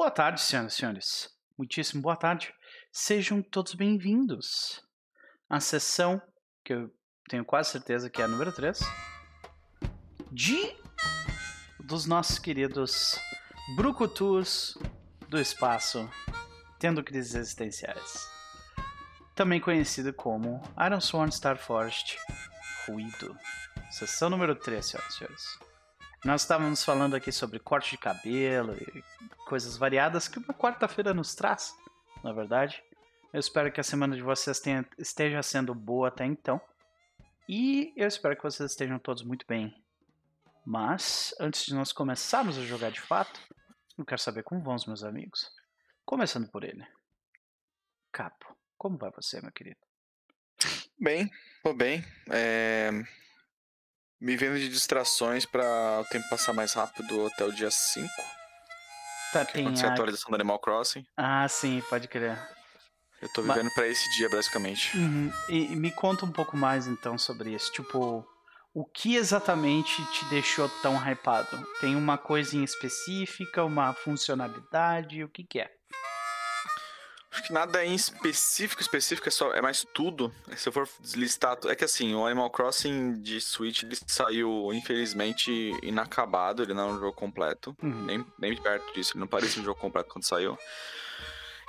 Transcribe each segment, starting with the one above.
Boa tarde, senhoras e senhores. Muitíssimo boa tarde. Sejam todos bem-vindos à sessão, que eu tenho quase certeza que é a número 3, de dos nossos queridos brucutus do espaço, tendo crises existenciais. Também conhecido como Iron Sworn Starforged Ruído. Sessão número 3, senhoras e senhores. Nós estávamos falando aqui sobre corte de cabelo e coisas variadas que uma quarta-feira nos traz, na verdade. Eu espero que a semana de vocês tenha, esteja sendo boa até então. E eu espero que vocês estejam todos muito bem. Mas, antes de nós começarmos a jogar de fato, eu quero saber como vão os meus amigos. Começando por ele. Capo, como vai você, meu querido? Bem, tô bem. É... Me vendo de distrações para o tempo passar mais rápido até o dia 5. Tá, Que tem aconteceu a a... atualização do Animal Crossing. Ah, sim, pode crer. Eu tô vivendo pra esse dia, basicamente. Uhum. E, e me conta um pouco mais então sobre isso. Tipo, o que exatamente te deixou tão hypado? Tem uma coisa em específica, uma funcionalidade? O que, que é? Acho que nada em específico, específico, é, só, é mais tudo. Se eu for listar. É que assim, o Animal Crossing de Switch ele saiu, infelizmente, inacabado. Ele não é um jogo completo. Uhum. Nem, nem perto disso. Ele não parecia um jogo completo quando saiu.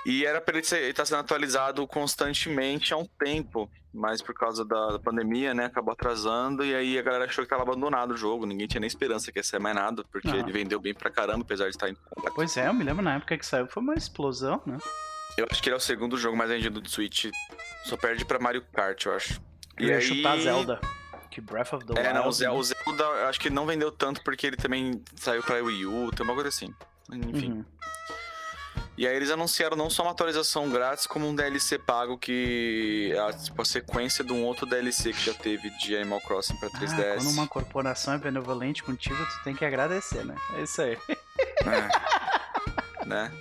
E era pra ele estar sendo atualizado constantemente há um tempo. Mas por causa da, pandemia, né, acabou atrasando. E aí a galera achou que tava abandonado o jogo. Ninguém tinha nem esperança que ia ser mais nada. Porque ele vendeu bem pra caramba, apesar de estar incompleto. Pois é, eu me lembro na época que saiu, foi uma explosão, né? Eu acho que ele é o segundo jogo mais vendido do Switch. Só perde pra Mario Kart, eu acho. Eu ia chutar Zelda. Que Breath of the Wild. É, não, o Ze- né? o Zelda, eu acho que não vendeu tanto porque ele também saiu pra Wii U, tem uma coisa assim. Enfim. Uhum. E aí eles anunciaram não só uma atualização grátis, como um DLC pago que é a, tipo, a sequência de um outro DLC que já teve de Animal Crossing pra Ah, 3DS. quando uma corporação é benevolente contigo, tu tem que agradecer, né? É isso aí. É. né?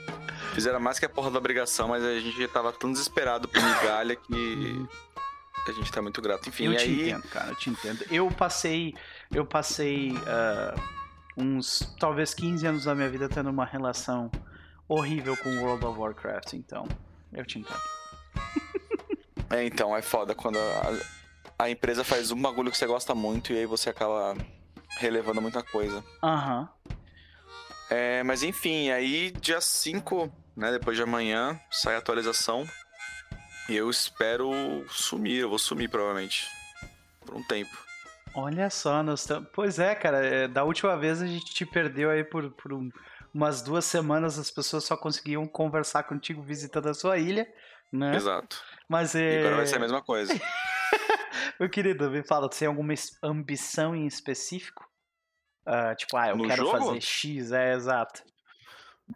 Fizeram mais que a porra da obrigação, mas a gente já tava tão desesperado por migalha que a gente tá muito grato. Enfim, eu te aí... entendo, cara, eu te entendo. Eu passei, eu passei ah, uns talvez 15 anos da minha vida tendo uma relação horrível com World of Warcraft, então eu te entendo. É, então, é foda quando a, a empresa faz um bagulho que você gosta muito e aí você acaba relevando muita coisa. Aham. É, mas enfim, aí dia 5, né, depois de amanhã, sai a atualização. E eu espero sumir, eu vou sumir provavelmente. Por um tempo. Olha só, nós tam- pois é, cara, é, da última vez a gente te perdeu aí por, por um- umas duas semanas, as pessoas só conseguiam conversar contigo visitando a sua ilha, né? Exato. Mas E é. agora vai ser a mesma coisa. Meu querido, me fala, tu tem alguma ambição em específico? Ah, tipo, ah, eu No quero jogo? fazer X, é exato.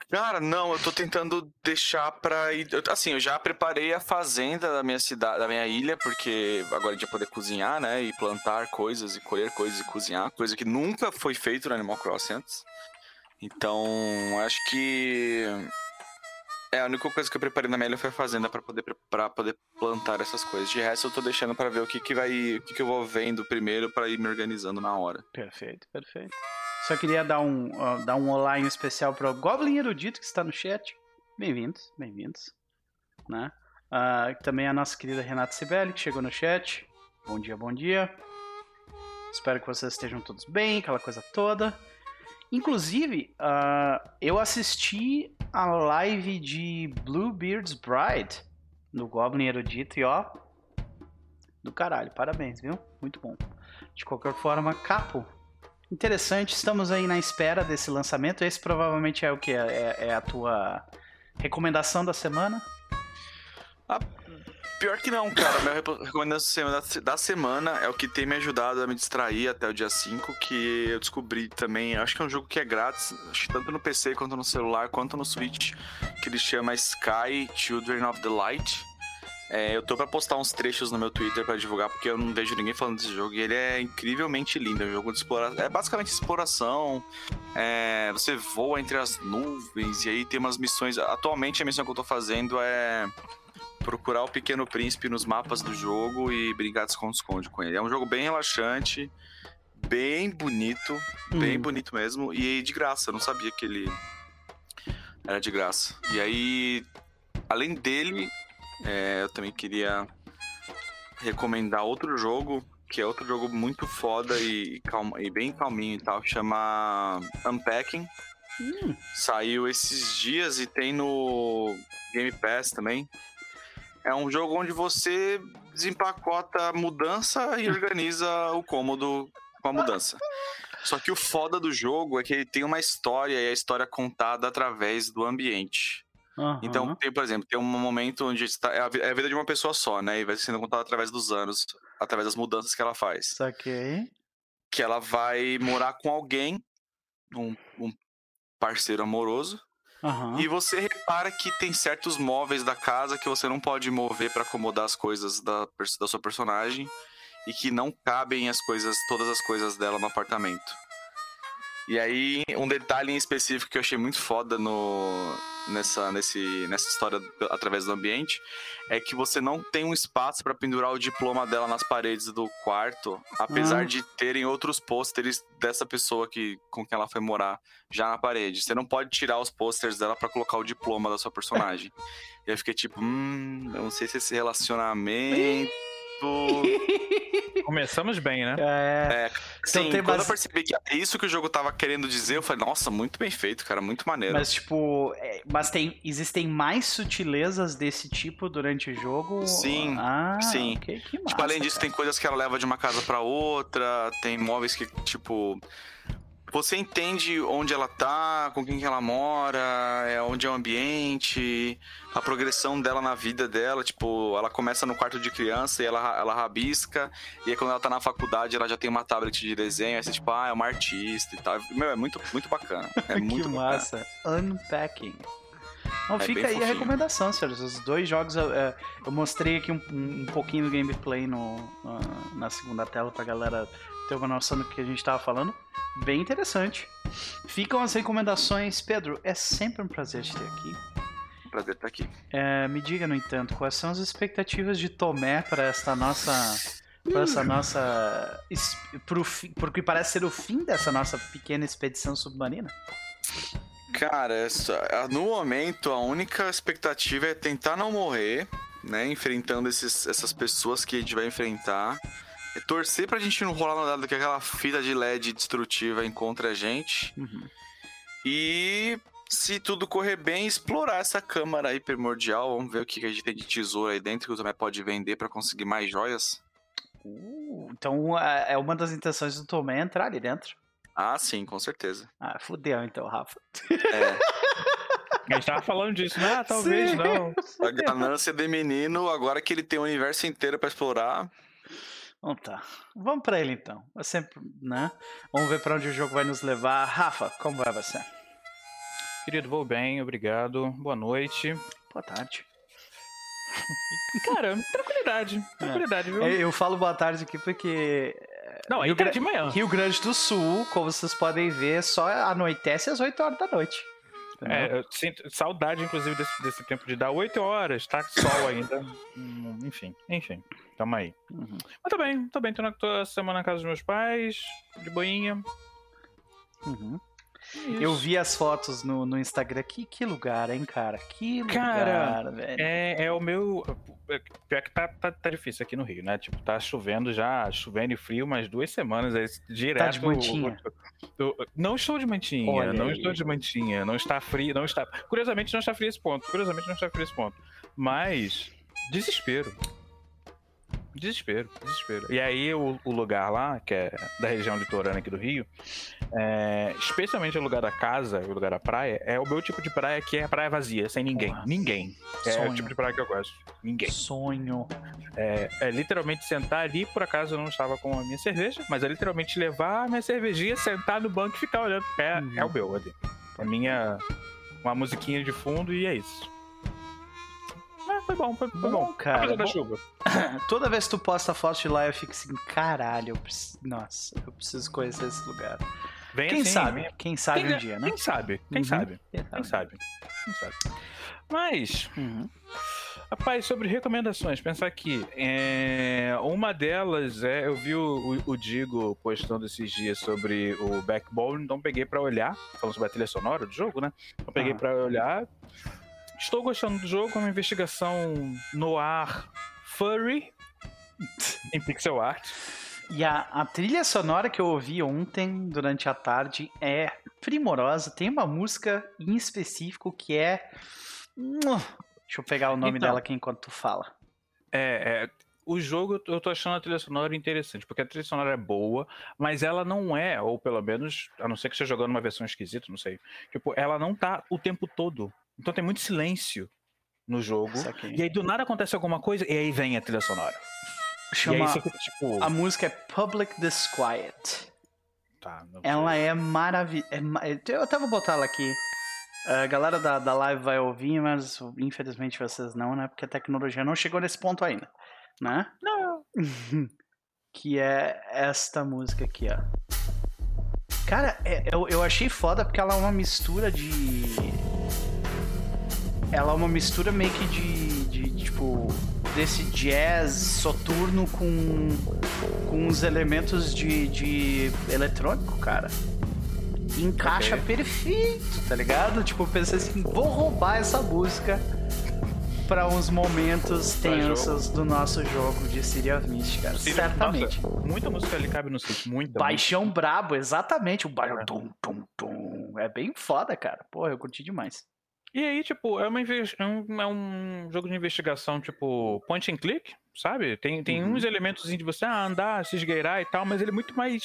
Cara, não, eu tô tentando deixar pra ir. Assim, eu já preparei a fazenda da minha cidade, da minha ilha, porque agora a gente poder cozinhar, né? E plantar coisas, e colher coisas e cozinhar, coisa que nunca foi feito no Animal Crossing antes. Então, acho que. É, a única coisa que eu preparei na minha ilha foi a fazenda pra poder, pra poder plantar essas coisas. De resto, eu tô deixando pra ver o que, que vai. O que, que eu vou vendo primeiro pra ir me organizando na hora. Perfeito, perfeito. Só queria dar um, ó, dar um olá em especial para o Goblin Erudito que está no chat. Bem-vindos, bem-vindos. Né? Ah, também a nossa querida Renata Sibeli, que chegou no chat. Bom dia, bom dia. Espero que vocês estejam todos bem, aquela coisa toda. Inclusive, ah, eu assisti a live de Bluebeard's Bride no Goblin Erudito e ó, do caralho, parabéns, viu? Muito bom. De qualquer forma, Capo, interessante, estamos aí na espera desse lançamento. Esse provavelmente é o que? É, é a tua recomendação da semana? Pior que não, cara. Minha recomendação da se- da semana é o que tem me ajudado a me distrair até o dia 5, que eu descobri também. Acho que é um jogo que é grátis, tanto no PC quanto no celular, quanto no Switch, que ele chama Sky Children of the Light. É, eu tô pra postar uns trechos no meu Twitter pra divulgar, porque eu não vejo ninguém falando desse jogo. E ele é incrivelmente lindo. É um jogo de exploração. É basicamente exploração. É, você voa entre as nuvens e aí tem umas missões. Atualmente a missão que eu tô fazendo é procurar o Pequeno Príncipe nos mapas do jogo e brincar de esconde-esconde com ele. É um jogo bem relaxante, bem bonito, bem Hum. bonito mesmo, e de graça. Eu não sabia que ele Era de graça. E aí, além dele, é, eu também queria recomendar outro jogo, que é outro jogo muito foda e, calma, e bem calminho e tal, chama Unpacking. Hum, Saiu esses dias e tem no Game Pass também. É um jogo onde você desempacota a mudança e organiza o cômodo com a mudança. Só que o foda do jogo é que ele tem uma história e a história é contada através do ambiente. Aham. Então, tem, por exemplo, tem um momento onde está, é, a, é a vida de uma pessoa só, né? E vai sendo contada através dos anos, através das mudanças que ela faz. Saquei. Que ela vai morar com alguém, um, um parceiro amoroso, Aham. e você repara que tem certos móveis da casa que você não pode mover para acomodar as coisas da, da sua personagem e que não cabem as coisas, todas as coisas dela no apartamento. E aí, um detalhe em específico que eu achei muito foda no, nessa, nesse, nessa história através do ambiente é que você não tem um espaço para pendurar o diploma dela nas paredes do quarto, apesar Ah. de terem outros pôsteres dessa pessoa que, com quem ela foi morar já na parede. Você não pode tirar os posters dela para colocar o diploma da sua personagem. e eu fiquei tipo, hum, eu não sei se esse relacionamento. Começamos bem, né? É, Sim, tem quando base- eu percebi que é isso que o jogo tava querendo dizer, eu falei, nossa, muito bem feito, cara, muito maneiro. mas tipo, é, mas tem, existem mais sutilezas desse tipo durante o jogo? Sim, ah, sim. ok, que massa, Tipo, além disso, cara. tem coisas que ela leva de uma casa pra outra, tem móveis que, tipo. Você entende onde ela tá, com quem que ela mora, é, onde é o ambiente, a progressão dela na vida dela. Tipo, ela começa no quarto de criança e ela, ela rabisca, e aí quando ela tá na faculdade ela já tem uma tablet de desenho, aí você, tipo, ah, é uma artista e tal. Meu, é muito, muito bacana. É muito que bacana. massa. Unpacking. Não, É fica aí a fofinho. recomendação, senhores. Os dois jogos eu, é, eu mostrei aqui um, um- pouquinho do gameplay no, na- na segunda tela pra galera ter uma noção do que a gente tava falando. Bem interessante. Ficam as recomendações. Pedro, é sempre um prazer te ter aqui. Prazer estar aqui. É, me diga, no entanto, quais são as expectativas de Tomé para esta nossa. Para essa nossa. Pro, que parece ser o fim dessa nossa pequena expedição submarina? Cara, no momento a única expectativa é tentar não morrer, né? Enfrentando esses- essas pessoas que a gente vai enfrentar. É torcer pra gente não rolar nada que aquela fita de LED destrutiva encontre a gente. Uhum. E se tudo correr bem, explorar essa câmara aí primordial. Vamos ver o que a gente tem de tesouro aí dentro que o Tomé pode vender pra conseguir mais joias. Uh, então é é uma das intenções do Tomé entrar ali dentro. Ah, sim, com certeza. Ah, fudeu então, Rafa. É, A gente tava falando disso, né? Ah, talvez Sim. não. a ganância de menino, agora que ele tem o universo inteiro pra explorar. Então tá. Vamos pra ele então. É sempre, né? Vamos ver pra onde o jogo vai nos levar. Rafa, como vai você? Querido, vou bem, obrigado. Boa noite. Boa tarde. Cara, tranquilidade. Tranquilidade, viu? É, Eu falo boa tarde aqui porque Não, aí Rio tá de manhã. Rio Grande do Sul, como vocês podem ver, só anoitece às 8 horas da noite. É, eu sinto saudade, inclusive, desse, desse tempo de dar 8 horas, tá sol ainda. Hum, enfim, enfim. Tamo aí. Uhum. Mas tô bem, tô bem. Tô, na, tô essa semana na casa dos meus pais, de boinha. Uhum. Isso. Eu vi as fotos no, no Instagram. Que, que lugar, hein, cara? Que Cara, lugar, velho. É, é o meu. é, Pior que tá, tá, tá difícil aqui no Rio, né? Tipo, tá chovendo já, chovendo e frio umas duas semanas. Aí, direto. Tá de mantinha? não estou de mantinha, Olha não aí. estou de mantinha. Não está frio, não está. Curiosamente, não está frio esse ponto. Curiosamente, não está frio esse ponto. Mas, desespero. Desespero, desespero. E aí, o, o lugar lá, que é da região litorânea aqui do Rio, é, especialmente o lugar da casa, o lugar da praia, é o meu tipo de praia que é praia vazia, sem ninguém. Nossa. Ninguém. É Sonho. o tipo de praia que eu gosto. Ninguém. Sonho. É, é literalmente sentar ali, por acaso eu não estava com a minha cerveja, mas é literalmente levar a minha cervejinha, sentar no banco e ficar olhando. É, Uhum. é o meu ali. É minha. Uma musiquinha de fundo e é isso. Foi bom, foi, foi Bom, bom. cara, Apesar da chuva. Toda vez que tu posta foto de lá, eu fico assim, caralho, eu preciso... nossa, eu preciso conhecer esse lugar. Vem Quem assim, sabe? vem- Quem sabe Quem- um dia, né? Quem sabe? Quem Uhum. sabe? Quem Quem sabe? Quem sabe? Mas, Uhum. Rapaz, sobre recomendações, pensar aqui. É, uma delas é. Eu vi o, o, o, Digo postando esses dias sobre o Backbone, então peguei para olhar. Falando sobre a trilha sonora do jogo, né? Então peguei ah. para olhar. Estou gostando do jogo, é uma investigação no ar furry em pixel art. E a, a, trilha sonora que eu ouvi ontem, durante a tarde, é primorosa. Tem uma música em específico que é. Deixa eu pegar o nome então, dela aqui enquanto tu fala. É, é, o jogo eu tô achando a trilha sonora interessante, porque a trilha sonora é boa, mas ela não é, ou pelo menos, a não ser que esteja jogando uma versão esquisita, não sei. Tipo, ela não tá o tempo todo. Então tem muito silêncio no jogo. E aí do nada acontece alguma coisa e aí vem a trilha sonora. Chama, fica, tipo... A música é Public Disquiet. Tá, ela é maravilhosa. É, eu até vou botar ela aqui. A galera da, da live vai ouvir, mas infelizmente vocês não, né? Porque a tecnologia não chegou nesse ponto ainda, né? Não. que é esta música aqui, ó. Cara, é, eu, eu achei foda porque ela é uma mistura de. Ela é uma mistura meio que de, de tipo desse jazz soturno com, com uns elementos de, de eletrônico, cara. encaixa okay. perfeito, tá ligado? Tipo, eu pensei assim, vou roubar essa música para uns momentos tensos do nosso jogo de of Mist, cara. Certamente. Nossa, muita música ali cabe no Switch, muita. Baixão música. brabo, exatamente. O baixão. É. Tum, tum, tum. É bem foda, cara. Porra, eu curti demais. E aí, tipo, é, uma, é, um, é um jogo de investigação, tipo, point and click, sabe? Tem, tem uhum. uns elementos de você ah, andar, se esgueirar e tal, mas ele é muito mais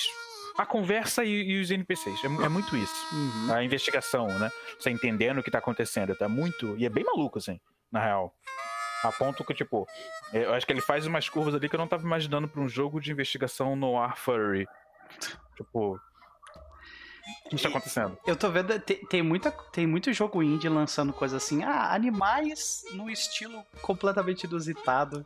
a conversa e, e os NPCs. É, é muito isso. Uhum. A investigação, né? Você entendendo o que tá acontecendo. Tá muito. E é bem maluco, assim, na real. A ponto que, tipo, eu acho que ele faz umas curvas ali que eu não tava imaginando pra um jogo de investigação no Ar Furry. Tipo, que está acontecendo? Eu tô vendo, tem, tem, muita, tem muito jogo indie lançando coisa assim, ah, animais no estilo completamente inusitado.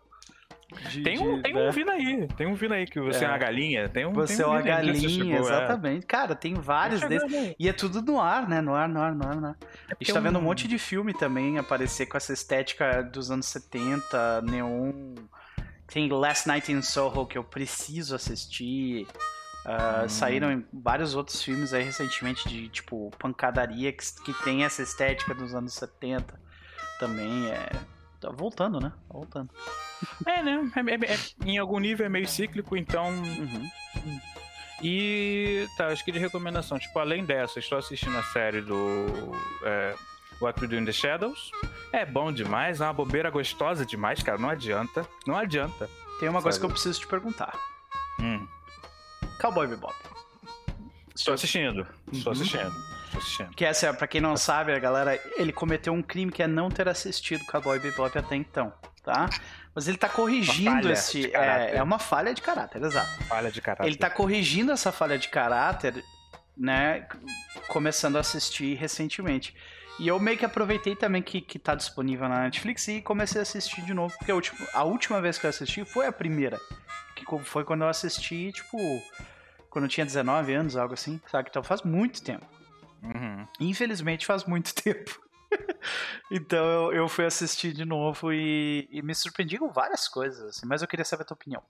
De, tem um, de, tem né? um vindo aí, tem um vindo aí que você é, é uma galinha, tem um Você tem um é uma galinha, é. exatamente. É. Cara, tem vários desses. E é tudo no ar, né? No ar, no ar, no ar, no ar. É a gente tá vendo um monte de filme também aparecer com essa estética dos anos 70, neon. Tem Last Night in Soho que eu preciso assistir. Uh, hum. Saíram vários outros filmes aí recentemente de tipo pancadaria que, que tem essa estética dos anos 70 também. É... Tá voltando, né? Tá voltando. É, né? É, é, é, em algum nível é meio cíclico, então. Uhum. E tá, acho que de recomendação, tipo, além dessa, estou assistindo a série do é, What We Do in the Shadows. É bom demais, é uma bobeira gostosa demais, cara. Não adianta. Não adianta. Tem uma sabe? coisa que eu preciso te perguntar. Hum. Cowboy Bebop. Estou assistindo. Estou uhum. assistindo. Estou assistindo. Que essa, pra quem não sabe, a galera, ele cometeu um crime que é não ter assistido Cowboy Bebop até então, tá? Mas ele tá corrigindo esse. É, é, uma falha de caráter, exato. Falha de caráter. Ele tá corrigindo essa falha de caráter, né? Começando a assistir recentemente. E eu meio que aproveitei também que, que tá disponível na Netflix e comecei a assistir de novo, porque a última, a última vez que eu assisti foi a primeira. Que foi quando eu assisti, tipo, quando eu tinha 19 anos, algo assim, sabe? Então faz muito tempo. Uhum. Infelizmente faz muito tempo. então eu, eu fui assistir de novo e, e me surpreendi com várias coisas, assim, mas eu queria saber a tua opinião.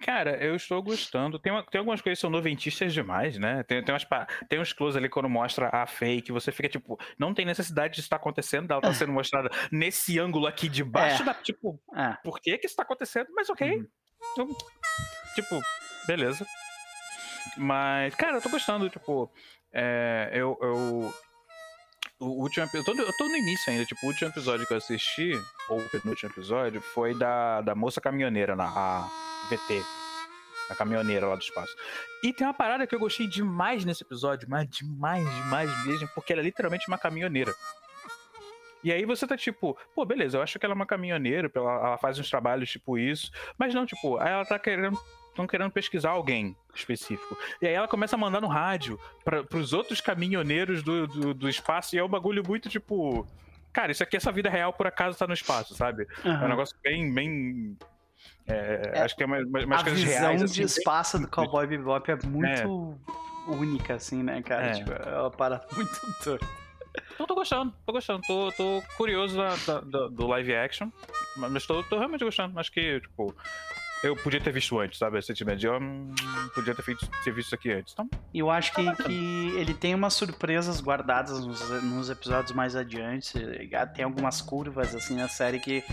Cara, eu estou gostando. Tem, uma, tem algumas coisas que são noventistas demais, né? Tem, tem, umas, tem uns close ali quando mostra a fake, você fica tipo, não tem necessidade de estar acontecendo, ela está sendo mostrada nesse ângulo aqui de baixo, é. da, tipo, é. por que que isso está acontecendo? Mas ok. Uhum. Então, tipo, beleza. Mas, cara, eu tô gostando, tipo, é, eu, eu o último episódio. Eu tô no início ainda, tipo, o último episódio que eu assisti, ou o penúltimo episódio, foi da, da moça caminhoneira na a VT. A caminhoneira lá do espaço. E tem uma parada que eu gostei demais nesse episódio, mas demais, demais mesmo, porque ela é literalmente uma caminhoneira. E aí você tá tipo, pô, beleza, eu acho que ela é uma caminhoneira, ela, ela faz uns trabalhos tipo isso, mas não, tipo, ela tá querendo estão querendo pesquisar alguém específico. E aí ela começa a mandar no rádio para os outros caminhoneiros do, do, do, espaço, e é um bagulho muito tipo. Cara, isso aqui, essa vida real, por acaso, tá no espaço, sabe? Uhum. É um negócio bem. bem é, é, acho que é mais, mais a coisas visão reais. Assim, de espaço do Cowboy Bebop é muito é. única, assim, né, cara? É. Tipo, é uma parada muito doida. Então tô gostando, tô gostando. Tô, tô curioso da- da- do live action. Mas tô, tô realmente gostando. Acho que, tipo, eu podia ter visto antes, sabe? Esse sentimento de eu hum, podia ter, feito, ter visto isso aqui antes. Então, E eu acho que, que ele tem umas surpresas guardadas nos, nos episódios mais adiante. Tem algumas curvas, assim, na série que,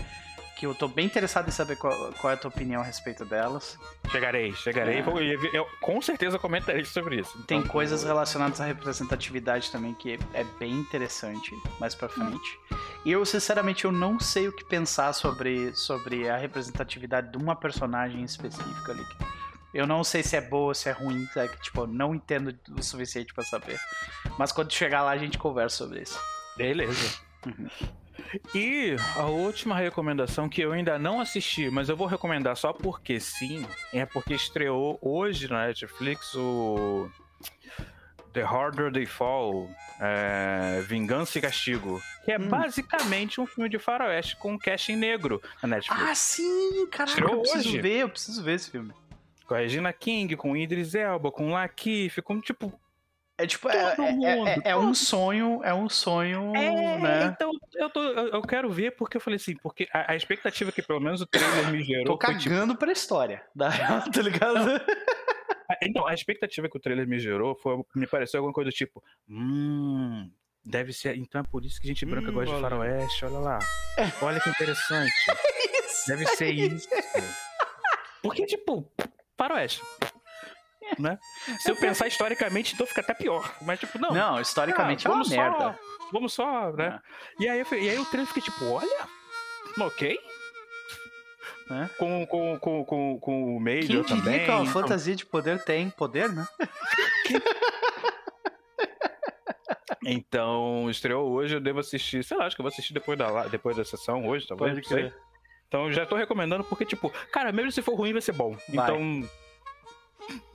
que eu tô bem interessado em saber qual, qual é a tua opinião a respeito delas. chegarei, chegarei. É. Vou- Eu, eu com certeza comentarei sobre isso. Tem Então, coisas relacionadas à representatividade também que é bem interessante mais pra frente. E eu, sinceramente, eu não sei o que pensar sobre, sobre a representatividade de uma personagem específica ali. Eu não sei se é boa ou se é ruim, sabe? Tipo, eu não entendo o suficiente pra saber. Mas quando chegar lá, a gente conversa sobre isso. Beleza. E a última recomendação que eu ainda não assisti, mas eu vou recomendar só porque sim, é porque estreou hoje na Netflix o The Harder They Fall, é, Vingança e Castigo, que é Hum. basicamente um filme de faroeste com um casting negro na Netflix. Ah, sim! Caraca, Estreou eu preciso hoje. ver, eu preciso ver esse filme. Com a Regina King, com o Idris Elba, com o Lakeith, com tipo... É tipo, é, é- é- é um sonho, é um sonho, É, né? então eu, tô, eu, quero ver porque eu falei assim, porque a, a expectativa que pelo menos o trailer me gerou Tô foi tipo, cagando pra história, tá ligado? Ah, Então, a expectativa que o trailer me gerou foi, me pareceu alguma coisa do tipo, hum, deve ser, então é por isso que gente branca Hum, gosta de olha. faroeste, olha lá. Olha que interessante. Deve ser isso. Porque, tipo, faroeste. Né? Se eu pensar historicamente, então fica até pior. Mas, tipo, não. Não, historicamente ah, é uma vamos só- merda. Vamos só, né? E, aí, e aí o trailer fica tipo, olha, ok. É. Com, com, com, com, com o Major Quem também. diria que uma então- fantasia de poder tem poder, né? Então, estreou hoje, eu devo assistir, sei lá, acho que eu vou assistir depois da, depois da sessão hoje, talvez, Pode não sei. crer. Então, já tô recomendando porque, tipo, cara, mesmo se for ruim, vai ser bom. Vai. Então,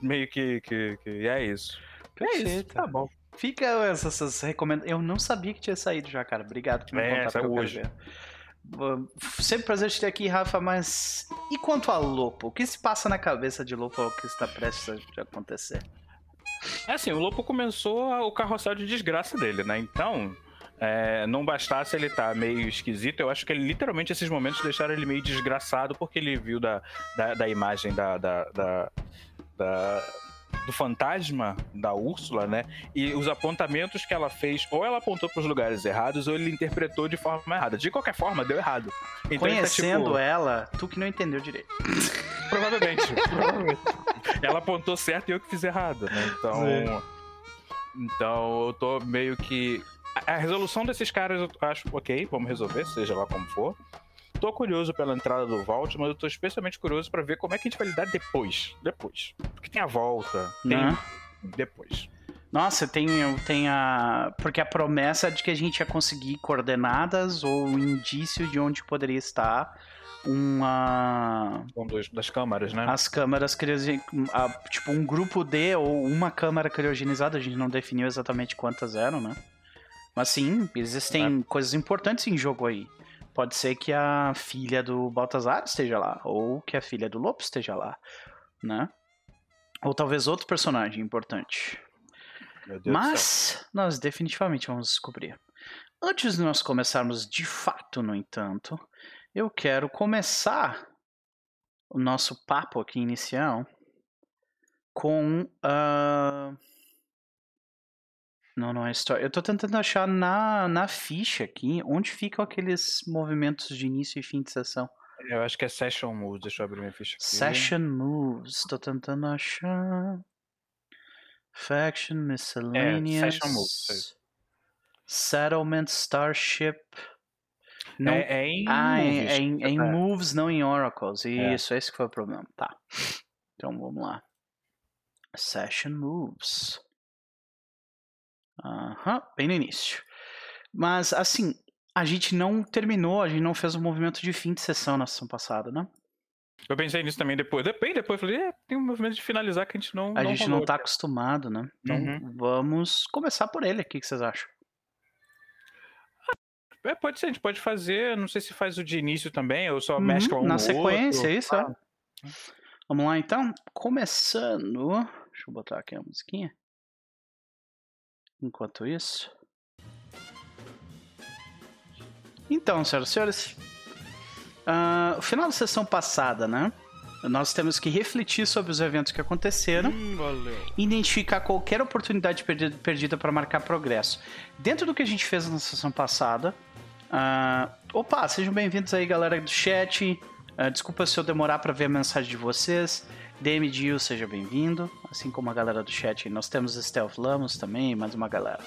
meio que, que, que é isso. É isso, tá bom. Fica essas, essas recomendações. Eu não sabia que tinha saído já, cara. Obrigado por me É, contar hoje. Sempre prazer te ter aqui, Rafa, mas e quanto a Lopo? O que se passa na cabeça de Lopo ao que está prestes a acontecer? É assim, o Lopo começou a- o carrossel de desgraça dele, né? Então, é, não bastasse ele estar meio esquisito, eu acho que ele literalmente esses momentos deixaram ele meio desgraçado porque ele viu da, da, da imagem da, da, da- da- do fantasma da Úrsula, né? E os apontamentos que ela fez, ou ela apontou para os lugares errados, ou ele interpretou de forma errada. De qualquer forma, deu errado. Então, tá, Conhecendo tipo, ela, tu que não entendeu direito. Provavelmente, provavelmente. Ela apontou certo e eu que fiz errado, né? Então. Sim. Então eu tô meio que. A resolução desses caras eu acho ok, vamos resolver, seja lá como for. Tô curioso pela entrada do Vault, mas eu tô especialmente curioso pra ver como é que a gente vai lidar depois. Depois. Porque tem a volta, tem. Né? Depois. Nossa, tem, tem a. Porque a promessa de que a gente ia conseguir coordenadas ou indício de onde poderia estar uma. Um dos, das câmaras, né? As câmaras criogen... a- Tipo, um grupo de ou uma câmara criogenizada, a gente não definiu exatamente quantas eram, né? Mas sim, existem coisas importantes em jogo aí. Pode ser que a filha do Baltazar esteja lá, ou que a filha do Lopo esteja lá, né? Ou talvez outro personagem importante. Mas nós definitivamente vamos descobrir. Antes de nós começarmos de fato, no entanto, eu quero começar o nosso papo aqui inicial com a. Não, não é história. Eu tô tentando achar na, na ficha aqui onde ficam aqueles movimentos de início e fim de sessão. Eu acho que é Session Moves, deixa eu abrir minha ficha aqui. Session moves. Tô tentando achar. Faction, miscellaneous. É, Session moves. Settlement, Starship. Não... É, é em. ah, é, movies. é em, é em É. moves, não em oracles. É. Isso, esse que foi o problema. Tá. Então vamos lá. Session moves. Aham, bem no início. Mas assim, a gente não terminou, a gente não fez o movimento de fim de sessão na sessão passada, né? Eu pensei nisso também depois. Depois, depois eu falei, é, tem um movimento de finalizar que a gente não. A gente não tá acostumado, né? Então Uhum. vamos começar por ele. O que que vocês acham? É, pode ser, a gente pode fazer. Não sei se faz o de início também, ou só Uhum, mescla um na sequência, outro. isso é. Vamos lá então. Começando. Deixa eu botar aqui a musiquinha. Enquanto isso. Então, senhoras e senhores, ah, o final da sessão passada, né? Nós temos que refletir sobre os eventos que aconteceram Hum, identificar qualquer oportunidade perdi- perdida para marcar progresso. Dentro do que a gente fez na sessão passada. ah, opa, sejam bem-vindos aí, galera do chat. Ah, desculpa se eu demorar para ver a mensagem de vocês. DM seja bem-vindo. Assim como a galera do chat. Nós temos Stealth Lamos também, mais uma galera.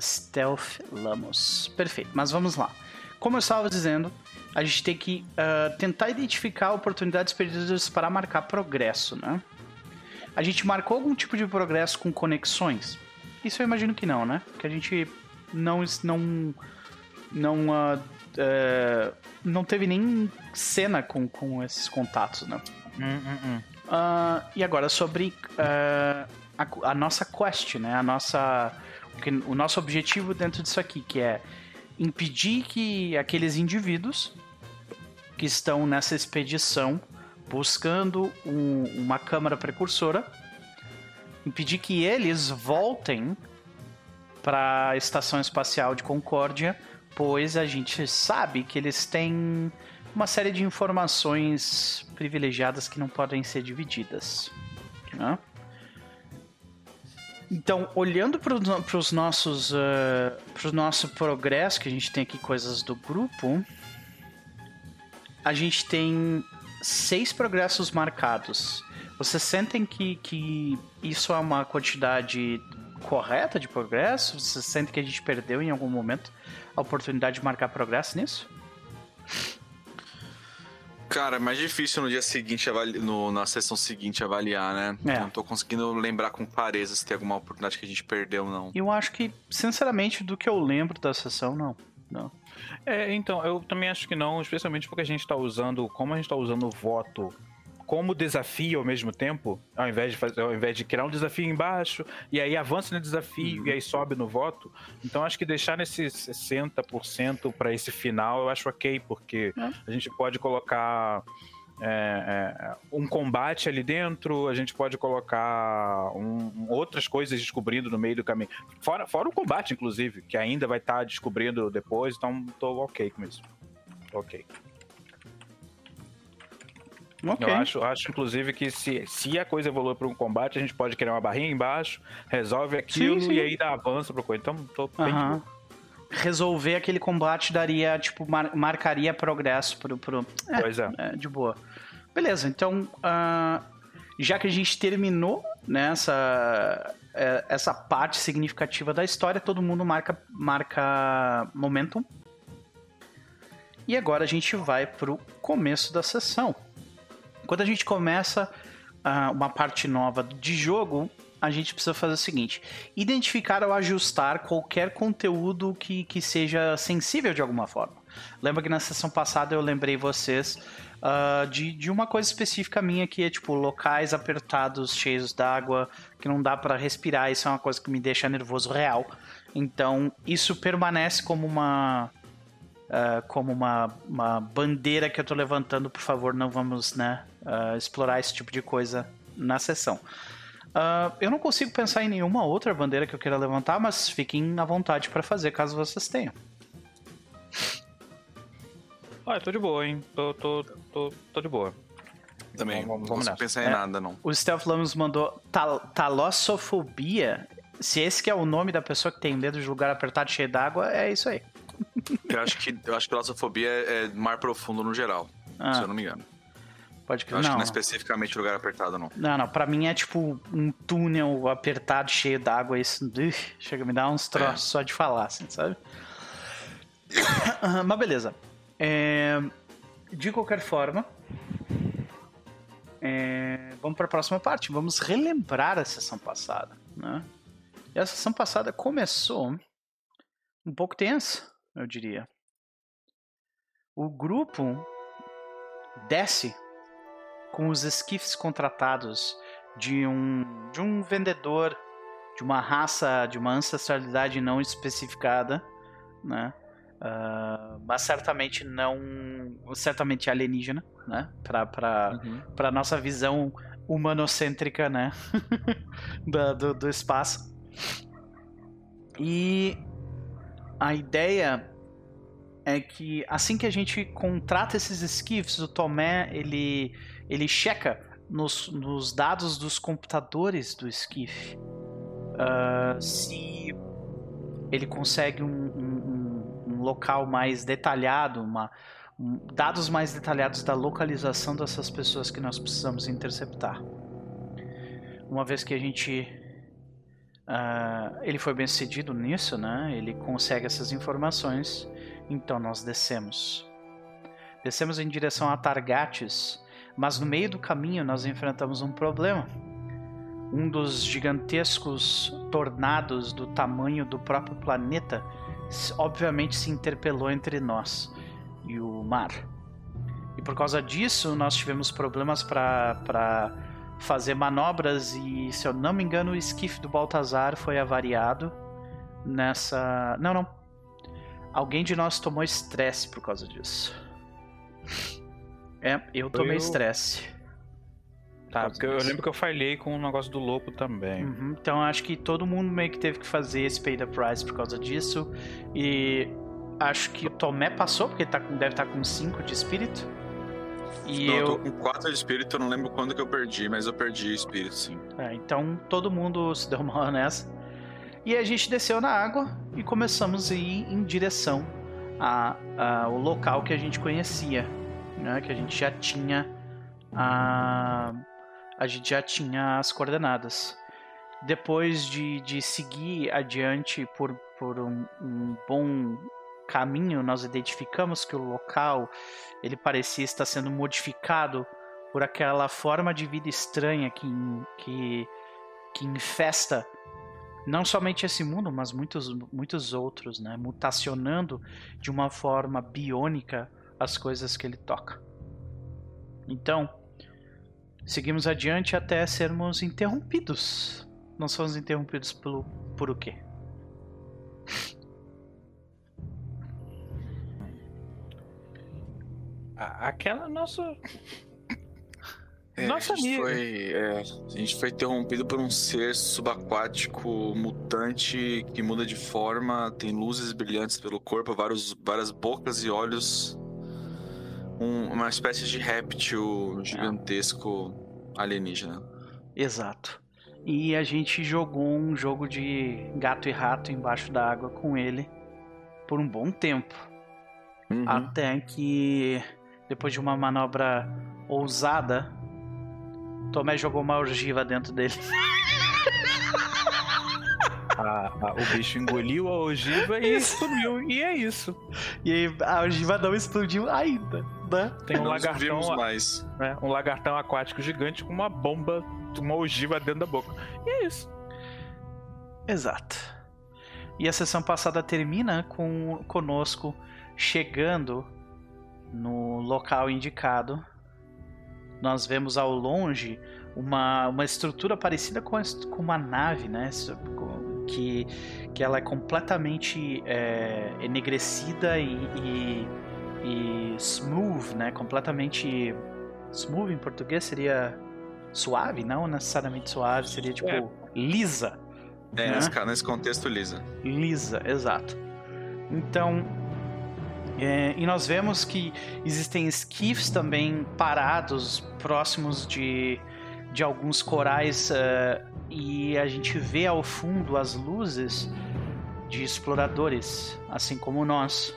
Stealth Lamos. Perfeito, mas vamos lá. Como eu estava dizendo, a gente tem que ah, tentar identificar oportunidades perdidas para marcar progresso, né? A gente marcou algum tipo de progresso com conexões? Isso eu imagino que não, né? Que a gente não não não ah, eh, não teve nem cena com, com esses contatos, né? Ah, e agora sobre ah, a, a nossa quest, né? A nossa, o, que- o nosso objetivo dentro disso aqui, que é impedir que aqueles indivíduos que estão nessa expedição buscando um- uma câmara precursora, impedir que eles voltem para a estação espacial de Concórdia, pois a gente sabe que eles têm uma série de informações privilegiadas que não podem ser divididas. né? Então, olhando para os nossos, para o nosso progresso, que a gente tem aqui coisas do grupo, a gente tem seis progressos marcados. Vocês sentem que, que isso é uma quantidade correta de progresso? Vocês sentem que a gente perdeu em algum momento a oportunidade de marcar progresso nisso? Cara, é mais difícil no dia seguinte, avali... no, na sessão seguinte avaliar, né? É. Não tô conseguindo lembrar com clareza se tem alguma oportunidade que a gente perdeu ou não. Eu acho que, sinceramente, do que eu lembro da sessão, não. Não. É, então, eu também acho que não, especialmente porque a gente tá usando, como a gente tá usando o voto como desafio ao mesmo tempo, ao invés de fazer, ao invés de criar um desafio embaixo e aí avança no desafio e aí sobe no voto. Então acho que deixar nesse 60% para esse final eu acho ok, porque É. a gente pode colocar é, é, um combate ali dentro, a gente pode colocar um- outras coisas descobrindo no meio do caminho. Fora, fora o combate, inclusive, que ainda vai estar descobrindo depois, então tô ok com isso. Ok. Ok. Eu acho, acho, inclusive, que se, se a coisa evolui para um combate, a gente pode criar uma barrinha embaixo, resolve aquilo sim. e aí dá avanço pro coisa. Então, tô bem Aham. boa. Resolver aquele combate daria, tipo, mar- marcaria progresso pro. pro... É, Pois é. é, de boa. Beleza, então. ah, já que a gente terminou né, essa, é, essa parte significativa da história, todo mundo marca, marca momentum. E agora a gente vai pro começo da sessão. Quando a gente começa ah, uma parte nova de jogo, a gente precisa fazer o seguinte: identificar ou ajustar qualquer conteúdo que, que seja sensível de alguma forma. Lembra que na sessão passada eu lembrei vocês ah, de, de uma coisa específica minha que é tipo locais apertados, cheios d'água, que não dá para respirar. Isso é uma coisa que me deixa nervoso real. Então isso permanece como uma ah, como uma, uma bandeira que eu tô levantando, por favor, não vamos né, ah, explorar esse tipo de coisa na sessão. Ah, eu não consigo pensar em nenhuma outra bandeira que eu queira levantar, mas fiquem à vontade para fazer caso vocês tenham. Olha, tô de boa, hein? Tô, tô, tô, tô de boa. Também, Vamos- não vamos consigo nessa. pensar em É. nada, não. O Stealth Lamos mandou tal talossofobia. Se esse que é o nome da pessoa que tem medo de lugar apertado cheio d'água, é isso aí. Eu acho que, eu acho que claustrofobia é, é mar profundo no geral, Ah. se eu não me engano. Pode Eu crer. acho Não, que não é especificamente lugar apertado, não. não, não. Pra mim é tipo um túnel apertado cheio d'água. Isso ugh, chega a me dar uns troços só de falar, assim, sabe? Mas beleza. É, De qualquer forma, é, vamos para a próxima parte. Vamos relembrar a sessão passada, né? E a sessão passada começou um pouco tensa, eu diria. O grupo desce com os esquifes contratados de um de um vendedor de uma raça, de uma ancestralidade não especificada, né? Ah, mas certamente não, certamente alienígena, né? Para para para nossa visão humanocêntrica, né? da- do, do espaço. E a ideia é que assim que a gente contrata esses skiffs, o Tomé ele, ele checa nos, nos dados dos computadores do skiff uh, se ele consegue um, um, um local mais detalhado, uma, um, dados mais detalhados da localização dessas pessoas que nós precisamos interceptar. Uma vez que a gente Uh, ele foi bem sucedido nisso, né? Ele consegue essas informações, então nós descemos. Descemos em direção a Targates, mas no meio do caminho nós enfrentamos um problema. Um dos gigantescos tornados do tamanho do próprio planeta, obviamente se interpelou entre nós e o mar. E por causa disso nós tivemos problemas para fazer manobras e, se eu não me engano, o esquife do Baltazar foi avariado nessa. Não, não. Alguém de nós tomou estresse por causa disso. É, eu tomei estresse. Tá, porque eu lembro que eu falhei com o negócio do lobo também. Uhum, então acho que todo mundo meio que teve que fazer esse pay the price por causa disso. E acho que o Tomé passou, porque ele tá com, deve estar tá com 5 de espírito. E não, eu... tô com 4 de espírito, eu não lembro quando que eu perdi, mas eu perdi espírito, sim. É, então todo mundo se deu mal nessa. E a gente desceu na água e começamos a ir em direção ao local que a gente conhecia, né? Que a gente já tinha a, a gente já tinha as coordenadas. Depois de, de seguir adiante por, por um, um bom caminho, nós identificamos que o local ele parecia estar sendo modificado por aquela forma de vida estranha que, que, que infesta não somente esse mundo, mas muitos, muitos outros, né? mutacionando de uma forma biônica as coisas que ele toca. Então, seguimos adiante até sermos interrompidos. Nós fomos interrompidos pelo, por o quê? Aquela nossa. É, nossa a amiga. Foi, é, a gente foi interrompido por um ser subaquático mutante que muda de forma, tem luzes brilhantes pelo corpo, vários, várias bocas e olhos. Um, uma espécie de réptil gigantesco alienígena. Exato. E a gente jogou um jogo de gato e rato embaixo da água com ele por um bom tempo. Uhum. Até que depois de uma manobra ousada, Tomé jogou uma ogiva dentro dele. Ah, ah, o bicho engoliu a ogiva e explodiu. E é isso. E aí, a ogiva não explodiu ainda, né? Tem um lagartão. Mais. Né, um lagartão aquático gigante com uma bomba, uma ogiva dentro da boca. E é isso. Exato. E a sessão passada termina com conosco chegando no local indicado, nós vemos ao longe uma, uma estrutura parecida com, com uma nave, né? Que, que ela é completamente é, enegrecida e, e, e, smooth, né? Completamente smooth em português seria suave, não necessariamente suave, seria tipo é. lisa. É, né? nesse, nesse contexto lisa. Lisa, exato. Então é, e nós vemos que existem esquifes também parados próximos de, de alguns corais uh, e a gente vê ao fundo as luzes de exploradores, assim como nós.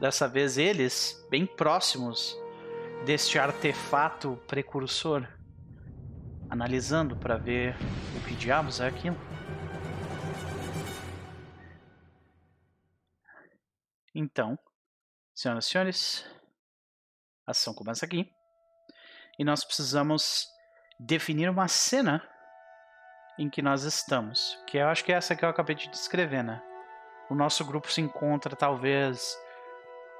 Dessa vez eles bem próximos deste artefato precursor, analisando para ver o que diabos é aquilo. Então, Senhoras e senhores, a ação começa aqui. E nós precisamos definir uma cena em que nós estamos. Que eu acho que é essa que eu acabei de descrever, né? O nosso grupo se encontra talvez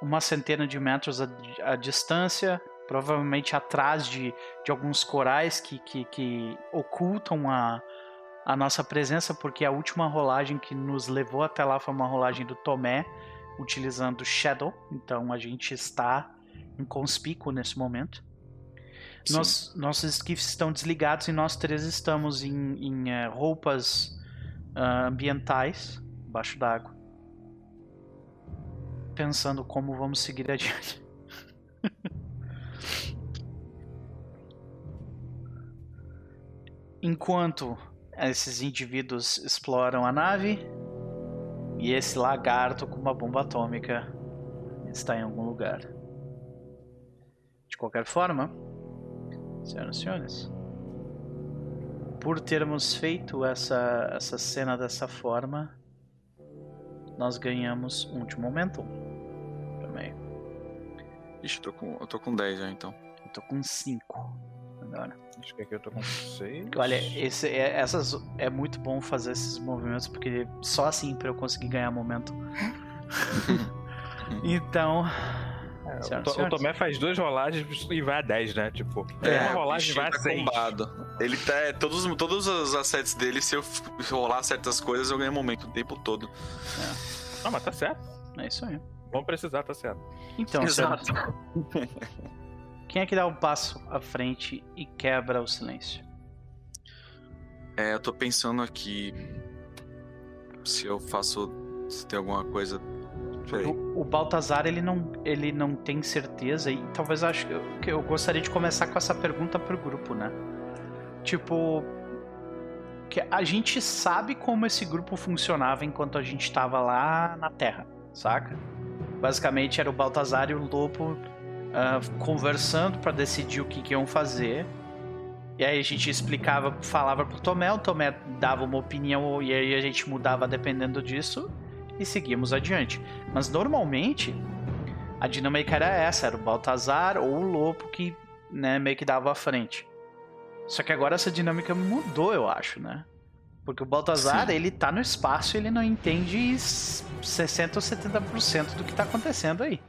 uma centena de metros à, distância, provavelmente atrás de, de alguns corais que, que, que ocultam a, a nossa presença, porque a última rolagem que nos levou até lá foi uma rolagem do Tomé utilizando Shadow, então a gente está inconspícuo nesse momento. Nós, nossos skiffs estão desligados e nós três estamos em, em uh, roupas uh, ambientais, embaixo d'água. pensando como vamos seguir adiante. Enquanto esses indivíduos exploram a nave e esse lagarto com uma bomba atômica está em algum lugar. De qualquer forma, senhoras e senhores, por termos feito essa, essa cena dessa forma, nós ganhamos um de momentum também. Ixi, eu tô com, eu tô com 10 já então. Eu tô com 5 agora. Acho que aqui eu tô com 6. Olha, esse, é, essas, é muito bom fazer esses movimentos, porque só assim pra eu conseguir ganhar momento. então. É, senhoras o, o Tomé faz duas rolagens e vai a 10, né? Tipo, É, uma rolagem vai a tá 6. combado. Ele tá. é, Todos, todos os assets dele, se eu rolar certas coisas, eu ganho momento o tempo todo. Ah, mas tá certo. É isso aí. Vamos precisar, tá certo. Então, senhoras- Exato. quem é que dá um passo à frente e quebra o silêncio? É, eu tô pensando aqui. Se eu faço. Se tem alguma coisa. O, o Baltazar ele não, ele não tem certeza e talvez acho que eu, que eu gostaria de começar com essa pergunta pro grupo, né? Tipo, que a gente sabe como esse grupo funcionava enquanto a gente estava lá na Terra, saca? Basicamente era o Baltazar e o Lopo ah, conversando para decidir o que, que iam fazer. E aí a gente explicava, falava pro Tomé, o Tomé dava uma opinião e aí a gente mudava dependendo disso e seguimos adiante. Mas normalmente a dinâmica era essa, era o Baltazar ou o Lopo que né, meio que dava à frente. Só que agora essa dinâmica mudou, eu acho, né? Porque o Baltazar, Sim. ele tá no espaço e ele não entende s- 60 ou 70% do que tá acontecendo aí.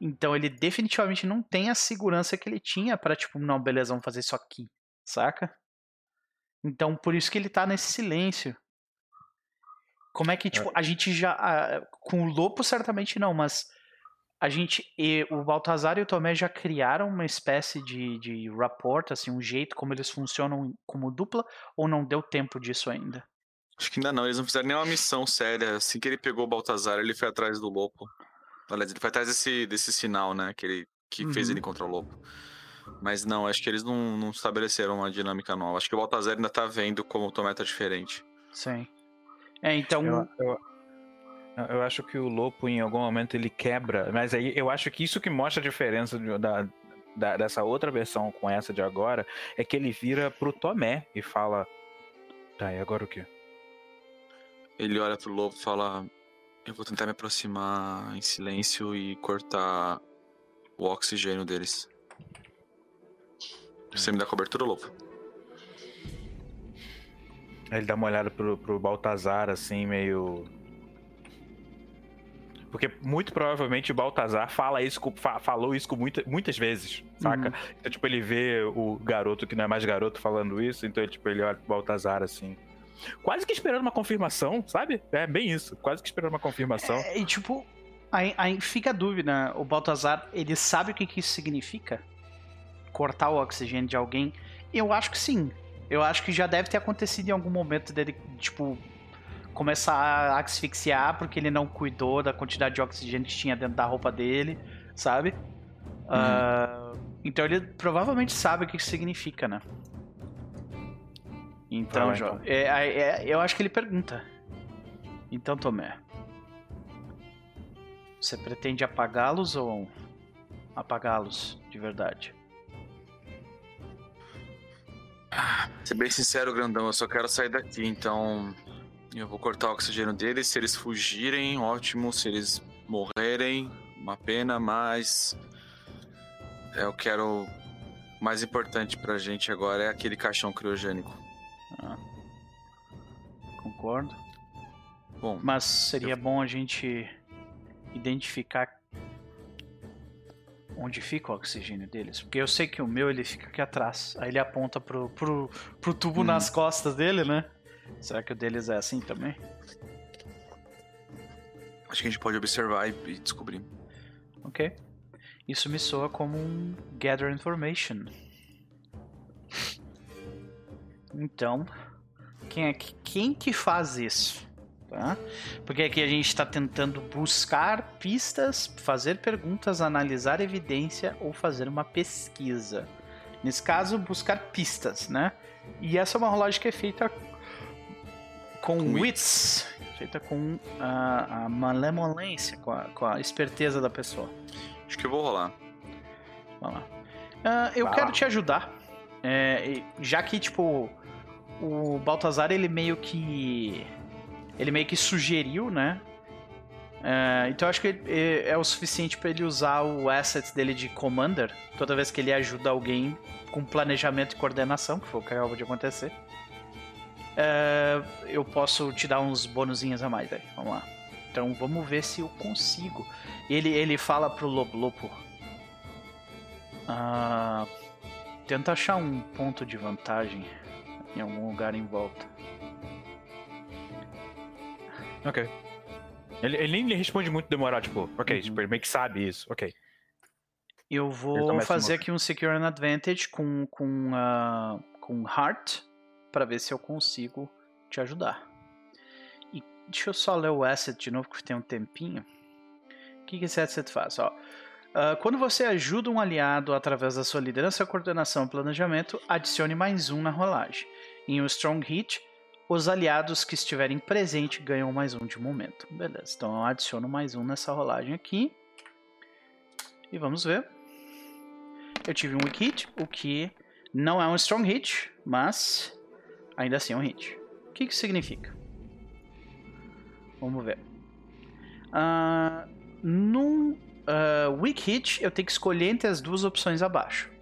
Então ele definitivamente não tem a segurança que ele tinha pra tipo, não, beleza, vamos fazer isso aqui, saca? Então por isso que ele tá nesse silêncio. Como é que, tipo, a gente já. ah, com o Lopo, certamente não, mas a gente. E o Baltazar e o Tomé já criaram uma espécie de, de rapport, assim, um jeito como eles funcionam como dupla, ou não deu tempo disso ainda? Acho que ainda não, eles não fizeram nenhuma missão séria. Assim que ele pegou o Baltazar, ele foi atrás do Lopo. Aliás, ele foi atrás desse, desse sinal, né? Que, ele, que fez Uhum. ele contra o Lopo. Mas não, acho que eles não, não estabeleceram uma dinâmica nova. Acho que o Baltazar ainda tá vendo como o Tomé tá diferente. Sim. É, então. Eu, eu, eu acho que o Lopo, em algum momento, ele quebra. Mas aí eu acho que isso que mostra a diferença de- da, da- dessa outra versão com essa de agora é que ele vira pro Tomé e fala: Tá, e agora o quê? Ele olha pro Lopo e fala: Eu vou tentar me aproximar em silêncio e cortar o oxigênio deles. Você me dá cobertura? Aí ele dá uma olhada pro, pro Baltazar, assim, meio. Porque muito provavelmente o Baltazar fala isso com- fa- falou isso com muita, muitas vezes, saca? Uhum. Então, tipo, ele vê o garoto que não é mais garoto falando isso, então, tipo, ele olha pro Baltazar assim. Quase que esperando uma confirmação, sabe? É bem isso. Quase que esperando uma confirmação. É, e tipo, aí, aí fica a dúvida, o Baltazar, ele sabe o que, que isso significa? Cortar o oxigênio de alguém? Eu acho que sim. Eu acho que já deve ter acontecido em algum momento dele, tipo, começar a asfixiar porque ele não cuidou da quantidade de oxigênio que tinha dentro da roupa dele, sabe? Ah, então ele provavelmente sabe o que isso significa, né? Então, Jó, então. é- é- é- eu acho que ele pergunta. Então, Tomé, você pretende apagá-los ou apagá-los de verdade? Ser bem sincero, grandão, eu só quero sair daqui, então eu vou cortar o oxigênio deles. Se eles fugirem, ótimo. Se eles morrerem, uma pena, mas eu quero. O mais importante pra gente agora é aquele caixão criogênico. Ah, concordo. Bom, Mas seria bom a gente identificar onde fica o oxigênio deles. Porque eu sei que o meu ele fica aqui atrás. Aí ele aponta pro, pro, pro tubo Hum. nas costas dele, né? Será que o deles é assim também? acho que a gente pode observar e, e descobrir. Ok. Isso me soa como um gather information. Então, quem é que, quem que faz isso? Tá? Porque aqui a gente está tentando buscar pistas, fazer perguntas, analisar evidência ou fazer uma pesquisa. Nesse caso, buscar pistas, né? E essa é uma rolagem que é feita com, Com wits, feita com a, a malemolência, com a, com a esperteza da pessoa. Acho que eu vou rolar. Vamos lá. Ah, eu Vai quero lá. te ajudar. é, já que, tipo, o Baltazar, ele meio que. Ele meio que sugeriu, né? É, então eu acho que é, é o suficiente pra ele usar o asset dele de Commander toda vez que ele ajuda alguém com planejamento e coordenação, que foi o que acabou de acontecer. É, eu posso te dar uns bonuzinhos a mais aí. Vamos lá. Então vamos ver se eu consigo. Ele, ele fala pro Lobo Lobo. Ah, tenta achar um ponto de vantagem em algum lugar em volta. Ok. Ele, ele nem responde muito demorado, tipo, ok, Uhum. tipo, ele meio que sabe isso, ok. Eu vou fazer aqui um Secure an Advantage com, com, ah, com Heart para ver se eu consigo te ajudar. E deixa eu só ler o asset de novo, que tem um tempinho. O que, que esse asset faz? Ó, ah, quando você ajuda um aliado através da sua liderança, coordenação e planejamento, adicione mais um na rolagem. Em um Strong Hit, os aliados que estiverem presentes ganham mais um de momento. Beleza, então eu adiciono mais um nessa rolagem aqui. E vamos ver. Eu tive um weak hit, o que não é um strong hit, mas ainda assim é um hit. O que isso significa? Vamos ver. Ah, num ah, weak hit, eu tenho que escolher entre as duas opções abaixo.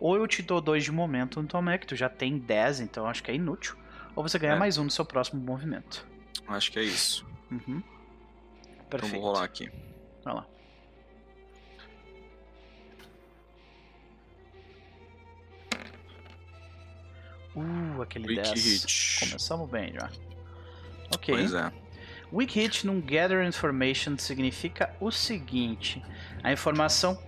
Ou eu te dou dois de momento no Tomé, que tu já tem 10, então acho que é inútil. Ou você ganha É. mais um no seu próximo movimento. Acho que é isso. Uhum. Então Perfeito. vou rolar aqui. Vai lá. Uh, aquele Weak 10. hit. Começamos bem já. Ok. Pois é. Weak hit num gather information significa o seguinte: a informação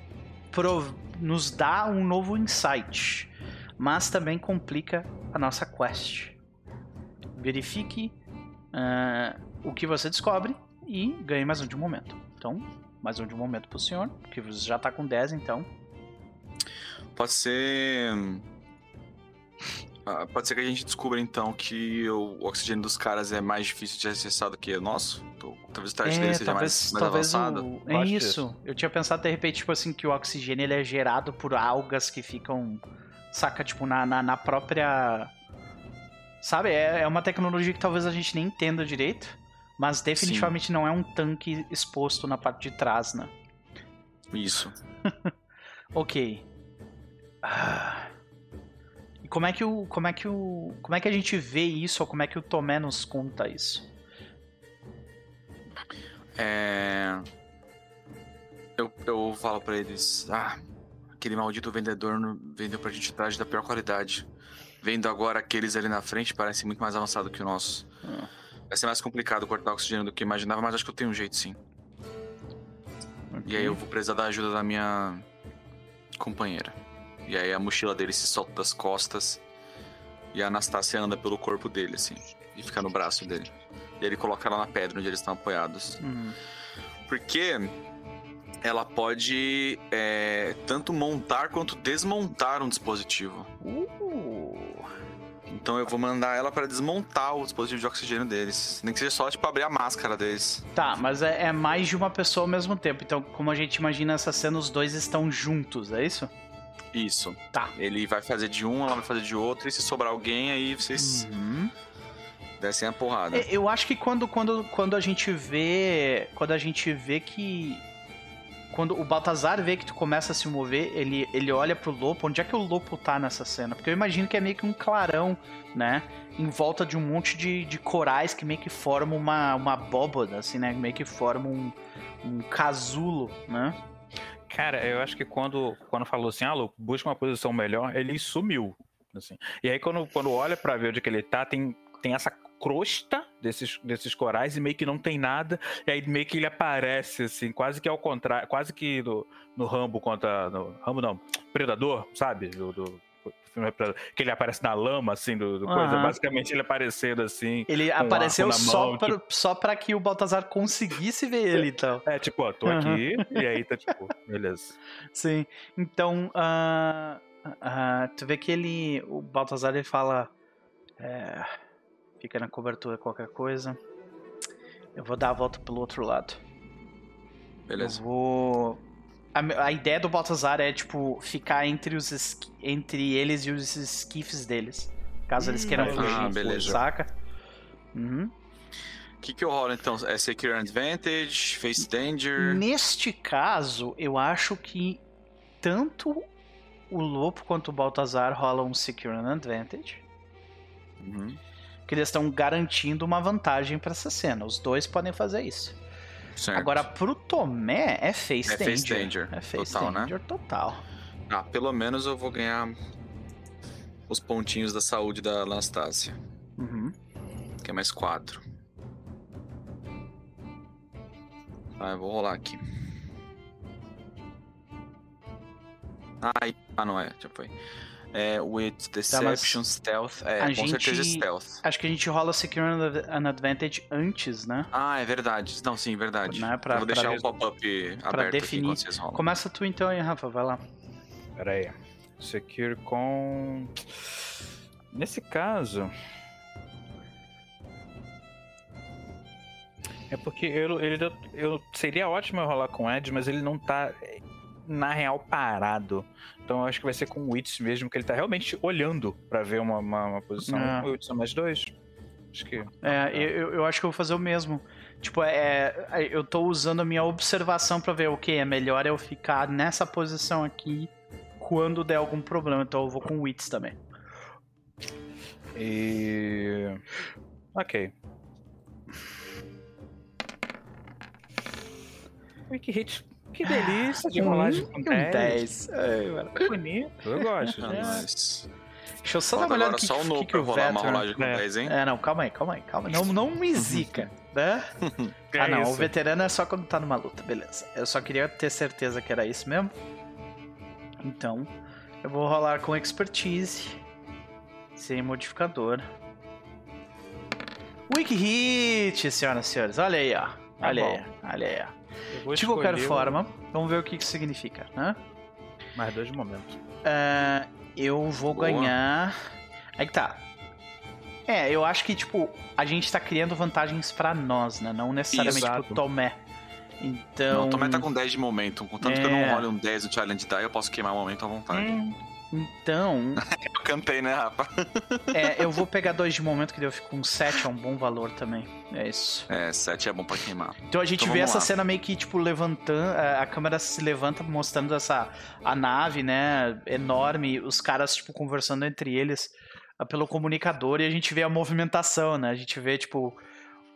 prov- nos dá um novo insight, mas também complica a nossa quest. Verifique ah, o que você descobre e ganhe mais um de um momento. Então, mais um de um momento pro senhor, que você já tá com 10, então. Pode ser. Ah, Pode ser que a gente descubra então que o oxigênio dos caras é mais difícil de acessar do que o nosso. Então, talvez o teste dele seja mais, mais avançado. É, o... É isso. Eu tinha pensado de repente, tipo assim, que o oxigênio ele é gerado por algas que ficam, saca, tipo, na, na, na própria. Sabe? É, é uma tecnologia que talvez a gente nem entenda direito, mas definitivamente não é um tanque exposto na parte de trás, né? Isso. Ok. Ah. Como é que o. Como é que o. Como é que a gente vê isso, ou como é que o Tomé nos conta isso? É. Eu, eu falo pra eles: Ah, aquele maldito vendedor vendeu pra gente traje da pior qualidade. Vendo agora aqueles ali na frente, parecem muito mais avançado que o nosso. Ah. Vai ser mais complicado cortar oxigênio do que eu imaginava, mas acho que eu tenho um jeito sim. E aí eu vou precisar da ajuda da minha companheira. E aí a mochila dele se solta das costas e a Anastácia anda pelo corpo dele, assim, e fica no braço dele. E ele coloca ela na pedra onde eles estão apoiados. Hum. Porque ela pode é, tanto montar quanto desmontar um dispositivo. Uh. Então eu vou mandar ela para desmontar o dispositivo de oxigênio deles. Nem que seja só, tipo, abrir a máscara deles. Tá, mas é, é mais de uma pessoa ao mesmo tempo. Então, como a gente imagina essa cena, os dois estão juntos, é isso? Isso. Tá. Ele vai fazer de um, ela vai fazer de outro, e se sobrar alguém, aí vocês Uhum. descem a porrada. É, Eu acho que quando, quando, quando a gente vê. Quando a gente vê que. Quando o Baltazar vê que tu começa a se mover, ele, ele olha pro Lopo. Onde é que o Lopo tá nessa cena? Porque eu imagino que é meio que um clarão, né? Em volta de um monte de, de corais que meio que formam uma, uma abóboda, assim, né? Meio que formam um, um casulo, né? Cara, eu acho que quando, quando falou assim, ah, Lu, busca uma posição melhor, ele sumiu. Assim. E aí, quando, quando olha pra ver onde que ele tá, tem, tem essa crosta desses, desses corais e meio que não tem nada. E aí meio que ele aparece, assim, quase que ao contrário, quase que no, no Rambo contra. No, Rambo não, Predador, sabe? Do, do filme que ele aparece na lama, assim, do, do coisa. Basicamente ele aparecendo assim. Ele um apareceu arco na só, mão, pra, só pra que o Baltazar conseguisse ver ele, então. É, tipo, ó, tô Aham. aqui, e aí tá tipo, beleza. Sim. Então, ah, ah, tu vê que ele. O Baltazar ele fala. é, fica na cobertura qualquer coisa. Eu vou dar a volta pelo outro lado. Beleza. Eu vou. A, a ideia do Baltazar é, tipo, ficar entre, os entre eles e os esquifes deles. Caso eles Hum, queiram ah, fugir. beleza. Saca? Uhum. O que, que eu rolo então? É Secure Advantage, Face Danger. Neste caso, eu acho que tanto o Lopo quanto o Baltazar rolam um Secure and Advantage. Uhum. Que eles estão garantindo uma vantagem pra essa cena. Os dois podem fazer isso. Certo. Agora, pro Tomé, é Face É Danger. Face Danger, É Face total, né? Danger total. Ah, pelo menos eu vou ganhar os pontinhos da saúde da Anastasia. Uhum. Que é mais quatro. Tá, eu vou rolar aqui. Ai, ah, não é, já foi. É, with Deception, Stealth. É, com certeza gente- Stealth. Acho que a gente rola Secure and an Advantage antes, né? Ah, é verdade. Não, sim, verdade. Né, pra- eu vou deixar pra- o pop-up aberto definir. aqui quando vocês rolam. Começa tu então aí, Rafa. Vai lá. Pera aí. Secure com. Nesse caso. É porque eu, ele, eu, seria ótimo eu rolar com o Ed, mas ele não tá, na real, parado. Então eu acho que vai ser com o Wits mesmo, que ele tá realmente olhando pra ver uma, uma, uma posição. É. O Wits é mais dois. Acho que. É, eu, eu acho que eu vou fazer o mesmo. Tipo, é, é, eu tô usando a minha observação pra ver o que é melhor eu ficar nessa posição aqui quando der algum problema. Então eu vou com Wits também. E. Ok. Ui, que hit. Que delícia de rolagem com Um 10. 10. Ai. Que bonito, eu gosto. Ah, né? mas... Deixa eu só dar Falta uma olhada agora no que, só o que, no que, pra o rolar uma rolagem com É. 10, hein? É, não, calma aí, calma aí, calma aí. Não, não me zica, né? Ah, é não, o isso? veterano é só quando tá numa luta, beleza. Eu só queria ter certeza que era isso mesmo. Então, eu vou rolar com expertise, sem modificador. Weak hit, senhoras e senhores. Olha aí, ó. Olha aí, olha aí, ó. De qualquer forma, vamos ver o que isso significa, né? Mais dois momentos. Ah, eu vou Boa. ganhar. Aí que tá. É, eu acho que, tipo, a gente tá criando vantagens pra nós, né? Não necessariamente Exato. pro Tomé. Então. Não, o Tomé tá com 10 de momento. Contanto que eu É. não role um 10 no Challenge Die, eu posso queimar o momento à vontade. Hum, Então, Eu cantei, né, Rafa? é, eu vou pegar dois de momento, que daí eu fico com 7, é um bom valor também. É isso. É, 7 é bom pra queimar. Então a gente Então vê essa lá. cena meio que, tipo, levantando. A câmera se levanta mostrando essa. A nave, né? Enorme, os caras, tipo, conversando entre eles ah, pelo comunicador e a gente vê a movimentação, né? A gente vê, tipo.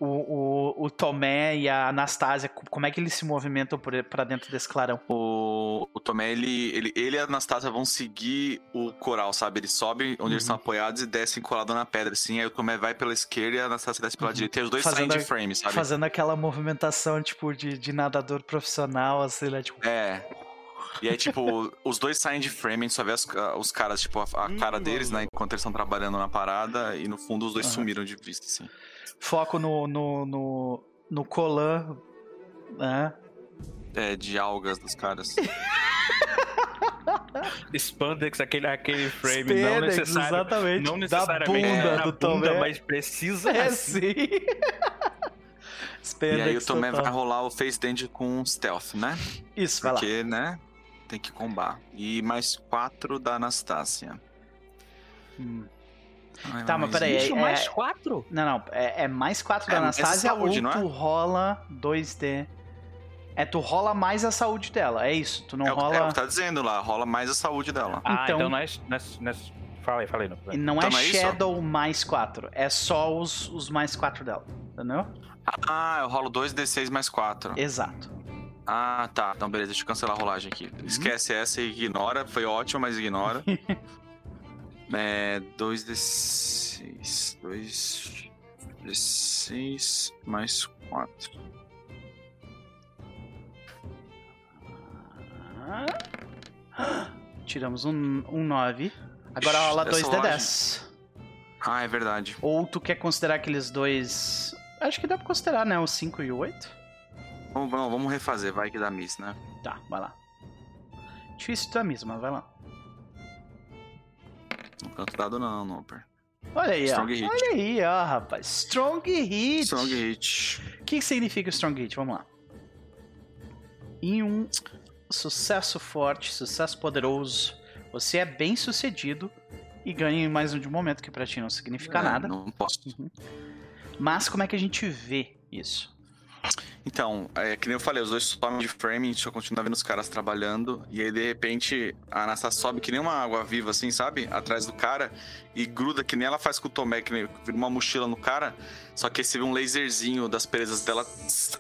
O, o, o Tomé e a Anastasia, co- como é que eles se movimentam pra dentro desse clarão? O, o Tomé, ele, ele, ele e a Anastasia vão seguir o coral, sabe? Eles sobem onde Uhum. eles estão apoiados e descem colado na pedra, assim. Aí o Tomé vai pela esquerda e a Anastasia desce pela Uhum. direita. E os dois Fazendo saem de frame, sabe? Fazendo aquela movimentação, tipo, de, de nadador profissional, assim, né? Tipo, É. E aí, tipo, os dois saem de frame, a gente só vê as- os caras, tipo, a, a cara deles, né? Enquanto eles estão trabalhando na parada. E no fundo, os dois Aham. sumiram de vista, assim. Foco no, no, no, no Colan, né? É, de algas dos caras. Spandex, aquele, aquele frame não Spandex, necessário. exatamente. Não necessariamente da bunda é, do da Tomé. bunda, mas precisa É, assim. sim. e Spandex aí o Tomé total. vai rolar o Face Danger com Stealth, né? Isso, vai lá. Porque, né? Tem que combar. E mais quatro da Anastasia. Hum. Ai, Tá, mas peraí, um. é- Bicho, mais quatro? Não, não, é, é mais 4 da É, é Anastasia saúde, ou não é? tu rola 2D? É, tu rola mais a saúde dela, é isso. Tu não É o, rola. é o que tá dizendo lá, rola mais a saúde dela. Ah, Então- então não é, não é, não é- Fala aí, fala aí. Não. Não é Então não é isso? Shadow mais 4, é só os, os mais 4 dela. Entendeu? Ah, eu rolo 2d6 mais 4. Exato. Ah, tá. Então beleza, deixa eu cancelar a rolagem aqui. Uhum. Esquece essa e ignora. Foi ótimo, mas ignora. é. 2d6. 2d6 mais 4. Tiramos um, um 9. Agora rola Essa 2 de rolagem- 10. Ah, é verdade. Ou tu quer considerar aqueles dois. Acho que dá pra considerar, né? O 5 e o 8. Vamos, vamos, refazer, vai que dá miss, né? Tá, vai lá. Difícil da mesma, vai lá. Não canto dado não, Noper. Olha aí, Strong ó. hit. Olha aí, ó, rapaz. Strong hit. Strong hit. O que, significa Strong Hit? Vamos lá. Em um sucesso forte, sucesso poderoso, você é bem sucedido e ganha em mais um de momento, que pra ti não significa É, nada. Não posso. Mas como é que a gente vê isso? Então, é, que nem eu falei, os dois somem de frame, a gente só continua vendo os caras trabalhando. E aí, de repente, a Anastácia sobe que nem uma água viva, assim, sabe? Atrás do cara. E gruda que nem ela faz com o Tomé, que nem vira uma mochila no cara. Só que vê um laserzinho das presas dela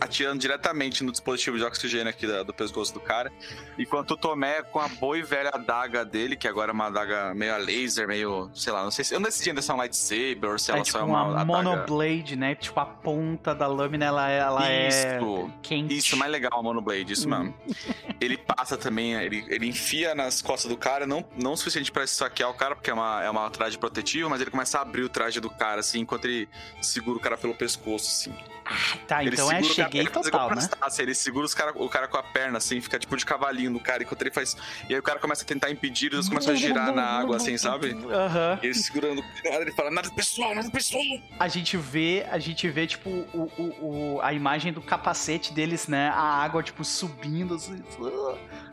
atirando diretamente no dispositivo de oxigênio aqui da- do pescoço do cara. Enquanto o Tomé, com a boa e velha adaga dele, que agora é uma adaga meio a laser, meio, sei lá, não sei se. Eu não decidi ainda se é um lightsaber ou se é ela tipo só é uma, uma, adaga. monoblade, né? Tipo, a ponta da lâmina, ela, ela é Isso. quente. Isso, mais legal, a Monoblade, isso Hum. mesmo. ele passa também, ele, ele enfia nas costas do cara, não, não o suficiente pra saquear o cara, porque é uma, é uma traje protetiva, mas ele começa a abrir o traje do cara, assim, enquanto ele segura o cara pelo pescoço, assim. Tá, ele então é cara- cheguei ele faz total, né? Anastácia, Ele segura os cara, o cara com a perna, assim, fica tipo de cavalinho no cara, enquanto ele faz. E aí o cara começa a tentar impedir, eles começam a girar na água, assim, sabe? Aham. E ele segurando o cara, ele fala, nada pessoal, nada pessoal. a gente vê, a gente vê, tipo, o, o, o- a imagem do capacete deles, né? A água, tipo, subindo, assim,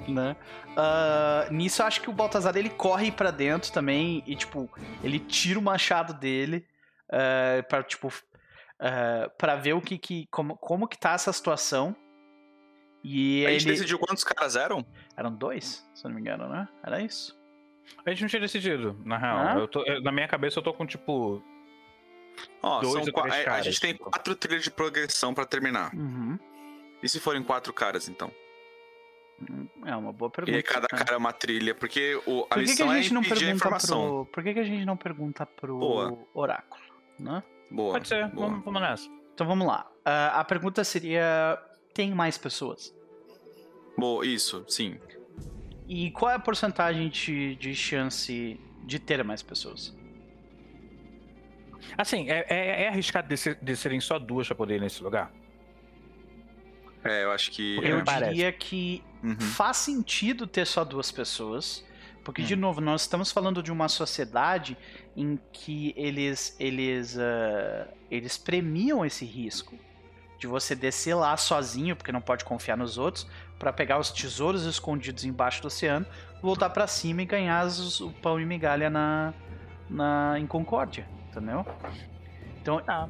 né? Ah, nisso, eu acho que o Baltazar, ele corre pra dentro também e, tipo, ele tira o machado dele uh, pra, tipo, uh, pra ver o que que, como, como que tá essa situação. E A gente ele... decidiu quantos caras eram? Eram dois, se eu não me engano, né? Era isso. A gente não tinha decidido, na real. Ah? Eu tô- eu- na minha cabeça eu tô com, tipo. Ó, Dois são ou três a caras, gente tem tipo. quatro trilhas de progressão pra terminar. Uhum. E se forem quatro caras, então? É uma boa E pergunta. aí cada né? cara é uma trilha, porque o, a Por que, que missão a é gente não impedir a pergunta informação. pro. Por que, que a gente não pergunta pro Boa. oráculo, né? Boa. Pode ser, boa. vamos, vamos nessa. Então vamos lá. Ah, a pergunta seria: tem mais pessoas? Boa, isso, sim. E qual é a porcentagem de, de chance de ter mais pessoas? Assim, é, é, é arriscado de, ser- de serem só duas pra poder ir nesse lugar? É, eu acho que. Eu é. diria que Uhum. faz sentido ter só duas pessoas, porque, de Hum. novo, nós estamos falando de uma sociedade em que eles, eles, ah, eles premiam esse risco de você descer lá sozinho, porque não pode confiar nos outros, pra pegar os tesouros escondidos embaixo do oceano, voltar pra cima e ganhar os- o pão e migalha na, na, em Concórdia, entendeu? Então, Ah.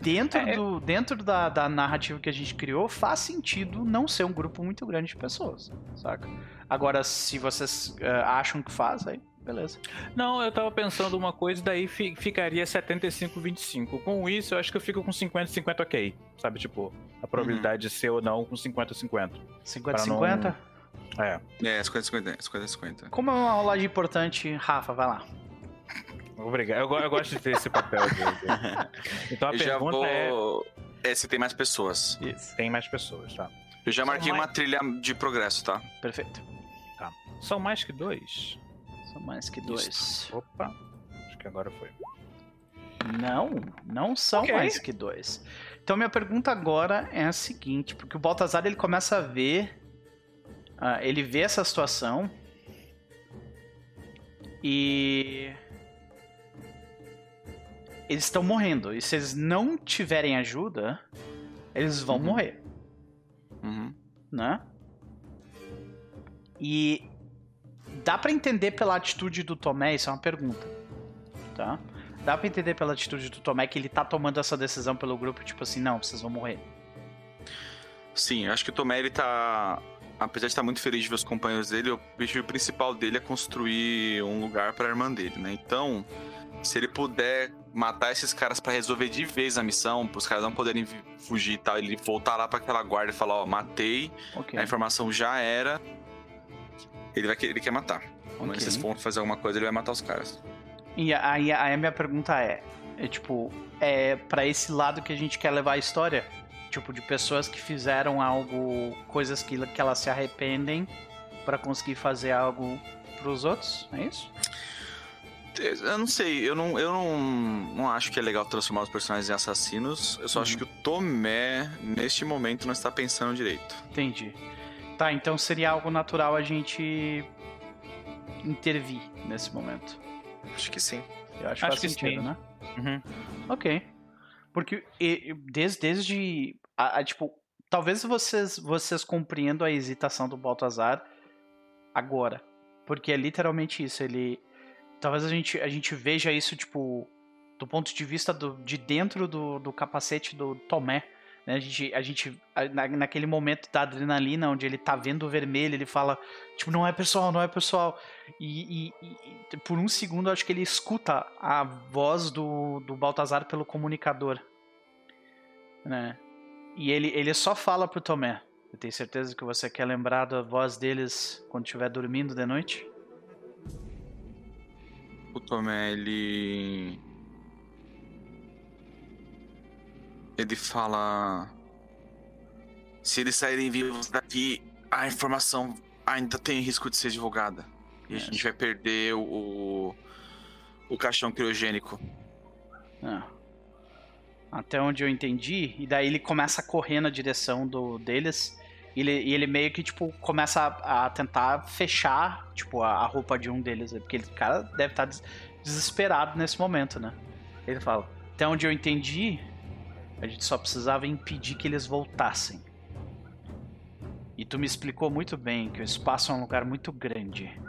Dentro, É, é- do, dentro da, da narrativa que a gente criou, faz sentido não ser um grupo muito grande de pessoas, saca? Agora, se vocês ah, acham que faz, aí beleza. Não, eu tava pensando uma coisa, daí fi- ficaria 75-25. Com isso, eu acho que eu fico com 50-50 ok. Sabe, tipo, a probabilidade de ser ou não com 50-50. 50-50? É. É, 50-50. 50-50. Como é uma rolagem importante, Rafa, vai lá. Obrigado. Eu, eu gosto de ter esse papel. de- Então a Eu pergunta é: vou. É, se tem mais pessoas. Isso. tem mais pessoas, tá? Eu já São marquei mais- uma trilha de progresso, tá? Perfeito. São mais que dois? São mais que dois. Opa. Acho que agora foi. Não, não são Ok. mais que dois. Então minha pergunta agora é a seguinte, porque o Baltazar ele começa a ver, ah, ele vê essa situação e eles estão morrendo. E se eles não tiverem ajuda, eles vão Uhum. morrer, Uhum. né? E dá pra entender pela atitude do Tomé, isso é uma pergunta, tá? Dá pra entender pela atitude do Tomé que ele tá tomando essa decisão pelo grupo, tipo assim, não, vocês vão morrer. Sim, acho que o Tomé, ele tá. Apesar de estar muito feliz de ver os companheiros dele, o objetivo principal dele é construir um lugar pra irmã dele, né? Então, se ele puder matar esses caras pra resolver de vez a missão, os caras não poderem fugir e tal, ele voltar lá pra aquela guarda e falar: Ó, matei, Ok. a informação já era. Ele, vai, ele quer matar. Quando ok. vocês for fazer alguma coisa, ele vai matar os caras. E aí, aí a minha pergunta é, é tipo, é para esse lado que a gente quer levar a história? Tipo, de pessoas que fizeram algo, coisas que, que elas se arrependem pra conseguir fazer algo pros outros? É isso? Eu não sei, eu não, eu não, não acho que é legal transformar os personagens em assassinos. Eu só Uhum. acho que o Tomé, neste momento, não está pensando direito. Entendi. Tá, então seria algo natural a gente intervir nesse momento. Acho que sim. Eu acho, que Acho faz que sentido, sim. né? Uhum. Ok. Porque desde, desde a, a, tipo, talvez vocês vocês compreendam a hesitação do Baltazar agora, porque é literalmente isso, ele talvez a gente a gente veja isso tipo do ponto de vista do, de dentro do, do capacete do Tomé, né? A gente a gente na, naquele momento da adrenalina onde ele tá vendo o vermelho, ele fala tipo não é pessoal, não é pessoal. E, e- e- por um segundo acho que ele escuta a voz do, do Baltazar pelo comunicador. Né? E ele, ele só fala pro Tomé. Eu tenho certeza que você quer lembrar da voz deles quando estiver dormindo de noite? O Tomé, ele. Ele fala. Se eles saírem vivos daqui, a informação ainda tem risco de ser divulgada. E a É. gente vai perder o. o, caixão criogênico. Ah. Até onde eu entendi. E daí ele começa a correr na direção do, deles. E ele, e ele meio que, tipo, começa a, a tentar fechar, tipo, a, a roupa de um deles. Porque ele, o cara deve estar des- desesperado nesse momento, né? Ele fala, até onde eu entendi, a gente só precisava impedir que eles voltassem. E tu me explicou muito bem que o espaço é um lugar muito grande.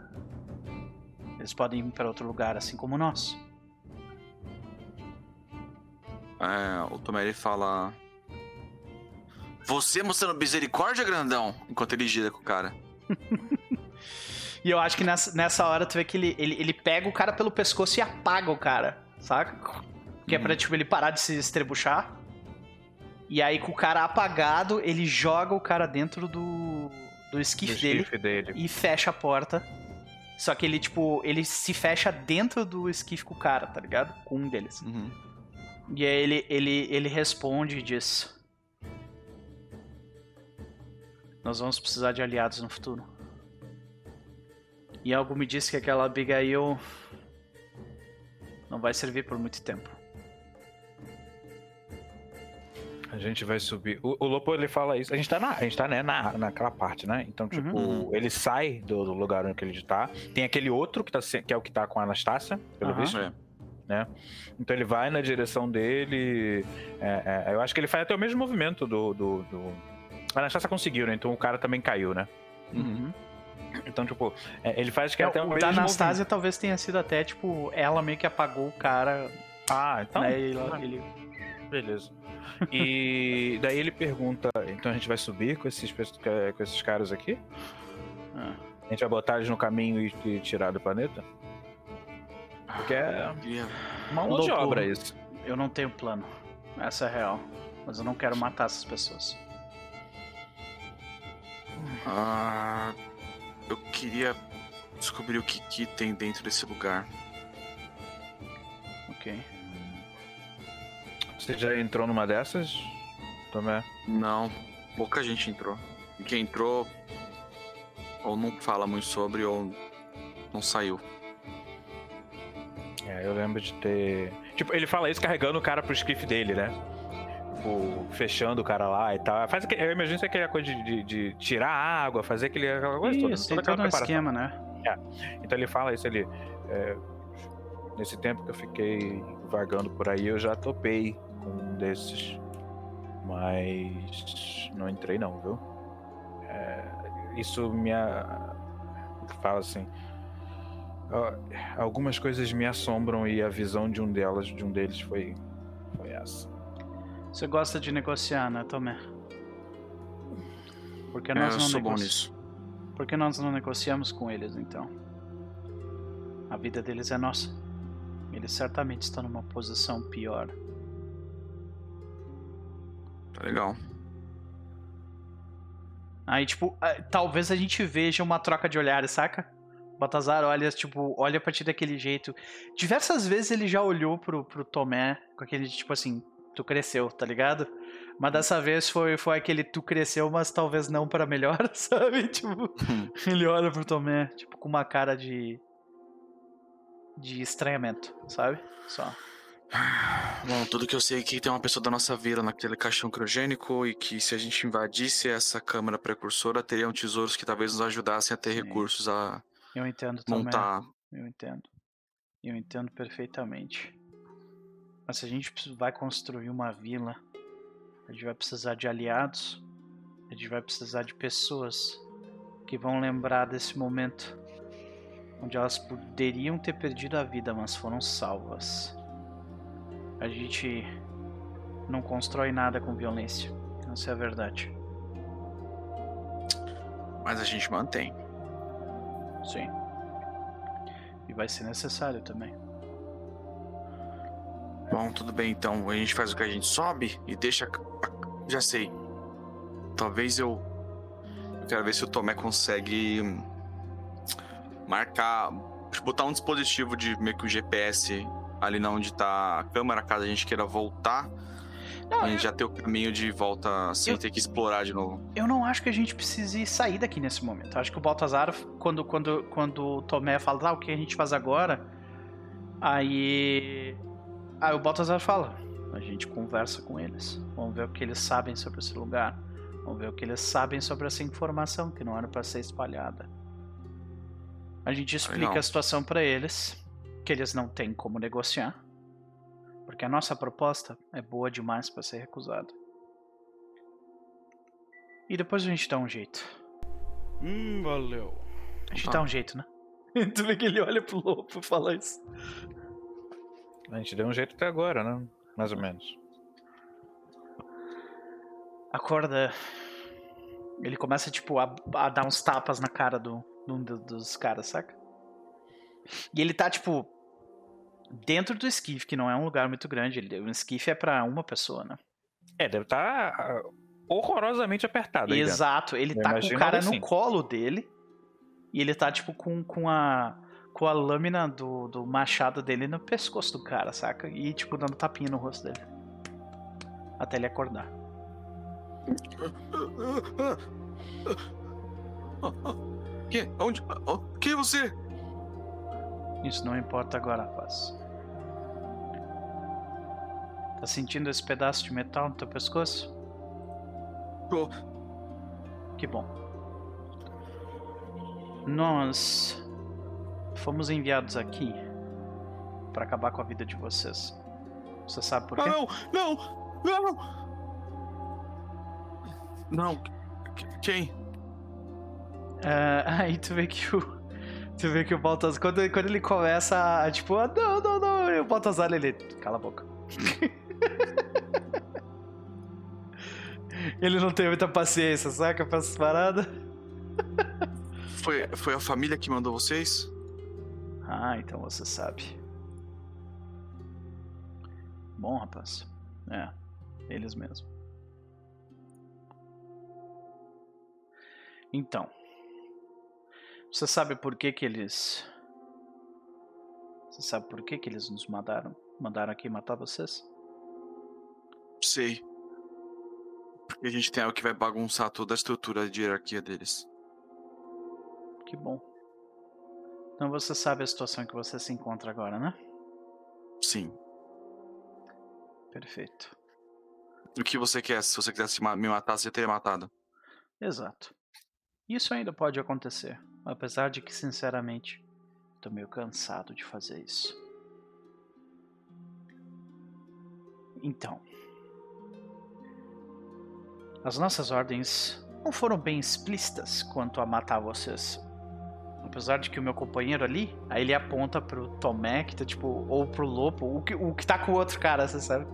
Eles podem ir para outro lugar, assim como nós. É, o Tomé ele fala. Você mostrando misericórdia, grandão? Enquanto ele gira com o cara. E eu acho que nessa, nessa hora tu vê que ele, ele, ele pega o cara pelo pescoço e apaga o cara, saca? Que é pra, tipo, ele parar de se estrebuchar. E aí, com o cara apagado, ele joga o cara dentro do, do esquife Do dele chifre dele. e fecha a porta. Só que ele, tipo, ele se fecha dentro do esquife com o cara, tá ligado? Com um deles. Uhum. E aí ele, ele, ele responde e diz: Nós vamos precisar de aliados no futuro. E algo me diz que aquela Abigail não vai servir por muito tempo. A gente vai subir. O, o Lopo ele fala isso. A gente tá, na, a gente tá né, na, naquela parte, né? Então, tipo, Uhum. ele sai do, do lugar onde ele tá. Tem aquele outro que, tá, que é o que tá com a Anastácia, pelo Aham. visto. É. Então ele vai na direção dele. é, é, eu acho que ele faz até o mesmo movimento do. do, do... A Anastácia conseguiu, né? Então o cara também caiu, né? Uhum. Então, tipo, é, ele faz que É, até o o mesmo da movimento. Anastasia talvez tenha sido até, tipo, ela meio que apagou o cara, Ah, então. né? E ela- ele... Beleza. E daí ele pergunta: então a gente vai subir com esses, pe- com esses caras aqui? Ah. A gente vai botar eles no caminho e, e tirar do planeta? Porque é uma mão de obra isso. Eu não tenho plano. Essa é real. Mas eu não quero matar essas pessoas. Ah, eu queria descobrir o que, que tem dentro desse lugar. Ok. Você já entrou numa dessas? Tomé? Não, pouca gente entrou. E quem entrou, ou não fala muito sobre, ou não saiu. É, eu lembro de ter. Tipo, ele fala isso carregando o cara pro skiff dele, né? Tipo, fechando o cara lá e tal. Faz aquele, eu imagino que aquela coisa de, de- de tirar a água, fazer aquele, aquela coisa toda. Isso, toda aquela todo um esquema, né? Então ele fala isso ali. é, nesse tempo que eu fiquei vagando por aí, eu já topei com um desses. Mas não entrei não, viu? É, isso me. a- Fala assim. Algumas coisas me assombram e a visão de um delas, de um deles foi, foi essa. Você gosta de negociar, né, Tomé? Porque É, nós eu não sou bom nisso. Por que nós não negociamos com eles, então? A vida deles é nossa. Eles certamente estão numa posição pior. Legal. Aí, tipo, talvez a gente veja uma troca de olhares, saca? Baltazar olha, tipo, olha pra ti daquele jeito. Diversas vezes ele já olhou pro, pro Tomé com aquele, tipo assim, tu cresceu, tá ligado? Mas dessa vez foi, foi aquele tu cresceu, mas talvez não pra melhor, sabe? Tipo, ele olha pro Tomé, tipo, com uma cara de. de estranhamento, sabe? Só. Bom, tudo que eu sei é que tem uma pessoa da nossa vila naquele caixão criogênico e que se a gente invadisse essa câmara precursora, teriam tesouros que talvez nos ajudassem a ter Sim. recursos a Eu entendo também. montar. Eu entendo. Eu entendo perfeitamente. Mas se a gente vai construir uma vila, a gente vai precisar de aliados, a gente vai precisar de pessoas que vão lembrar desse momento onde elas poderiam ter perdido a vida, mas foram salvas. A gente não constrói nada com violência. Essa é a verdade. Mas a gente mantém. Sim. E vai ser necessário também. Bom, tudo bem então. A gente faz o que a gente sobe e deixa. Já sei. Talvez eu. Eu quero ver se o Tomé consegue hum, marcar. Botar um dispositivo de meio que o GPS ali na onde tá a câmera, caso a gente queira voltar. Não, a gente já ter o caminho de volta sem Eu- ter que explorar de novo. Eu não acho que a gente precise sair daqui nesse momento. Acho que o Baltazar, quando, quando, quando o Tomé fala, ah, o que a gente faz agora? Aí. Aí o Baltazar fala, a gente conversa com eles. Vamos ver o que eles sabem sobre esse lugar. Vamos ver o que eles sabem sobre essa informação que não era para ser espalhada. A gente explica a situação para eles, que eles não têm como negociar, porque a nossa proposta é boa demais para ser recusada. E depois a gente dá um jeito. Hum, valeu. A gente Tá. dá um jeito, né? tu vê que ele olha pro lobo e fala isso. A gente deu um jeito até agora, né? Mais ou menos. Acorda. Ele começa, tipo, a, a dar uns tapas na cara do, do- dos caras, saca? E ele tá, tipo, dentro do esquife, que não é um lugar muito grande. Ele, o esquife é pra uma pessoa, né? É, deve estar horrorosamente apertado aí dentro. Exato. Ele Eu tá com o cara algo no assim. colo dele. E ele tá, tipo, com, com a. Com a lâmina do, do machado dele no pescoço do cara, saca? E, tipo, dando tapinha no rosto dele. Até ele acordar. Que? Onde? Quem é você? Isso não importa agora, rapaz. Tá sentindo esse pedaço de metal no teu pescoço? Tô. Que bom. Nós fomos enviados aqui para acabar com a vida de vocês. Você sabe por Ah, quê? não! Não! Não! Não. Qu- Quem? É, aí tu vê que o. Tu vê que o Baltazar. Quando, quando ele começa a, tipo, ah, não, não, não. E o Baltazar ele. Cala a boca. ele não tem muita paciência, saca? Pra essas paradas. Foi, foi a família que mandou vocês? Ah, então você sabe. Bom, rapaz. É, eles mesmo. Então, você sabe por que que eles Você sabe por que que eles nos mandaram? Mandaram aqui matar vocês? Sei. Porque a gente tem algo que vai bagunçar toda a estrutura de hierarquia deles. Que bom. Então você sabe a situação que você se encontra agora, né? Sim. Perfeito. O que você quer? Se você quisesse me matar, você teria matado. Exato. Isso ainda pode acontecer, apesar de que, sinceramente, tô meio cansado de fazer isso. Então, as nossas ordens não foram bem explícitas quanto a matar vocês. Apesar de que o meu companheiro ali, aí ele aponta pro Tomé, que tá tipo, ou pro Lopo, o que, o que tá com o outro cara, você sabe?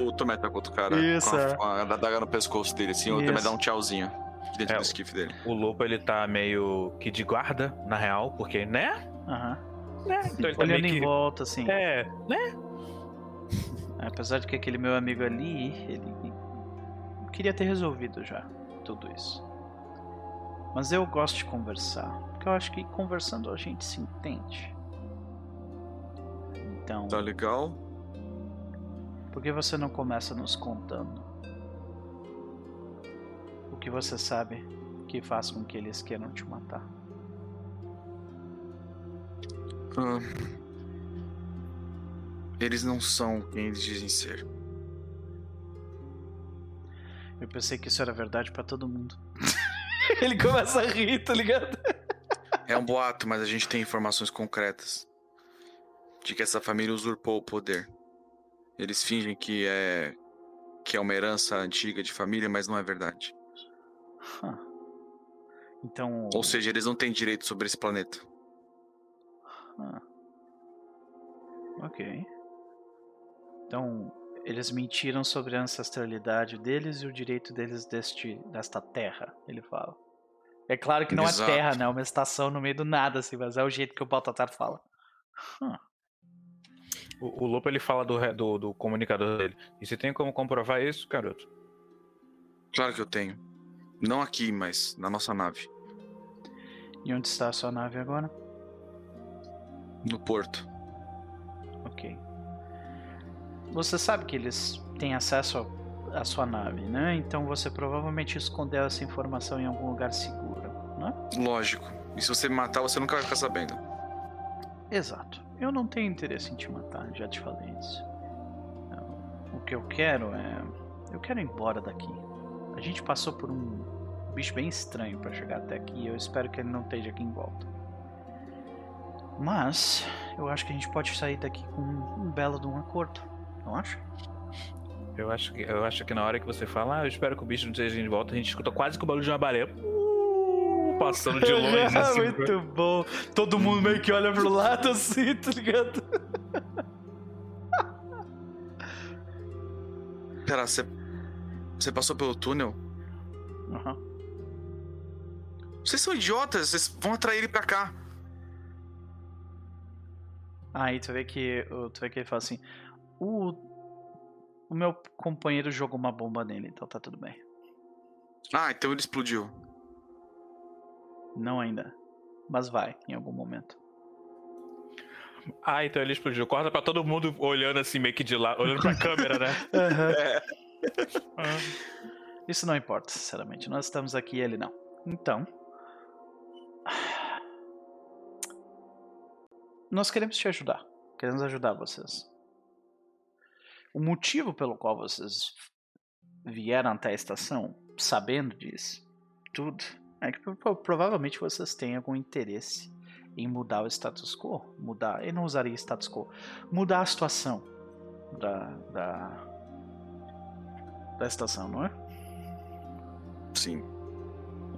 O Tomé tá com outro cara. Isso, Com a, é. com a adaga no pescoço dele, assim. O Tomé dá um tchauzinho. Dentro É, do esquife dele. O Lopo, ele tá meio que de guarda, na real, porque, né? Aham. Né? Então ele tá Olhando meio em que... volta, assim. É, né? Apesar de que aquele meu amigo ali, ele queria ter resolvido já tudo isso. Mas eu gosto de conversar, porque eu acho que conversando a gente se entende. Então, Tá legal? por que você não começa nos contando o que você sabe que faz com que eles queiram te matar? Ah, Eles não são quem eles dizem ser. Eu pensei que isso era verdade pra todo mundo. Ele começa a rir, tá ligado? É um boato, mas a gente tem informações concretas de que essa família usurpou o poder. Eles fingem que é que é uma herança antiga de família, mas não é verdade. Huh. Então. Ou seja, eles não têm direito sobre esse planeta. Ah. Ok. Então, eles mentiram sobre a ancestralidade deles e o direito deles deste, desta terra, ele fala. É claro que não Exato. é terra, né? É uma estação no meio do nada, assim, mas é o jeito que o Baltatar fala. Huh. O, o Lopo ele fala do, do, do comunicador dele. E você tem como comprovar isso, garoto? Claro que eu tenho. Não aqui, mas na nossa nave, E onde está a sua nave agora? no porto. Ok. Você sabe que eles têm acesso à sua nave, né? Então você provavelmente escondeu essa informação em algum lugar seguro, né? Lógico. E se você me matar, você nunca vai ficar sabendo. Exato. Eu não tenho interesse em te matar, já te falei isso. Não, O que eu quero é. Eu quero ir embora daqui. A gente passou por um bicho bem estranho para chegar até aqui e eu espero que ele não esteja aqui em volta. Mas eu acho que a gente pode sair daqui com um belo de um acordo, não acha? Eu acho, que, eu acho que na hora que você fala, ah, eu espero que o bicho não esteja de volta, a gente escuta quase que o barulho de uma baleia. Uh, Passando de longe, assim. Muito bom. Todo mundo meio que olha pro lado assim, tá ligado? Pera, você. Você passou pelo túnel? Aham. Vocês são idiotas, vocês vão atrair ele pra cá. Aí tu vê que tu vê que ele fala assim: "O o meu companheiro jogou uma bomba nele, então tá tudo bem. Ah, então ele explodiu. Não ainda, mas vai em algum momento." Ah, então ele explodiu. Corta pra todo mundo olhando assim, meio que de lado, olhando pra câmera, né? Ah. Isso não importa, sinceramente. Nós estamos aqui e ele não. Então, nós queremos te ajudar. Queremos ajudar vocês. O motivo pelo qual vocês vieram até a estação, sabendo disso, tudo, é que pro- provavelmente vocês têm algum interesse em mudar o status quo. Mudar, eu não usaria status quo. Mudar a situação da, da, da estação, não é? Sim.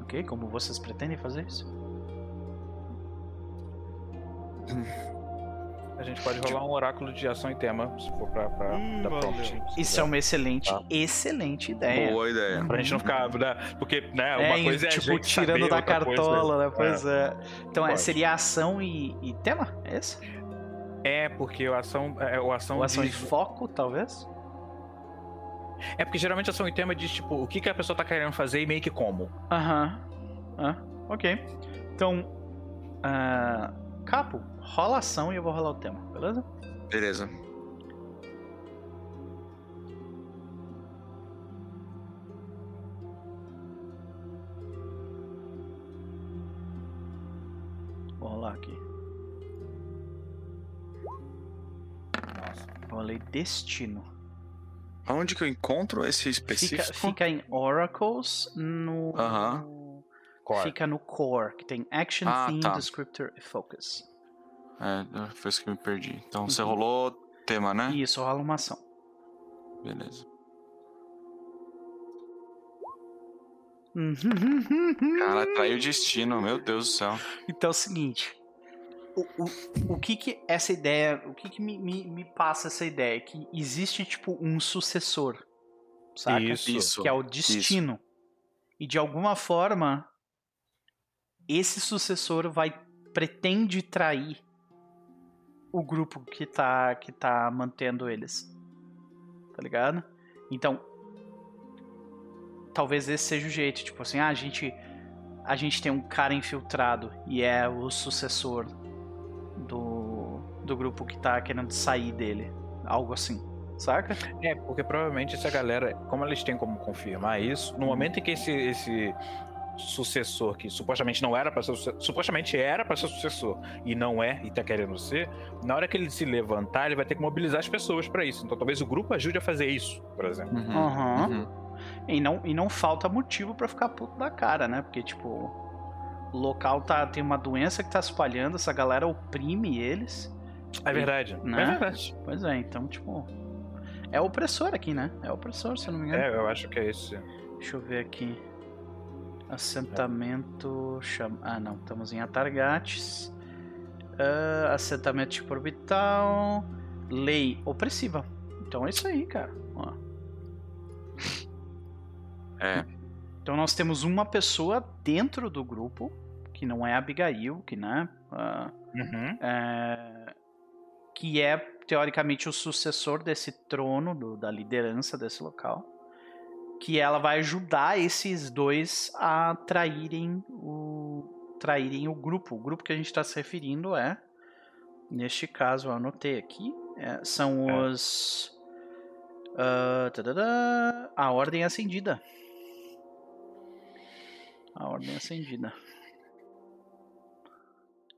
Ok? Como vocês pretendem fazer isso? A gente pode rolar um oráculo de ação e tema, se for pra, pra Hum, dar prompt. Isso é uma excelente, Tá. excelente ideia. Boa ideia. Pra gente não ficar. Né? Porque, né, uma É, coisa é a tipo, gente tirando saber, da coisa cartola, né? Pois é. Então é, seria ação e, e tema? É isso? É, porque o ação. É, o ação Ou ação diz- e foco, talvez? É porque geralmente ação e tema diz, tipo, o que, que a pessoa tá querendo fazer e meio que como. Aham. Ah, ok. Então, ah, Capo, rola ação e eu vou rolar o tema, beleza? Beleza. Vou rolar aqui. Nossa. Rolei destino. Aonde que eu encontro esse específico? Fica, fica em Oracles no. Aham. Core. Fica no core, que tem Action, Ah, Theme, tá. Descriptor e Focus. É, foi isso que eu me perdi. Então você Uhum. rolou tema, né? Isso rola uma ação. Beleza. Uhum. Cara, traiu o destino, meu Deus do céu. Então é o seguinte. O, o, o que que essa ideia. O que que me, me, me passa essa ideia? Que existe, tipo, um sucessor. Saca? Isso. Isso. Que é o destino. E de alguma forma. Esse sucessor vai. Pretende trair o grupo que tá, que tá mantendo eles. Tá ligado? Então. Talvez esse seja o jeito. Tipo assim, ah, a gente a gente tem um cara infiltrado e é o sucessor do, do grupo que tá querendo sair dele. Algo assim, saca? É, porque provavelmente essa galera, como eles têm como confirmar isso, no momento em que esse, esse sucessor que supostamente não era para ser supostamente era para ser sucessor e não é e tá querendo ser, na hora que ele se levantar, ele vai ter que mobilizar as pessoas para isso. Então talvez o grupo ajude a fazer isso, por exemplo. Uhum. uhum. E, não, e não falta motivo para ficar puto da cara, né? Porque, tipo, local tá, tem uma doença que tá espalhando, essa galera oprime eles. É verdade. Né? É verdade. Pois é, então, tipo. É opressor aqui, né? É opressor, se eu não me engano. É, eu acho que é isso. Deixa eu ver aqui. Assentamento. Chama... Ah, não. Estamos em Atargates. Uh, assentamento tipo orbital. Lei opressiva. Então é isso aí, cara. Ó. É. Então nós temos uma pessoa dentro do grupo, que não é Abigail, que né, uh, uhum. é, que é teoricamente o sucessor desse trono, do, da liderança desse local, que ela vai ajudar esses dois a traírem o, traírem o grupo. O grupo que a gente está se referindo é, neste caso, eu anotei aqui, é, são é. os. Uh, a Ordem Acendida a ordem acendida.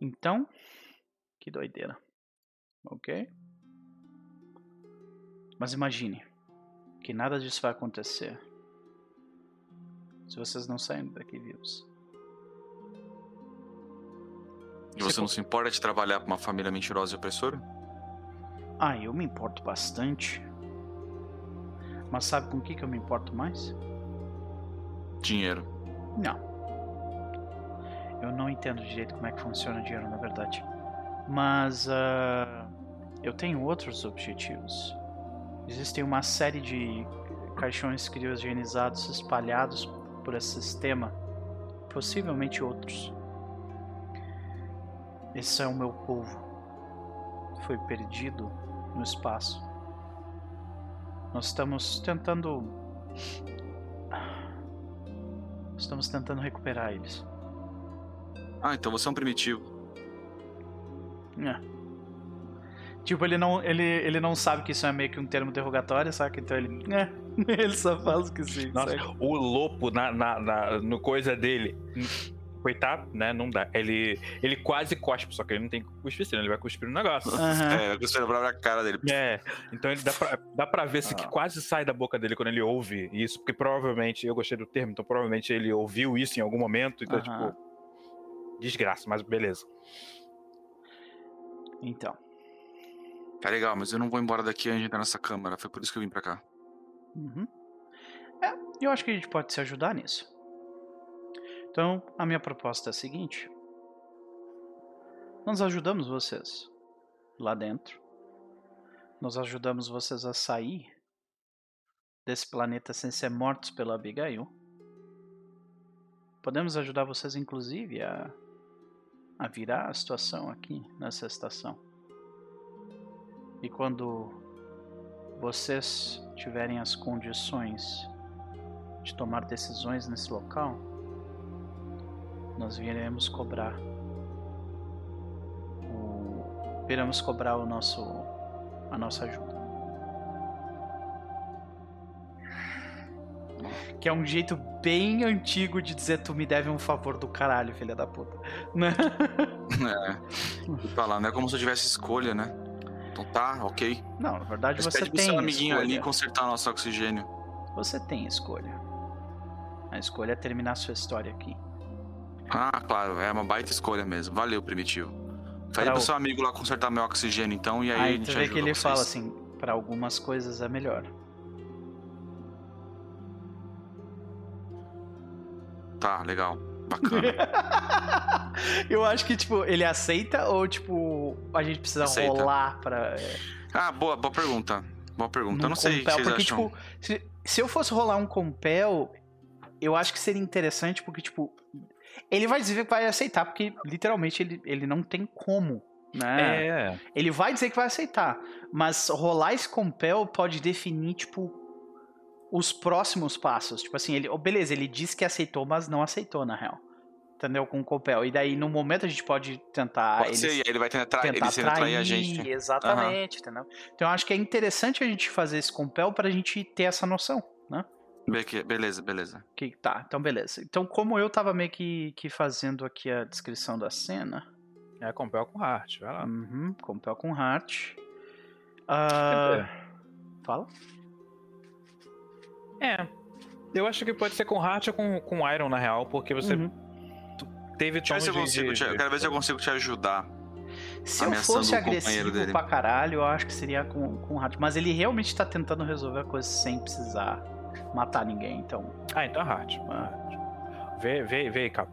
Então, que doideira. Ok? Mas imagine que nada disso vai acontecer se vocês não saírem daqui vivos. E você não se importa de trabalhar para uma família mentirosa e opressora? Ah, eu me importo bastante. Mas sabe com o que, que eu me importo mais? Dinheiro. Não. Eu não entendo direito como é que funciona o dinheiro, na verdade. Mas uh, eu tenho outros objetivos. Existem uma série de caixões criogenizados espalhados por esse sistema, possivelmente outros. Esse é o meu povo. Foi perdido no espaço. Nós estamos tentando Estamos tentando recuperar eles. Ah, então você é um primitivo. É. Tipo, ele não, ele, ele não sabe que isso é meio que um termo derrogatório, sabe? Então ele. É, ele só faz o que sim. Nossa, o lopo na, na, na, no coisa dele coitado, né? Não dá. Ele, ele quase cospe, só que ele não tem cuspir, ele vai cuspir no negócio. Uhum. É, vai cuspir na própria cara dele. É, então ele dá pra, dá pra ver se ah. que quase sai da boca dele quando ele ouve isso, porque provavelmente, eu gostei do termo, então provavelmente ele ouviu isso em algum momento, então, uhum. tipo, desgraça, mas beleza. Então. Tá legal, mas eu não vou embora daqui antes de entrar nessa câmara, foi por isso que eu vim pra cá. Uhum. É, eu acho que a gente pode se ajudar nisso. Então, a minha proposta é a seguinte: nós ajudamos vocês lá dentro, nós ajudamos vocês a sair desse planeta sem ser mortos pela Abigail. Podemos ajudar vocês, inclusive, a, a virar a situação aqui nessa estação. E quando vocês tiverem as condições de tomar decisões nesse local, nós viremos cobrar o viremos cobrar o nosso a nossa ajuda. Que é um jeito bem antigo de dizer tu me deve um favor do caralho, filha da puta. Né? É. falar, não é como se eu tivesse escolha, né? Então tá, ok. Não, na verdade Mas você tem seu amiguinho escolha. ali consertar nosso oxigênio. Você tem escolha. A escolha é terminar sua história aqui. Ah, claro, é uma baita escolha mesmo. Valeu, Primitivo. Pede pro o... seu amigo lá consertar meu oxigênio, então, e aí, aí a gente tu vê que ele vocês. fala assim, para algumas coisas é melhor. Tá, legal. Bacana. Eu acho que, tipo, ele aceita ou, tipo, a gente precisa aceita. rolar pra... É? Ah, boa, boa pergunta. Boa pergunta. Num eu não sei compel, porque, acham. tipo, se, se eu fosse rolar um compel, eu acho que seria interessante, porque, tipo, ele vai dizer que vai aceitar, porque literalmente ele, ele não tem como. Né? É. Ele vai dizer que vai aceitar. Mas rolar esse compel pode definir, tipo, os próximos passos. Tipo assim, ele. Oh, beleza, ele disse que aceitou, mas não aceitou, na real. Entendeu? Com o compel. E daí, no momento, a gente pode tentar. Pode ser, e ele vai tentar, tentar ele trair, trair a gente. Exatamente, uhum. entendeu? Então eu acho que é interessante a gente fazer esse compel pra gente ter essa noção? Be- Beleza, beleza. Que, tá, então beleza. Então, como eu tava meio que, que fazendo aqui a descrição da cena, É compel com heart, vai lá. uhum, compel com heart. Ah, fala? É. Eu acho que pode ser com heart ou com, com iron, na real, porque você Uhum. teve Deixa eu ver se eu tom de- consigo. de- te- quero ver se eu consigo te ajudar. Se eu fosse agressivo dele. pra caralho, eu acho que seria com, com heart. Mas ele realmente tá tentando resolver a coisa sem precisar matar ninguém, então. Ah, então heart. Ah. Vê, vê, vê aí, Capo.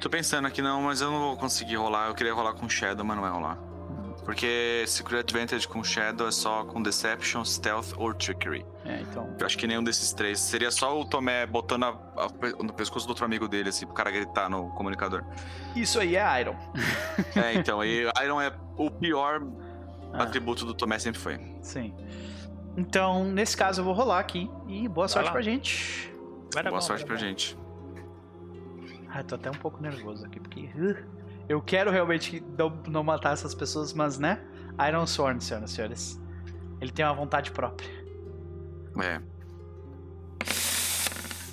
Tô pensando aqui, não, mas eu não vou conseguir rolar. Eu queria rolar com Shadow, mas não vai rolar. Porque Secret Advantage com Shadow é só com Deception, Stealth ou Trickery. É, então. Eu acho que nenhum desses três. Seria só o Tomé botando a- a- no pescoço do outro amigo dele, assim, pro cara gritar no comunicador. Isso aí é Iron. É, então, aí Iron é o pior Ah. atributo do Tomé, sempre foi. Sim. Então, nesse caso, eu vou rolar aqui. E boa sorte lá. pra gente. Vai dar Boa bom, sorte vai pra bom. gente. Ah, tô até um pouco nervoso aqui, porque. uh, eu quero realmente não, não matar essas pessoas, mas né? Iron Sworn, senhoras e senhores. Ele tem uma vontade própria. É.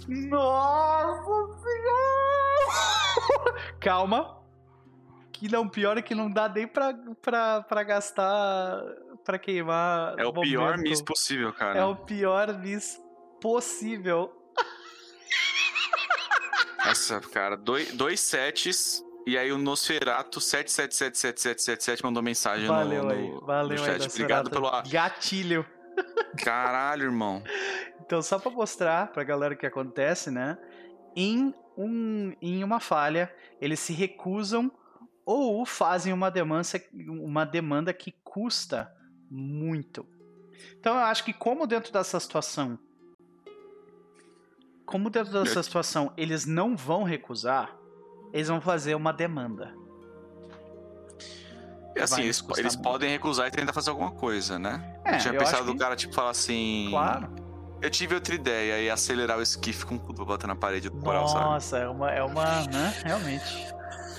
Nossa senhora! Calma. Que não, pior é que não dá nem pra, pra, pra gastar. Pra queimar. É o pior momento. miss possível, cara. É o pior miss possível. Nossa, cara, dois, dois sets. E aí o Nosferatu 777777 mandou mensagem no- Valeu no, aí. Valeu no aí, chat. Obrigado Nosferatu. pelo. Gatilho. Caralho, irmão. Então, só pra mostrar pra galera o que acontece, né? Em, um, em uma falha, eles se recusam ou fazem uma demanda, uma demanda que custa muito. Então, eu acho que como dentro dessa situação, como dentro dessa situação eles não vão recusar, eles vão fazer uma demanda. E assim, eles, eles podem recusar e tentar fazer alguma coisa, né? É, eu tinha eu pensado do que- cara, tipo, falar assim. Claro. Eu tive outra ideia e acelerar o esquife com tudo, botar na parede do coral, sabe? Nossa, é uma, é uma, né? Realmente.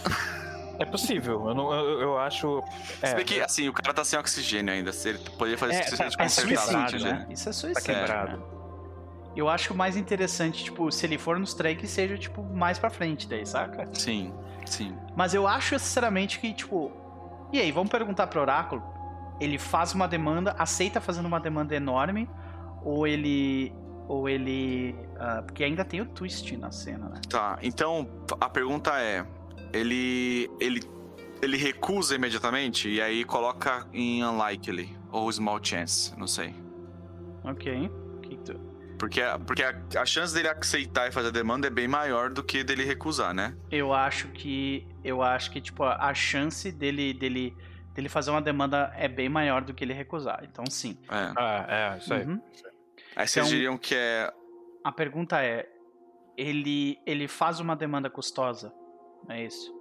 É possível. Eu, não, eu, eu acho. Se É, bem que, assim, o cara tá sem oxigênio ainda. Se ele poderia fazer É, isso, se tá- ele tá suicídio, né? Isso é suicídio. quebrado. né? Eu acho que o mais interessante, tipo, se ele for nos que seja, tipo, mais pra frente daí, saca? Sim, sim. Mas eu acho, sinceramente, que, tipo... E aí, vamos perguntar pro Oráculo? Ele faz uma demanda, aceita fazendo uma demanda enorme, ou ele... Ou ele... ah, porque ainda tem o twist na cena, né? Tá, então a pergunta é: ele. ele. ele recusa imediatamente e aí coloca em unlikely ou small chance, não sei. Ok. Porque, porque a, a chance dele aceitar e fazer a demanda é bem maior do que dele recusar, né? Eu acho que... Eu acho que, tipo, a a chance dele... dele dele fazer uma demanda é bem maior do que ele recusar. Então, sim. É. Ah, é, isso aí. Uhum. Aí vocês Então- diriam que é. A pergunta é: ele, ele faz uma demanda custosa? É isso?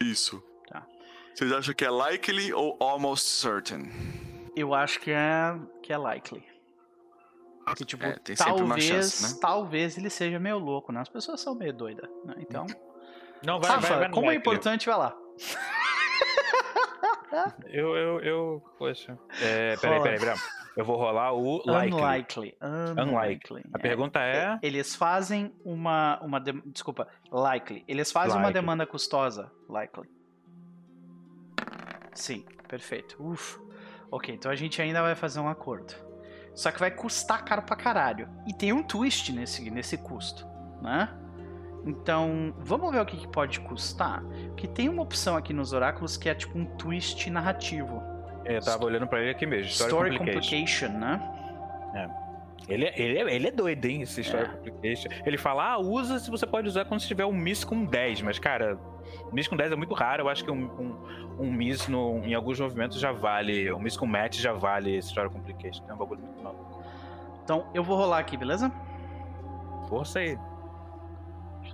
Isso. Tá. Vocês acham que é likely ou almost certain? Eu acho que é, que é likely. Que, tipo, É, tem sempre uma talvez, chance, né? talvez ele seja meio louco, né? As pessoas são meio doidas, né? Então, Não, vai, Rafa, vai, vai no como é importante, vai lá. Eu, eu, eu. Poxa. É, peraí, peraí, peraí. Eu vou rolar o likely. Unlikely. Unlikely. A é. pergunta é. Eles fazem uma. uma dem- Desculpa, likely. Eles fazem uma Likely. demanda custosa. Likely. Sim, perfeito. Uf. Ok, então a gente ainda vai fazer um acordo. Só que vai custar caro pra caralho. E tem um twist nesse, nesse custo, né? Então, vamos ver o que, que pode custar. Porque tem uma opção aqui nos oráculos que é tipo um twist narrativo. Eu tava olhando pra ele aqui mesmo. Story, Story complication. complication, né? Ele, é- ele, é, ele é doido, hein? Esse Story É. complication. Ele fala, ah, usa se você pode usar quando você tiver um miss com 10. Mas, cara, miss com 10 é muito raro. Eu acho que um, um, um miss no, em alguns movimentos já vale. Um miss com match já vale Story complication. É um bagulho muito maluco. Então, eu vou rolar aqui, beleza? Força aí.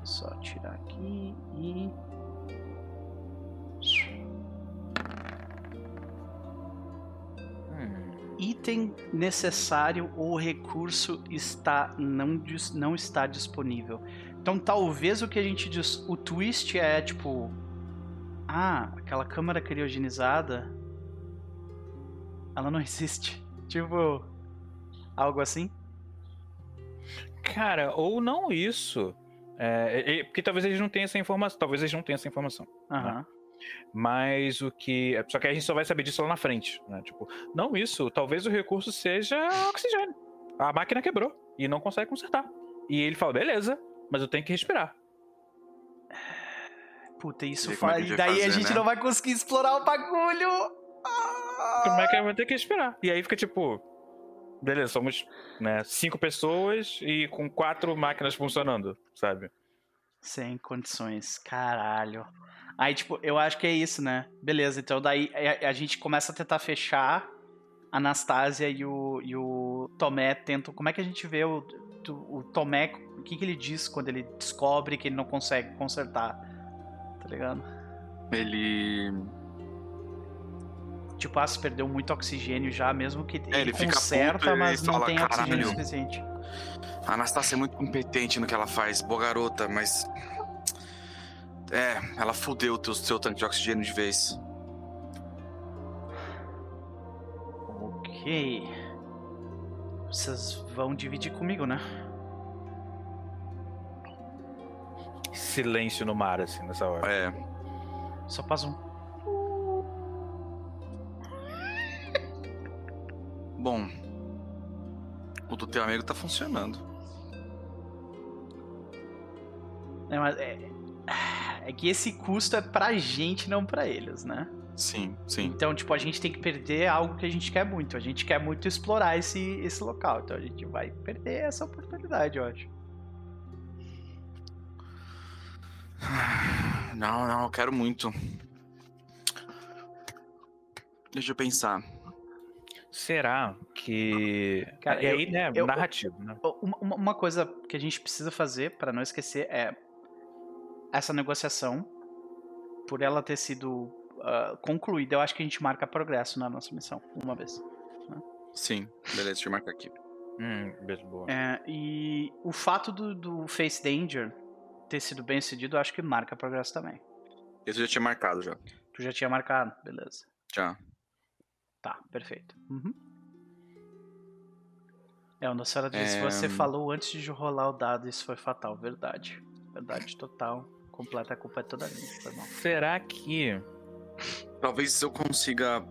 Eu só tirar aqui e. Hum. Item necessário ou recurso está não, não está disponível. Então talvez o que a gente diz. O twist é tipo. Ah, aquela câmara criogenizada. Ela não existe. Tipo. Algo assim? Cara, ou não isso. É, é, porque talvez eles não tenham essa informação. Talvez eles não tenham essa informação. Aham. Mas o que. Só que a gente só vai saber disso lá na frente. Né? Tipo, não isso. Talvez o recurso seja oxigênio. A máquina quebrou e não consegue consertar. E ele fala, beleza, mas eu tenho que respirar. Puta, isso é faz. a Daí gente vai a fazer, gente né? não vai conseguir explorar o bagulho. Como é que eu vou ter que respirar? E aí fica tipo. Beleza, somos né, cinco pessoas e com quatro máquinas funcionando, sabe? Sem condições, caralho. Aí, tipo, eu acho que é isso, né? Beleza, então daí a, a gente começa a tentar fechar. A Anastasia e o, e o Tomé tentam. Como é que a gente vê o, o, o Tomé? O que, que ele diz quando ele descobre que ele não consegue consertar? Tá ligado? Ele. Tipo, ah, se perdeu muito oxigênio já, mesmo que ele, É, ele fica conserta, puto mas ele não fala, tem oxigênio suficiente. A Anastácia é muito competente no que ela faz, boa garota, mas. É, ela fudeu o teu, seu tanque de oxigênio de vez. Ok. Vocês vão dividir comigo, né? Silêncio no mar, assim, nessa hora. É. Só faz um. Bom. O do teu amigo tá funcionando. É, mas é, é que esse custo é pra gente, não pra eles, né? Sim, sim. Então, tipo, a gente tem que perder algo que a gente quer muito. A gente quer muito explorar esse, esse local. Então a gente vai perder essa oportunidade, eu acho. Não, não, eu quero muito. Deixa eu pensar. Será que. Cara, e eu- aí, né? eu- narrativo, né? Uma, uma- coisa que a gente precisa fazer, pra não esquecer, é essa negociação, por ela ter sido ah, concluída, eu acho que a gente marca progresso na nossa missão, uma vez. Sim, beleza, deixa eu marcar aqui. Hum, beijo boa. É, e o fato do, do Face Danger ter sido bem sucedido, eu acho que marca progresso também. Esse eu já tinha marcado já. Tu já tinha marcado, beleza. Já. Tá, perfeito. Uhum. É, o Nossara disse, É, você falou antes de rolar o dado, isso foi fatal, verdade. Verdade total, completa, a culpa é toda minha, foi mal. Será que. Talvez eu consiga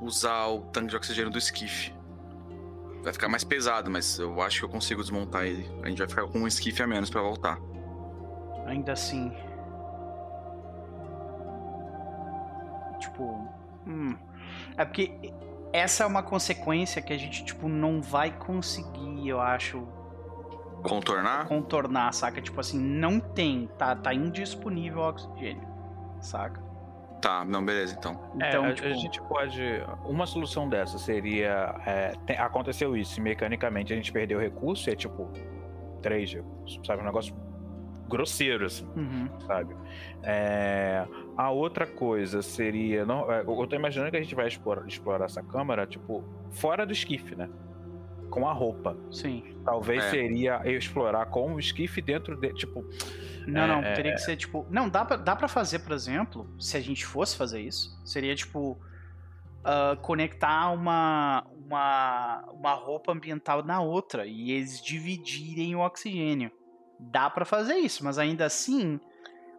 usar o tanque de oxigênio do esquife. Vai ficar mais pesado, mas eu acho que eu consigo desmontar ele. A gente vai ficar com um esquife a menos pra voltar. Ainda assim. Tipo. hum, É porque essa é uma consequência que a gente, tipo, não vai conseguir, eu acho, Contornar? contornar, saca? Tipo assim, não tem, tá, tá indisponível oxigênio, saca? Tá, não, beleza então. Então, é, a, tipo, a gente pode. Uma solução dessa seria. é, tem- aconteceu isso, e mecanicamente a gente perdeu recurso, e é tipo. Três recursos, sabe? Um negócio grosseiro, assim. uhum, sabe? É, a outra coisa seria. Não, é, eu tô imaginando que a gente vai explorar, explorar essa câmara, tipo, fora do esquife, né? Com a roupa. sim. Talvez É. seria eu explorar com o esquife dentro de. Tipo, Não, É, não, é, teria que ser tipo. Não, dá pra, dá pra fazer, por exemplo, se a gente fosse fazer isso, seria tipo. ah, conectar uma, uma, uma roupa ambiental na outra e eles dividirem o oxigênio. Dá pra fazer isso, mas ainda assim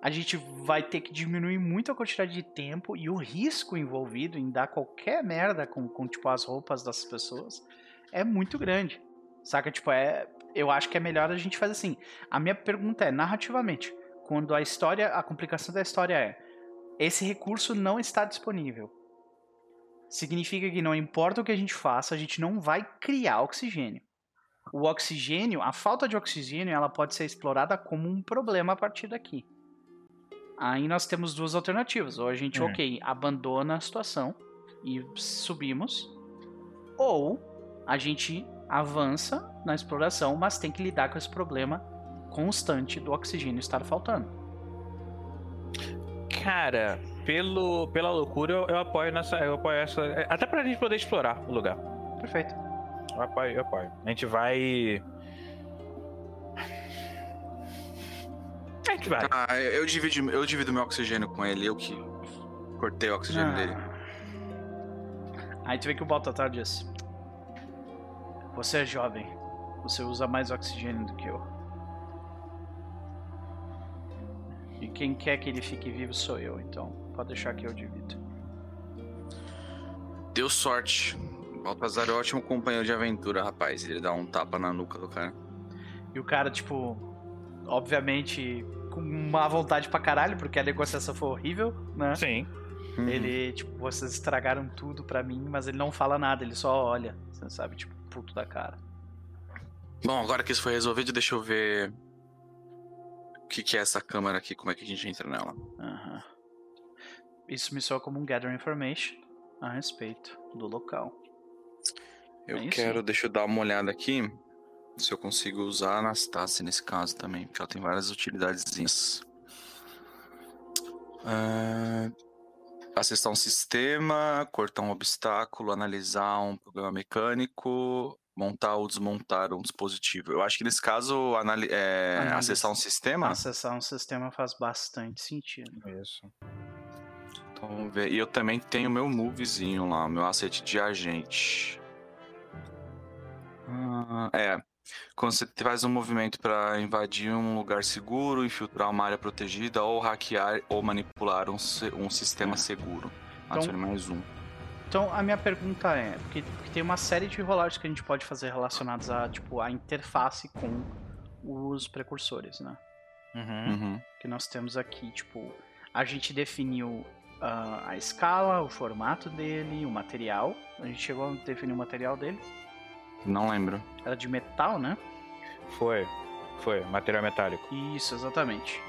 a gente vai ter que diminuir muito a quantidade de tempo e o risco envolvido em dar qualquer merda com, com tipo as roupas das pessoas é muito grande. Saca? Tipo, é. Eu acho que é melhor a gente fazer assim. A minha pergunta é, narrativamente, quando a história, a complicação da história é esse recurso não está disponível. Significa que não importa o que a gente faça, a gente não vai criar oxigênio. O oxigênio, a falta de oxigênio, ela pode ser explorada como um problema a partir daqui. Aí nós temos duas alternativas. Ou a gente, Hum. ok, abandona a situação e subimos. Ou a gente avança na exploração, mas tem que lidar com esse problema constante do oxigênio estar faltando. cara, pelo, pela loucura, eu, eu apoio nessa. Eu apoio essa. é, Até pra gente poder explorar o lugar. Perfeito. Eu apoio, eu apoio. A gente vai. A gente vai. Ah, eu divido, eu divido meu oxigênio com ele, eu que cortei o oxigênio dele. Aí tu vê que o Baltatar diz: Você é jovem. Você usa mais oxigênio do que eu. E quem quer que ele fique vivo sou eu, então pode deixar que eu divido. Deu sorte. Baltazar é um ótimo companheiro de aventura, rapaz. Ele dá um tapa na nuca do cara. E o cara, tipo, obviamente com má vontade pra caralho, porque a negociação foi horrível, né? Sim. Uhum. Ele, tipo, vocês estragaram tudo pra mim, mas ele não fala nada, ele só olha, você sabe, tipo, puto da cara. Bom, agora que isso foi resolvido, deixa eu ver. O que, que é essa câmera aqui? Como é que a gente entra nela? Aham. Isso me soa como um gather information a respeito do local. Eu É quero, deixa eu dar uma olhada aqui. Se eu consigo usar a Anastácia nesse caso também, porque ela tem várias utilidadezinhas. Ah, acessar um sistema, cortar um obstáculo, analisar um problema mecânico, montar ou desmontar um dispositivo. Eu acho que nesse caso, anali- é, acessar um sistema. Acessar um sistema faz bastante sentido. Isso. Então, vamos ver. E eu também tenho meu movezinho lá, meu asset de agente. Ah, é. Quando você faz um movimento para invadir um lugar seguro, infiltrar uma área protegida, ou hackear ou manipular um, um sistema É. seguro. Então- Adicione mais um. Então, a minha pergunta é, porque, porque tem uma série de rolagens que a gente pode fazer relacionados a, tipo, a interface com os precursores, né? Uhum. Uhum. que nós temos aqui, tipo, a gente definiu ah, a escala, o formato dele, o material. A gente chegou a definir o material dele. Não lembro. Era de metal, né? Foi. Foi. Material metálico. Isso, exatamente.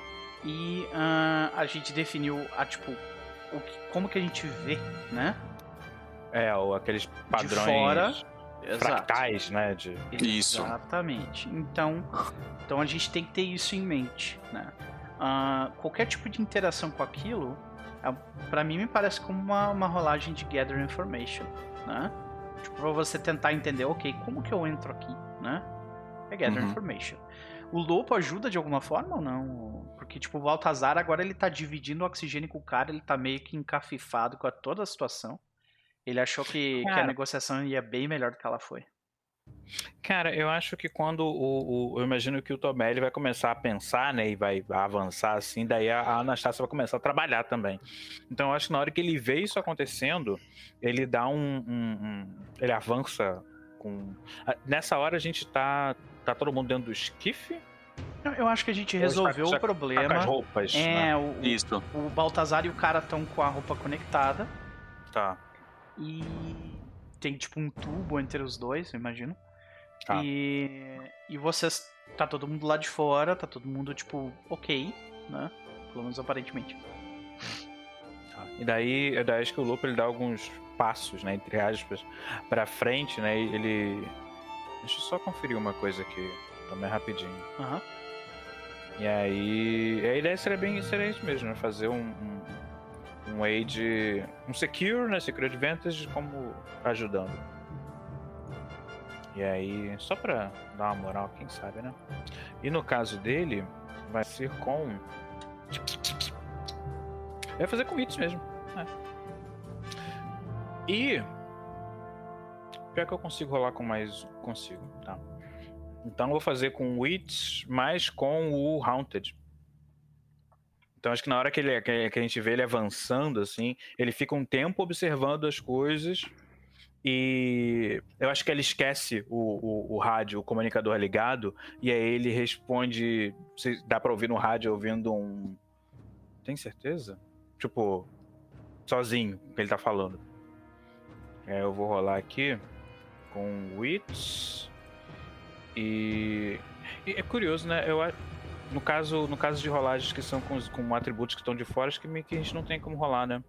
E ah, a gente definiu a tipo o que, como que a gente vê, né? É, ou aqueles padrões fora, fractais, né? De... Isso. Exatamente. Então, então a gente tem que ter isso em mente, né? Ah, qualquer tipo de interação com aquilo, é, pra mim me parece como uma, uma rolagem de gather information, né? Tipo, pra você tentar entender, ok, como que eu entro aqui, né? É gather Uhum. information. O Lopo ajuda de alguma forma ou não? Porque, tipo, o Baltazar agora ele tá dividindo o oxigênio com o cara, ele tá meio que encafifado com a toda a situação. Ele achou que, que a negociação ia bem melhor do que ela foi. Cara, eu acho que quando o, o- Eu imagino que o Tomé ele vai começar a pensar, né? E vai avançar assim, daí a, a Anastácia vai começar a trabalhar também. Então eu acho que na hora que ele vê isso acontecendo, ele dá um. um- um- ele avança com. Nessa hora a gente tá. Tá todo mundo dentro do esquife? Eu, acho que a gente resolveu o Tá com problema. as roupas. né? É, o, Isso. o, o Baltazar e o cara estão com a roupa conectada. Tá. E tem tipo um tubo entre os dois, eu imagino. Tá. E, e vocês. Tá todo mundo lá de fora, tá todo mundo, tipo, ok, né? Pelo menos aparentemente. Tá. E daí, daí acho que o Lupo ele dá alguns passos, né, entre aspas, pra frente, né, e ele... Deixa eu só conferir uma coisa aqui, também rapidinho. Aham. E aí, a ideia seria bem, seria isso mesmo, né, fazer um, um, um aid, um secure, né, secure advantage como ajudando. E aí, só pra dar uma moral, quem sabe, né? E no caso dele, vai ser com... Vai fazer com hits mesmo. É. E. Pior que eu consigo rolar com mais. Consigo, tá. Então eu vou fazer com o Wits, mais com o Haunted. Então acho que na hora que, ele, que a gente vê ele avançando, assim, ele fica um tempo observando as coisas. E eu acho que ele esquece o, o, o rádio, o comunicador ligado, e aí ele responde. se- Dá pra ouvir no rádio ouvindo um. Tem certeza? Tipo, sozinho, que ele tá falando. É, eu vou rolar aqui com Wits. E, e é curioso, né? Eu, a- no, caso, no caso de rolagens que são com, com atributos que estão de fora, acho que, meio que a gente não tem como rolar, né?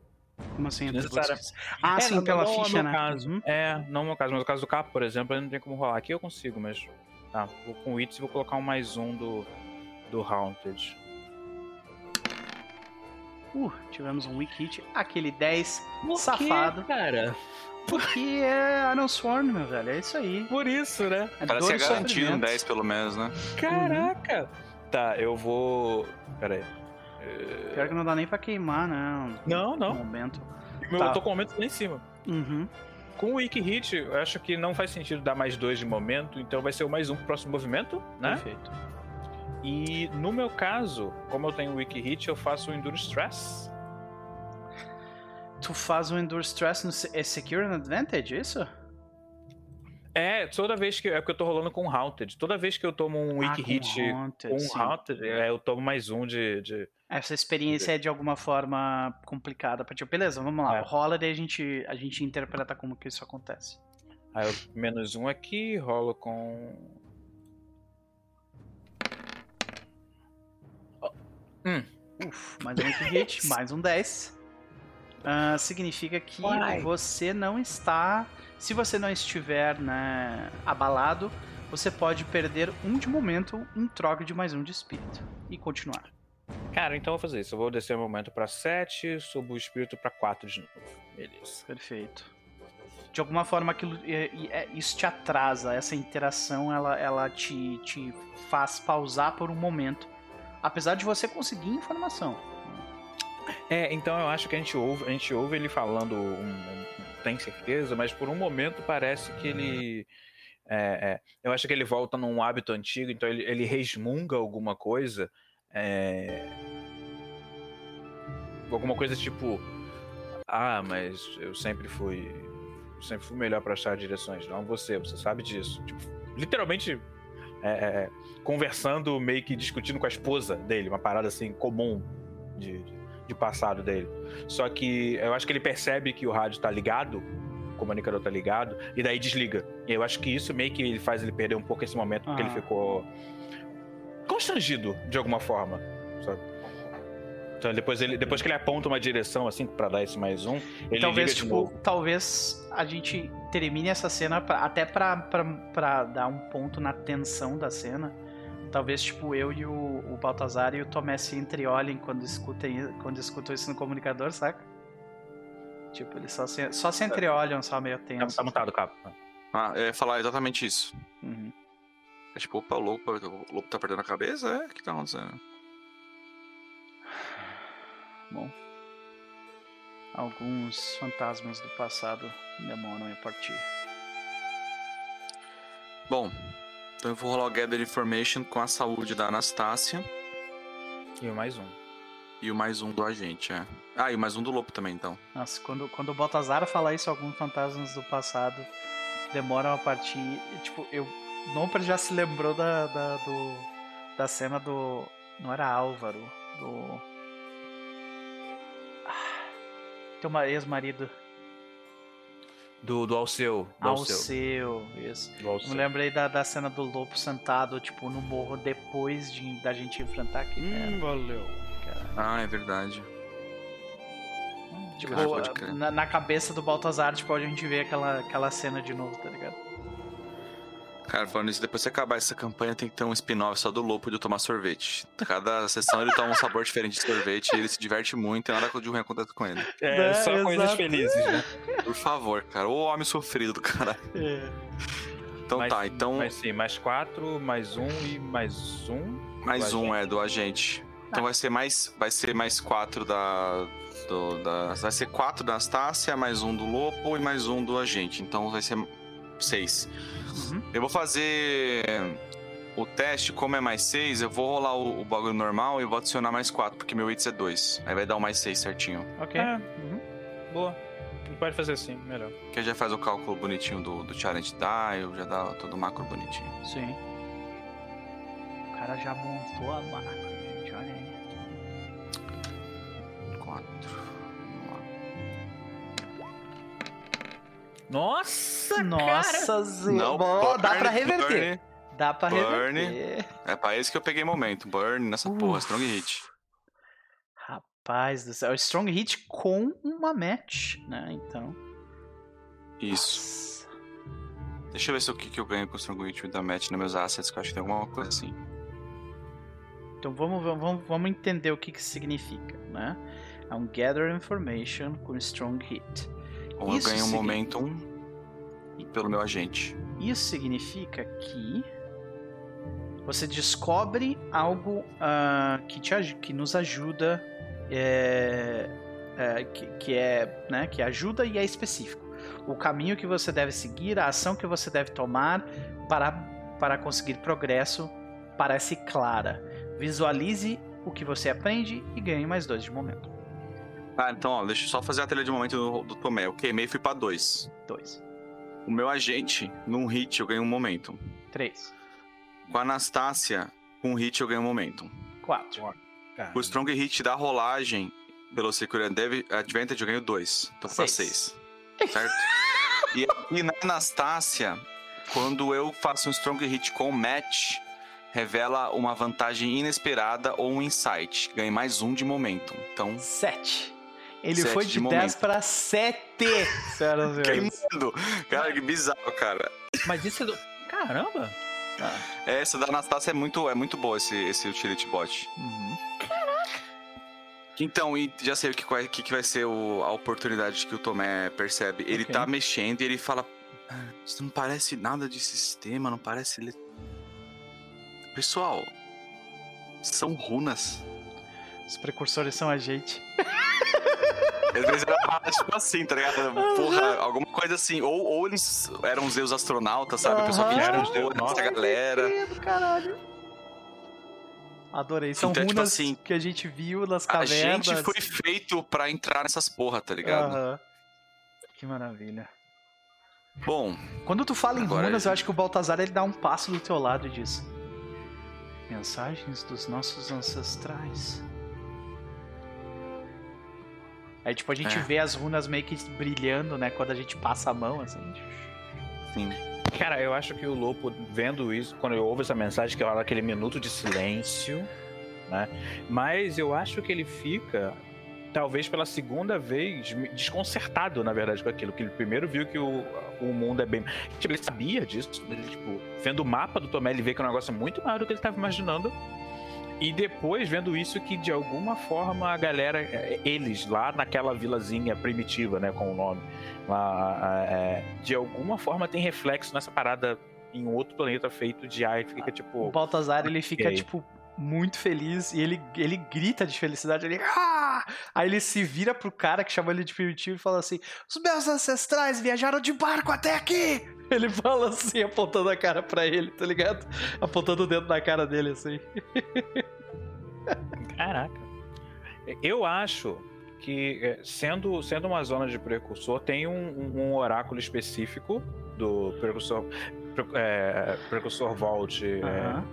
Como assim? Necessário. Ah, É, sim, não- pela não é ficha, meu né? caso. Uhum. É, não no meu caso, mas no caso do capo, por exemplo, não tem como rolar. Aqui eu consigo, mas. Tá, vou com o Wits e vou colocar um mais um do, do Haunted. Uh, tivemos um weak hit. Aquele 10 safado. cara? Porque é Iron Sworn, meu velho. É isso aí. Por isso, né? É Parece que é garantido um sofrimento. 10 pelo menos, né? Caraca! Tá, eu vou. Pera aí. É, Pior que não dá nem pra queimar, né? Não, não. momento. Meu, Tá. Eu tô com o momento lá em cima. Uhum. com o Wiki Hit, eu acho que não faz sentido dar mais dois de momento, então vai ser o mais um pro próximo movimento, né? Perfeito. E no meu caso, como eu tenho o Wiki Hit, eu faço o Endure Stress. Tu faz um Endure Stress no é Secure and Advantage, isso? É, toda vez que. É porque eu tô rolando com Haunted. Toda vez que eu tomo um Wiki ah, Hit com Haunted, com sim. Haunted, é, eu tomo mais um de. de... Essa experiência é de alguma forma complicada pra ti. Beleza, vamos lá. É. Rola daí a gente, a gente interpreta como que isso acontece. Aí eu menos um aqui, rolo com. Uf, mais um Wiki Hit, mais um 10. Ah, significa que Uai. você não está. Se você não estiver né, abalado, você pode perder um de momento em troca de mais um de espírito. E continuar. Cara, então eu vou fazer isso. Eu vou descer o momento pra 7, subo o espírito pra 4 de novo. Beleza. Perfeito. De alguma forma, aquilo, é- é- isso te atrasa. Essa interação ela, ela te, te faz pausar por um momento. Apesar de você conseguir informação. É, então eu acho que a gente ouve, a gente ouve ele falando, um, tem certeza, mas por um momento parece que ele. é, é, eu acho que ele volta num hábito antigo, então ele, ele resmunga alguma coisa. é, alguma coisa tipo. Ah, mas eu sempre fui. Sempre fui melhor pra achar direções. Não você, você sabe disso. Tipo, literalmente. é, é, conversando, meio que discutindo com a esposa dele, uma parada assim comum de, de de passado dele. Só que eu acho que ele percebe que o rádio tá ligado, o comunicador tá ligado, e daí desliga. E eu acho que isso meio que faz ele perder um pouco esse momento, porque Ah. ele ficou constrangido de alguma forma, sabe? Então depois, ele, depois que ele aponta uma direção assim pra dar esse mais um, ele talvez, tipo, talvez a gente termine essa cena pra- até pra dar um ponto na tensão da cena. Talvez, tipo, eu e o, o Baltazar e o Tomé se entreolhem quando escutem, quando escutam isso no comunicador, saca? Tipo, eles só se, só se entreolham, só meio Tá, tenso. tá mutado, cabo. Ah, ia falar exatamente isso. Uhum. É tipo, opa, o lobo, o lobo tá perdendo a cabeça? É? O que tá acontecendo? Bom. Alguns fantasmas do passado demoram a partir. Bom, então eu vou rolar o Gather Information com a saúde da Anastácia E o mais um. e o mais um do agente, é. Ah, e o mais um do lobo também, então. Nossa, quando, quando o Baltazar fala isso, alguns fantasmas do passado demoram a partir. Tipo, eu. Nomper já se lembrou da, da, do, da cena do. Não era Álvaro, do. Ah, Teu ma- ex-marido. Do, do Alceu. Do Alceu. Alceu, isso. Do Eu Alceu. me lembrei da, da cena do lobo sentado, tipo, no morro depois de, da gente enfrentar aquele Hum, valeu. Ah, é verdade. Tipo, crer. na, na cabeça do Baltazar, tipo, a gente vê aquela, aquela cena de novo, tá ligado? Cara, falando isso, depois que acabar essa campanha, tem que ter um spin-off só do lobo de tomar sorvete. Cada sessão ele toma um sabor diferente de sorvete e ele se diverte muito e nada de ruim acontece com ele. É, Né, só coisas exato. felizes, né? Por favor, cara. Ô homem sofrido do caralho. Então Mais- tá, então Mas sim, mais quatro, mais um e mais um. mais um agente. é do agente. Então vai ser mais. Vai ser mais quatro da. do- da vai ser quatro da Anastácia, mais um do Lopo e mais um do agente. Então vai ser seis. Uhum. Eu vou fazer o teste, como é mais seis, eu vou rolar o, o bagulho normal e vou adicionar mais quatro, porque meu hits é dois. Aí vai dar um mais seis certinho. Ok. É. Uhum. Boa. Pode fazer assim, melhor. Que aí já faz o cálculo bonitinho do, do challenge dial, já dá todo o macro bonitinho. Sim. O cara já montou a macro, Nossa, Nossa, Zu... Não, dá pra reverter. burn. Dá pra Burn. reverter. É pra esse que eu peguei momento. Burn nessa porra, Uf. strong hit. Rapaz do céu. Strong hit com uma match, né? Então. Isso. Nossa. Deixa eu ver se o que, que eu ganho com o strong hit da match nos meus assets, que eu acho que tem alguma coisa assim. Então vamos, vamos, vamos entender o que, que isso significa, né? É um Gather Information com Strong Hit. Ou Isso eu ganho um signi- momentum pelo meu agente. Isso significa que você descobre algo ah, que, te, que nos ajuda, é, é, que, que é, né, que ajuda e é específico. o caminho que você deve seguir, a ação que você deve tomar para, para conseguir progresso parece clara. Visualize o que você aprende e ganhe mais dois de momento. Ah, então, ó, deixa eu só fazer a trilha de momento do, do Tomé. Eu queimei e fui pra dois. Dois. O meu agente, num hit, eu ganhei um momento. Três. Com a Anastácia, com um hit, eu ganhei um momento. Quatro. O Strong Hit da rolagem pelo Secure Advantage, eu ganho dois. Então pra Seis. seis. Certo? e aqui na Anastácia, quando eu faço um Strong Hit com match, revela uma vantagem inesperada ou um insight. Ganhei mais um de momento. Então, Sete. Ele Sete foi de de, momento. 10 para 7, senhoras e senhores. queimando. Cara, que bizarro, cara. Mas isso é do. Caramba! Ah, Essa da Anastácia é muito, é muito boa, esse, esse Utility Bot. uhum. Então, e já sei o que, vai- que, que vai ser o- a oportunidade que o Tomé percebe. Ele Ok. tá mexendo e ele fala: "Ah, Isso não parece nada de sistema, não parece. Pessoal, são runas. Os precursores são a gente. Às vezes era tipo assim, tá ligado? Porra, alguma coisa assim. Ou, ou eles eram os deus astronautas, sabe? O pessoal que. Eram os inspirou deus- essa nossa. galera. Caralho. Adorei. São Então, tipo runas assim, que a gente viu nas A cavernas. gente foi feito pra entrar nessas porra, tá ligado? Aham. Que maravilha. Bom, Quando tu fala em runas, eu acho que o Baltazar ele dá um passo do teu lado e diz: Mensagens dos nossos ancestrais. Aí, tipo, a gente É. vê as runas meio que brilhando, né? Quando a gente passa a mão, assim. sim. Cara, eu acho que o Lopo, vendo isso, quando eu ouvo essa mensagem, que rola aquele minuto de silêncio, né? Mas eu acho que ele fica, talvez pela segunda vez, desconcertado, na verdade, com aquilo. Que ele primeiro viu que o, o mundo é bem. Tipo, ele sabia disso. Ele, tipo, vendo o mapa do Tomé, ele vê que é um negócio muito maior do que ele estava imaginando. E depois, vendo isso, que de alguma forma a galera, eh, eles lá naquela vilazinha primitiva, né, com o nome, lá, é, de alguma forma tem reflexo nessa parada em outro planeta feito de ar fica O tipo. Baltazar ele fica, tipo, muito feliz e ele, ele grita de felicidade. Ele. "Ah!" Aí ele se vira pro cara que chamou ele de primitivo e fala assim: Os meus ancestrais viajaram de barco até aqui! Ele fala assim, apontando a cara pra ele, tá ligado? Apontando o dedo na cara dele, assim. Caraca. Eu acho que, é, sendo, sendo uma zona de precursor, tem um, um- oráculo específico do precursor. pre- é, precursor Vault é, Aham.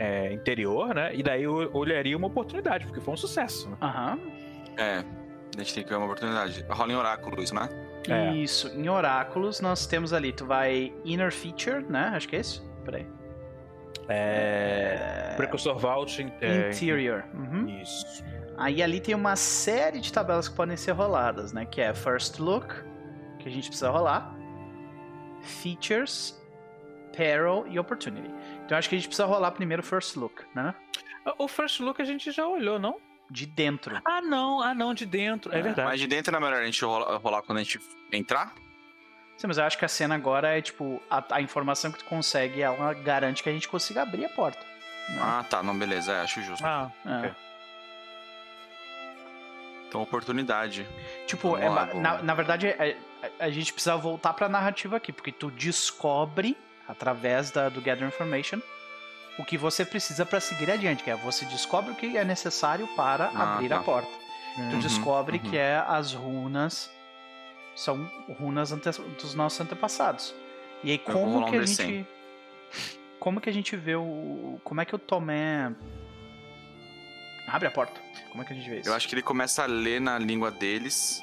É, interior, né? E daí eu olharia uma oportunidade, porque foi um sucesso. Né? Aham. É, a gente tem que ver uma oportunidade. Rola em oráculo isso, né? É. Isso. Em oráculos, nós temos ali, tu vai Inner Feature, né? Acho que é isso. Peraí. É, Precursor Vault. é, Interior. Uhum. Isso. Aí ali tem uma série de tabelas que podem ser roladas, né? Que é First Look, que a gente precisa rolar, Features, Peril e Opportunity. Então eu acho que a gente precisa rolar primeiro First Look, né? O First Look a gente já olhou, não? De dentro. Ah, não, ah, não, de dentro. É É, verdade. Mas de dentro não é melhor a gente rola- rolar quando a gente entrar? Sim, mas eu acho que a cena agora é tipo, a, a informação que tu consegue, ela garante que a gente consiga abrir a porta. né? Ah, tá, não, beleza, é, acho justo. Ah, É. ok. Então, oportunidade. Tipo, é lá, na, na verdade, é- a, a gente precisa voltar pra narrativa aqui, porque tu descobre, através da, do Gather Information, o que você precisa pra seguir adiante, que é você descobre o que é necessário para Ah, abrir tá. a porta. Tu Uhum, descobre uhum. que é as runas são runas ante- dos nossos antepassados. E aí como que a D100. gente como que a gente vê o como é que o Tomé abre a porta? Como é que a gente vê isso? Eu acho que ele começa a ler na língua deles.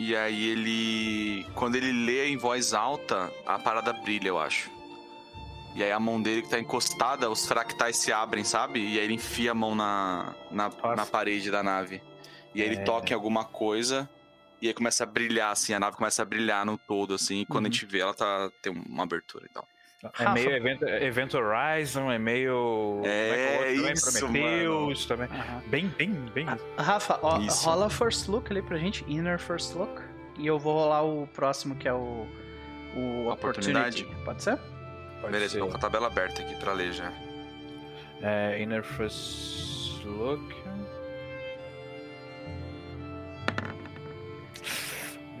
E aí ele. Quando ele lê em voz alta, a parada brilha, eu acho. E aí a mão dele que tá encostada, os fractais se abrem, sabe? E aí ele enfia a mão na, na, na parede da nave. E aí ele É. toca em alguma coisa. E aí começa a brilhar, assim, a nave começa a brilhar no todo, assim. E quando Uhum. a gente vê, ela tá, tem uma abertura e tal. É Rafa. meio event, Event Horizon, é meio. É, outro também? isso, Prometheus também. Aham. Bem, bem, bem. Ah, Rafa, ó, Isso. rola first look ali pra gente, inner first look. E eu vou rolar o próximo que é o o Oportunidade? opportunity. Pode ser? Pode Beleza, ser. tô com a tabela aberta aqui pra ler já. É, Inner First Look.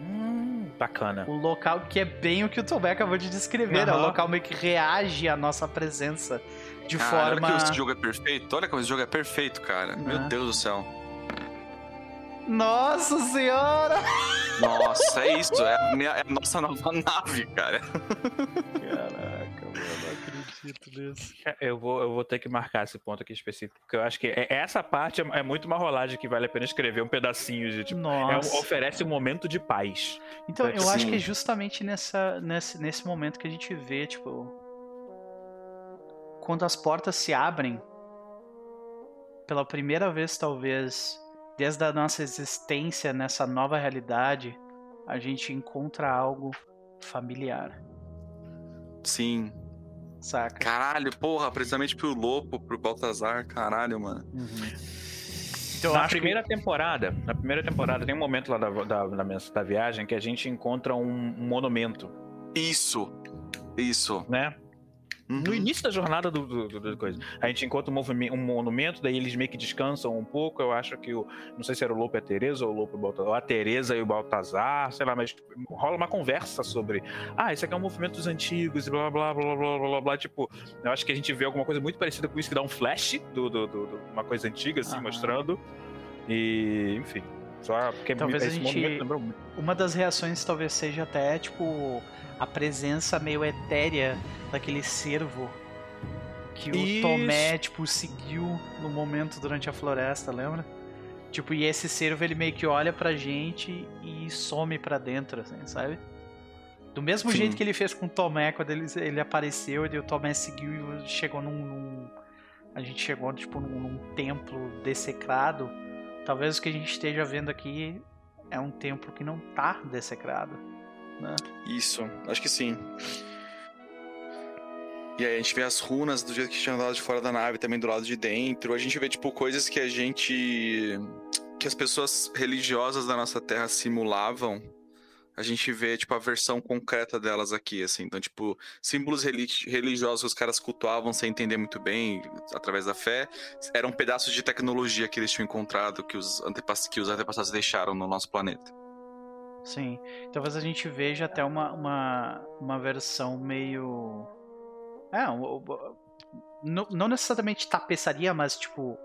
Hum, Bacana. O local que é bem o que o Tomé acabou de descrever. É o Aham. local meio que reage à nossa presença de Cara, forma. olha como esse jogo é perfeito. Olha como esse jogo é perfeito, cara. Meu Ah. Deus do céu. Nossa senhora! Nossa, é isso. É a, minha- é a nossa nova nave, cara. Caraca, mano, não acredito nisso. Eu vou, eu vou ter que marcar esse ponto aqui específico, porque eu acho que é- essa parte é, é muito uma rolagem que vale a pena escrever um pedacinho de tipo. é Nossa. oferece um momento de paz. Então, eu acho que é justamente nessa, nesse, nesse momento que a gente vê, tipo. Quando as portas se abrem, pela primeira vez, talvez, desde a nossa existência nessa nova realidade, a gente encontra algo familiar, Sim. saca? Caralho, porra, precisamente pro Lopo, pro Baltazar, caralho, mano. Então, eu na acho que- primeira temporada, na primeira temporada tem um momento lá da, da, da, da viagem que a gente encontra um, um monumento, Isso. Isso. né? Uhum. No início da jornada do, do, do, coisa. A gente encontra um, movimento, um monumento, daí eles meio que descansam um pouco. Eu acho que o. Não sei se era o Lopo e a Tereza ou o Lopo e o Baltazar. A Tereza e o Baltazar, sei lá, mas tipo, rola uma conversa sobre. Ah, isso aqui é um movimento dos antigos, e blá blá blá blá blá blá blá. Tipo, eu acho que a gente vê alguma coisa muito parecida com isso, que dá um flash de do, do, do, uma coisa antiga, assim, mostrando. E, enfim. Só porque Talvez a gente-. Uma das reações talvez seja até, tipo, a presença meio etérea daquele cervo que o Isso. Tomé, tipo, seguiu no momento durante a floresta, lembra? Tipo, e esse cervo ele meio que olha pra gente e some pra dentro, assim, sabe? Do mesmo Sim. jeito que ele fez com o Tomé quando ele, ele apareceu e o Tomé seguiu e chegou num. num- a gente chegou, tipo, num, num templo dessecrado. Talvez o que a gente esteja vendo aqui é um templo que não tá dessecrado. Né? Isso, acho que sim. E aí a gente vê as runas do jeito que tinha do lado de fora da nave, também do lado de dentro. A gente vê, tipo, coisas que a gente. que as pessoas religiosas da nossa terra simulavam. A gente vê, tipo, a versão concreta delas aqui, assim. Então, tipo, símbolos reli- religiosos que os caras cultuavam sem entender muito bem, através da fé, eram pedaços de tecnologia que eles tinham encontrado, que os, antepass que os antepassados deixaram no nosso planeta. Sim. Talvez a gente veja até uma, uma, uma versão meio. É, não, não necessariamente tapeçaria, mas tipo.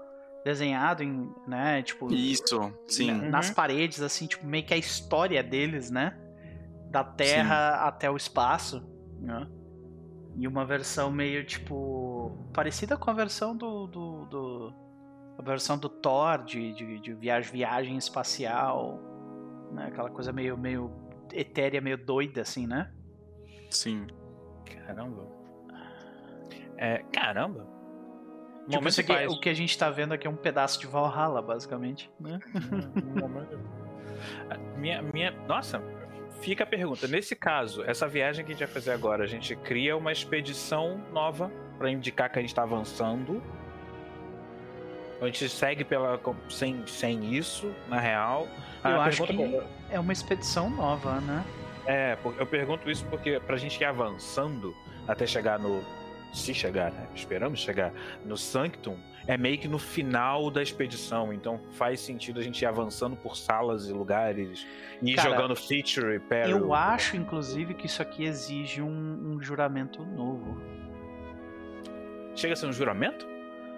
Desenhado em. né? Tipo. Isso, sim. na- nas paredes, assim, tipo, meio que a história deles, né? Da Terra até o espaço, né? E uma versão meio, tipo, parecida com a versão do... do, do- a versão do Thor, de, de, de viagem, viagem espacial, né? Aquela coisa meio, meio etérea, meio doida, assim, né? Sim. Caramba. É, caramba. Tipo, Momento aqui, paz. o que a gente tá vendo aqui é um pedaço de Valhalla, basicamente, né? minha, minha, nossa, fica a pergunta. Nesse caso, essa viagem que a gente vai fazer agora, a gente cria uma expedição nova para indicar que a gente está avançando. A gente segue pela sem, sem isso, na real. Eu acho pergunta- que é uma expedição nova, né? É, eu pergunto isso porque pra gente ir avançando até chegar no. Se chegar, né? Esperamos chegar no Sanctum, é meio que no final da expedição. Então faz sentido a gente ir avançando por salas e lugares e ir Cara, jogando feature, peril. Eu acho, inclusive, que isso aqui exige um, um juramento novo. Chega a ser um juramento?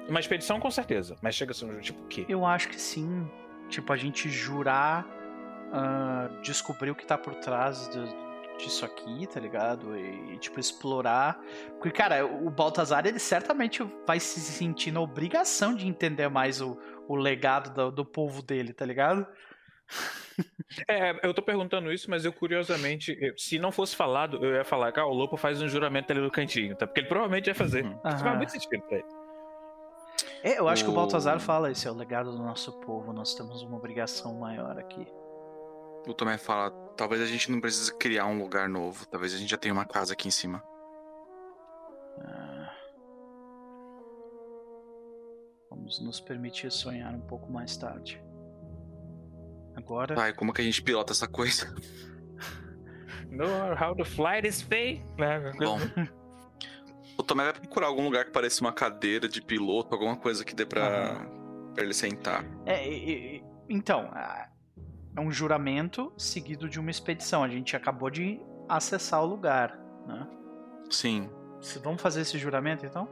Uma expedição com certeza, mas chega a ser um juramento. Tipo o quê? Eu acho que sim. Tipo, a gente jurar ah, descobrir o que tá por trás do- disso aqui, tá ligado? E, tipo, explorar. Porque, cara, o Baltazar, ele certamente vai se sentir na obrigação de entender mais o, o legado do, do povo dele, tá ligado? É, eu tô perguntando isso, mas eu curiosamente, se não fosse falado, eu ia falar que ah, o Lopo faz um juramento ali no cantinho, tá? Porque ele provavelmente ia fazer. Uhum. Isso faz muito sentido pra ele. É, eu acho que o O- Baltazar fala: esse é o legado do nosso povo, nós temos uma obrigação maior aqui. O Tomé fala, talvez a gente não precise criar um lugar novo. Talvez a gente já tenha uma casa aqui em cima. Ah. Vamos nos permitir sonhar um pouco mais tarde. Agora. Pai, como que a gente pilota essa coisa? No, how to fly this thing? né? Bom. O Tomé vai procurar algum lugar que pareça uma cadeira de piloto, alguma coisa que dê pra, pra ele sentar. É, e- e- então, é um juramento seguido de uma expedição. A gente acabou de acessar o lugar, né? Sim. Se- Vamos fazer esse juramento então?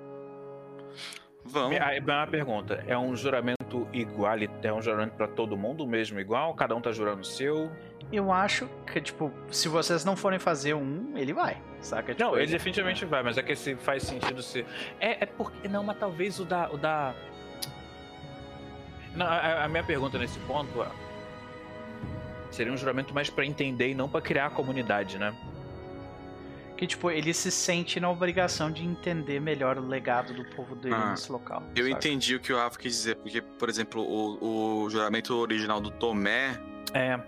Vamos. Aí, uma pergunta: é um juramento igual? É um juramento pra todo mundo mesmo igual? Cada um tá jurando o seu? Eu acho que, tipo, se vocês não forem fazer um, ele vai, saca? Tipo, Não, ele definitivamente vai, mas é que se faz sentido ser. É, é porque. Não, mas talvez o da. O da... Não, a, a minha pergunta nesse ponto é. Seria um juramento mais pra entender e não pra criar a comunidade, né? Que, tipo, ele se sente na obrigação de entender melhor o legado do povo dele Ah, nesse local. Eu saca? entendi o que o Rafa quis dizer, porque, por exemplo, o, o juramento original do Tomé, É.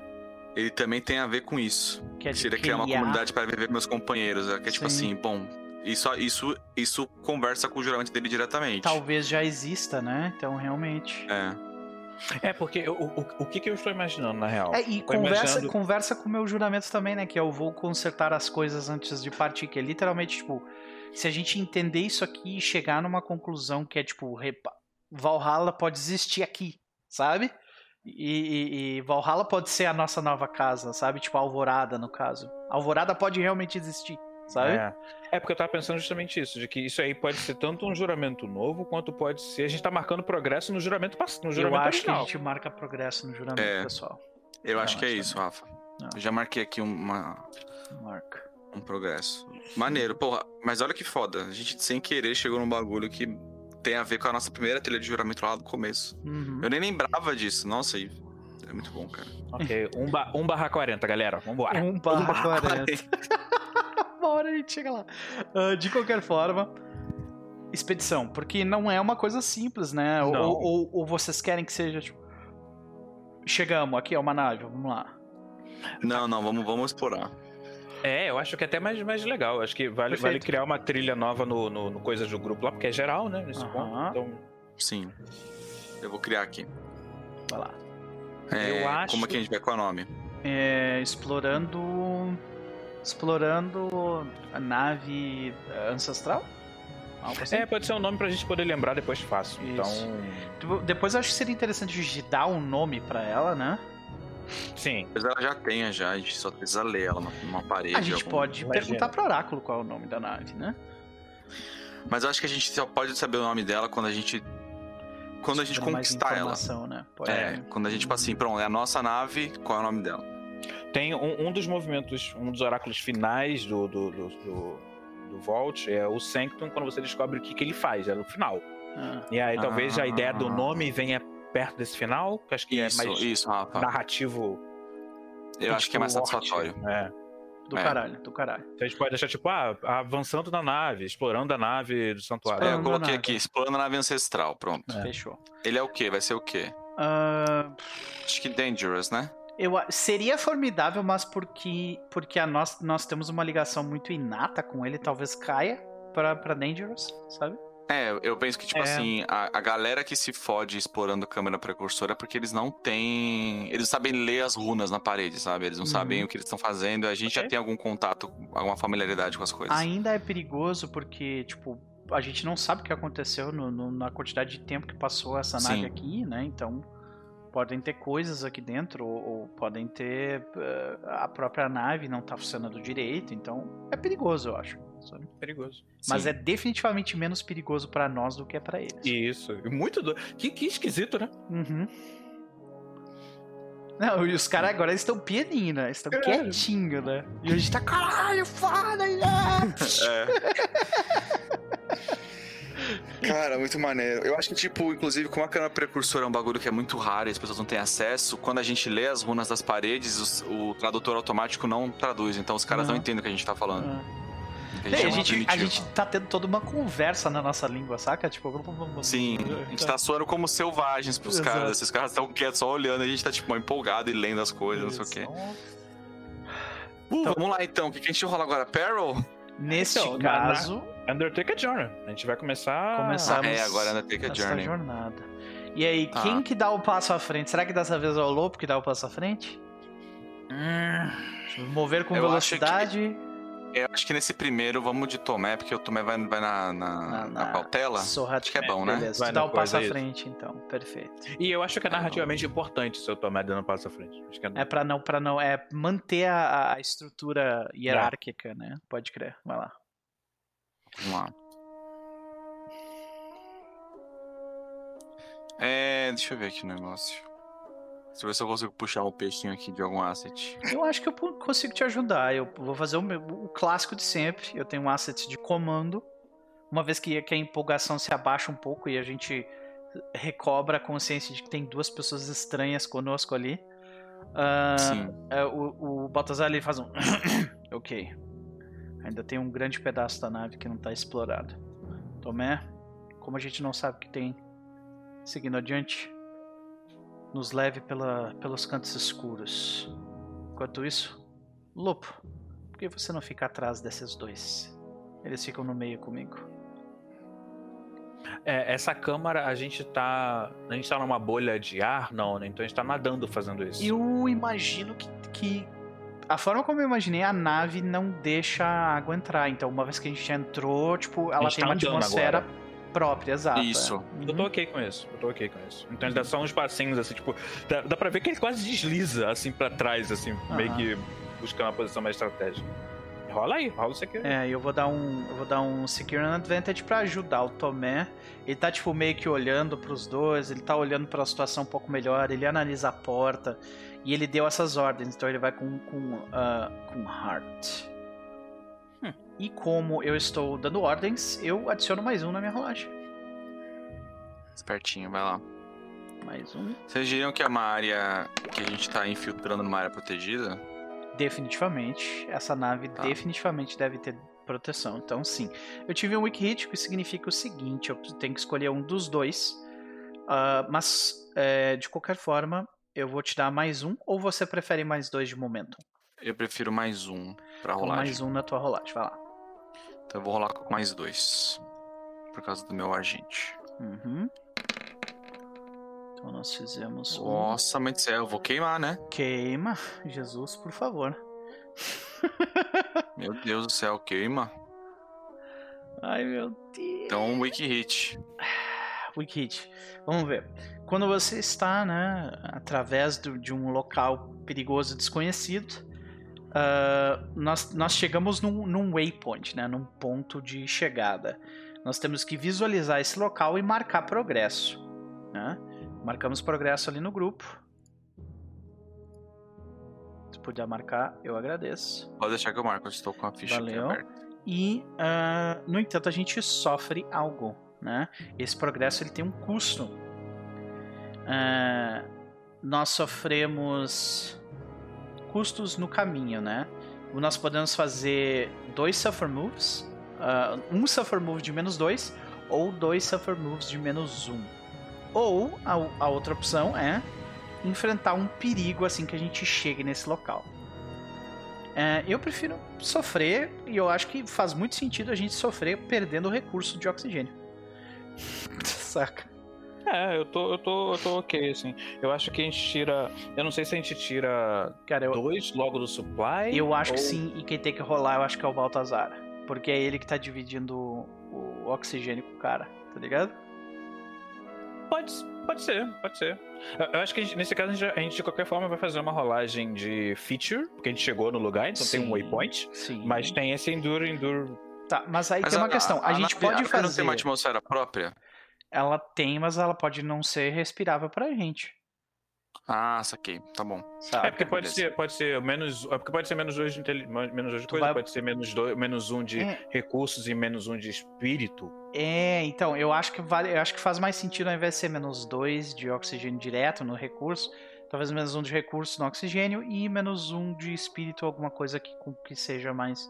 ele também tem a ver com isso. Que é seria criar uma criar- comunidade para viver meus companheiros. É que é tipo Sim. assim, bom, isso, isso, isso conversa com o juramento dele diretamente. Talvez já exista, né? Então, realmente. É. É, porque o, o, o que, que eu estou imaginando, na real? É, e conversa, imaginando- conversa com o meu juramento também, né? Que eu vou consertar as coisas antes de partir. Que é literalmente, tipo, se a gente entender isso aqui e chegar numa conclusão que é, tipo, repa- Valhalla pode existir aqui, sabe? E, e- e Valhalla pode ser a nossa nova casa, sabe? Tipo, Alvorada, no caso. Alvorada pode realmente existir, sabe? É. é porque eu tava pensando justamente isso, de que isso aí pode ser tanto um juramento novo, quanto pode ser. A gente tá marcando progresso no juramento pass- no eu juramento acho que a gente marca progresso no juramento, É. pessoal. Eu Não, acho que é isso, também. Rafa. Não. Eu já marquei aqui uma, Marca. um progresso. Maneiro, porra. Mas olha que foda. A gente, sem querer, chegou num bagulho que tem a ver com a nossa primeira trilha de juramento lá do começo. Uhum. Eu nem lembrava disso. Nossa, e é muito bom, cara. Ok, 1 ba um barra 40, galera. Vambora. 1 barra 40. Uma hora a gente chega lá. Ah, de qualquer forma, expedição. Porque não é uma coisa simples, né? Ou, ou- ou vocês querem que seja, tipo. Chegamos, aqui é uma nave, vamos lá. Não, não, vamos, vamos explorar. É, eu acho que é até mais, mais legal. Acho que vale, Perfeito. vale criar uma trilha nova no, no, no Coisas do Grupo lá, porque é geral, né? Nesse ponto. Então, Sim. Eu vou criar aqui. Vai lá. É, Eu acho- Como é que a gente vai com o nome? É, explorando. Explorando a nave eh, ancestral? Assim? é, pode ser um nome pra gente poder lembrar depois fácil. Isso. Então, Depois eu acho que seria interessante a gente dar um nome pra ela, né? sim. Talvez ela já tenha já, a gente só precisa ler ela numa, parede. A gente algum- pode legenda. perguntar pro oráculo qual é o nome da nave, né? Mas eu acho que a gente só pode saber o nome dela quando a gente. Quando a gente conquistar ela. informação, Né? É, quando a gente, tipo assim, pronto, é a nossa nave, qual é o nome dela? Tem um, um dos movimentos, um dos oráculos finais do, do, do, do, do Vault é o Sanctum, quando você descobre o que, que ele faz, é no final. Ah, E aí talvez a Ah. ideia do nome venha perto desse final, que acho que Isso, é mais isso, Rafa. narrativo. Eu acho que é mais tipo, satisfatório. Lorde. É. do É. caralho, do caralho. Então a gente pode deixar, tipo, ah, avançando na nave, explorando a nave do santuário. É, eu Explorando a coloquei nave. aqui, explorando a nave ancestral, pronto. É. Fechou. Ele é o quê? Vai ser o quê? Ah, Acho que Dangerous, né? Eu, seria formidável, mas porque, porque a nós, nós temos uma ligação muito inata com ele, talvez caia pra, pra Dangerous, sabe? É, eu penso que, tipo É. assim, a, a galera que se fode explorando câmera precursora é porque eles não têm. Eles não sabem ler as runas na parede, sabe? Eles não Uhum. sabem o que eles estão fazendo. A gente já Ok. tem algum contato, alguma familiaridade com as coisas. Ainda é perigoso porque, tipo, a gente não sabe o que aconteceu no- no- na quantidade de tempo que passou essa nave Sim. aqui, né? Então, podem ter coisas aqui dentro, ou, ou podem ter. eh, a própria nave não tá funcionando direito, então é perigoso, eu acho. sabe? Perigoso. Mas Sim. é definitivamente menos perigoso pra nós do que é pra eles. Isso. Muito do... que, que esquisito, né? Uhum. Não, e os caras agora estão pianinho, né? Estão É. quietinho, né? E a gente tá, caralho, foda! né? É. Cara, muito maneiro. Eu acho que, tipo, inclusive, como a câmera precursora é um bagulho que é muito raro e as pessoas não têm acesso, quando a gente lê as runas das paredes, os- o tradutor automático não traduz. Então os caras Não. não entendem o que a gente tá falando. Ah. Que É, a, gente, a gente tá tendo toda uma conversa na nossa língua, saca? Tipo, Sim, a gente tá soando como selvagens pros Exato. caras. Esses caras estão quietos, só olhando, a gente tá, tipo, empolgado e lendo as coisas, não sei o quê. Uh, vamos lá então, o que que a gente rola agora? Peril? Neste Então, na- caso, Undertaker Journey. A gente vai começar. Começar- Ah, é, agora Undertaker Journey. jornada. E aí, Tá. quem que dá o passo à frente? Será que dessa vez é o Lobo que dá o passo à frente? Hum, Mover com Eu acho velocidade? Eu acho que nesse primeiro vamos de Tomé, porque o Tomé vai, vai na, na, Na- na na cautela. Sorra Acho que é bom, né? Beleza, Vai tu dá no um passo à isso. frente, então. Perfeito. E eu acho que é narrativamente importante se eu tomar dando um passo à frente. Acho que é... É pra não, para não, é manter a, a estrutura hierárquica, né? Pode crer. Vai lá. Vamos lá. É, deixa eu ver aqui o negócio. Deixa eu ver se eu consigo puxar um peixinho aqui de algum asset. Eu acho que eu consigo te ajudar. Eu vou fazer o, meu- o clássico de sempre. Eu tenho um asset de comando. Uma vez que, que a empolgação se abaixa um pouco e a gente recobra a consciência de que tem duas pessoas estranhas conosco ali. ah, Sim. é, o, o Baltazar ele faz um. ok. Ainda tem um grande pedaço da nave que não está explorado. Tomé, como a gente não sabe o que tem seguindo adiante, nos leve pela, pelos cantos escuros. Enquanto isso, Lopo, por que você não fica atrás desses dois? Eles ficam no meio comigo. É, essa câmara, a gente tá. A gente tá numa bolha de ar? Não, né? Então a gente tá nadando fazendo isso. Eu imagino que, que a forma como eu imaginei, a nave não deixa a água entrar. Então, uma vez que a gente entrou, tipo, ela tem tá uma atmosfera agora. Própria, exato. Isso. é. Eu tô ok com isso, eu tô ok com isso. Então ele dá só uns passinhos assim, tipo, dá, dá pra ver que ele quase desliza assim pra trás, assim, meio Aham. que buscando uma posição mais estratégica. Rola aí, rola isso aqui. É, e eu vou dar um, eu vou dar um Secure an Advantage pra ajudar o Tomé. Ele tá tipo meio que olhando pros dois, ele tá olhando pra situação um pouco melhor, ele analisa a porta e ele deu essas ordens, então ele vai com com ah, com Heart. E como eu estou dando ordens, eu adiciono mais um na minha rolagem. Espertinho, vai lá. Mais um. Vocês diriam que é uma área que a gente tá infiltrando numa área protegida? Definitivamente, essa nave Tá. definitivamente deve ter proteção. Então, sim. Eu tive um weak hit, que significa o seguinte: eu tenho que escolher um dos dois. Ah, mas, é, de qualquer forma, eu vou te dar mais um, ou você prefere mais dois de momento? Eu prefiro mais um pra Então, rolagem. mais um na tua rolagem, vai lá. Então eu vou rolar com mais dois. Por causa do meu agente. Uhum. Então, nós fizemos um. Nossa, mãe do céu, eu vou queimar, né? Queima. Jesus, por favor. Meu Deus do céu, queima. Ai, meu Deus. Então, um weak hit. Weak hit. Vamos ver. Quando você está, né, através do- de um local perigoso desconhecido, ah, nós, nós chegamos num, num waypoint, né, num ponto de chegada. Nós temos que visualizar esse local e marcar progresso. Né? Marcamos progresso ali no grupo. Se puder marcar, eu agradeço. Pode deixar que eu marco, eu estou com a ficha Valeu. aqui aberta. E, ah, no entanto, a gente sofre algo, né? Esse progresso ele tem um custo. Ah, nós sofremos custos no caminho, né? Nós podemos fazer dois suffer moves, ah, um suffer move de menos dois ou dois suffer moves de menos um. Ou a, a outra opção é enfrentar um perigo assim que a gente chegue nesse local. É, eu prefiro sofrer, e eu acho que faz muito sentido a gente sofrer perdendo o recurso de oxigênio. Saca? É, eu tô, eu tô, eu tô ok, assim. Eu acho que a gente tira. Eu não sei se a gente tira Cara, eu, dois logo do supply. eu acho que ou- sim, e quem tem que rolar eu acho que é o Baltazar. Porque é ele que tá dividindo o, oxigênio com o cara, tá ligado? Pode, pode ser, pode ser. Eu, eu acho que a gente- nesse caso a gente, a gente, de qualquer forma vai fazer uma rolagem de feature, porque a gente chegou no lugar, então tem um Sim. waypoint. Sim. Mas tem esse endure, endure. Tá, mas aí Mas tem uma a- questão. A, gente nave- pode nave não tem fazer. uma atmosfera própria? Ela tem, mas ela pode não ser respirável pra gente. Ah, saquei. Tá bom. Sabe? É porque pode beleza. ser, pode ser menos. É porque pode ser menos dois de menos dois de coisa, vai- pode ser menos, dois, menos um de É. recursos e menos um de espírito. É, então, eu acho que vale, eu acho que faz mais sentido ao invés de ser menos 2 de oxigênio direto no recurso, talvez menos um de recurso no oxigênio e menos um de espírito, alguma coisa que, que seja mais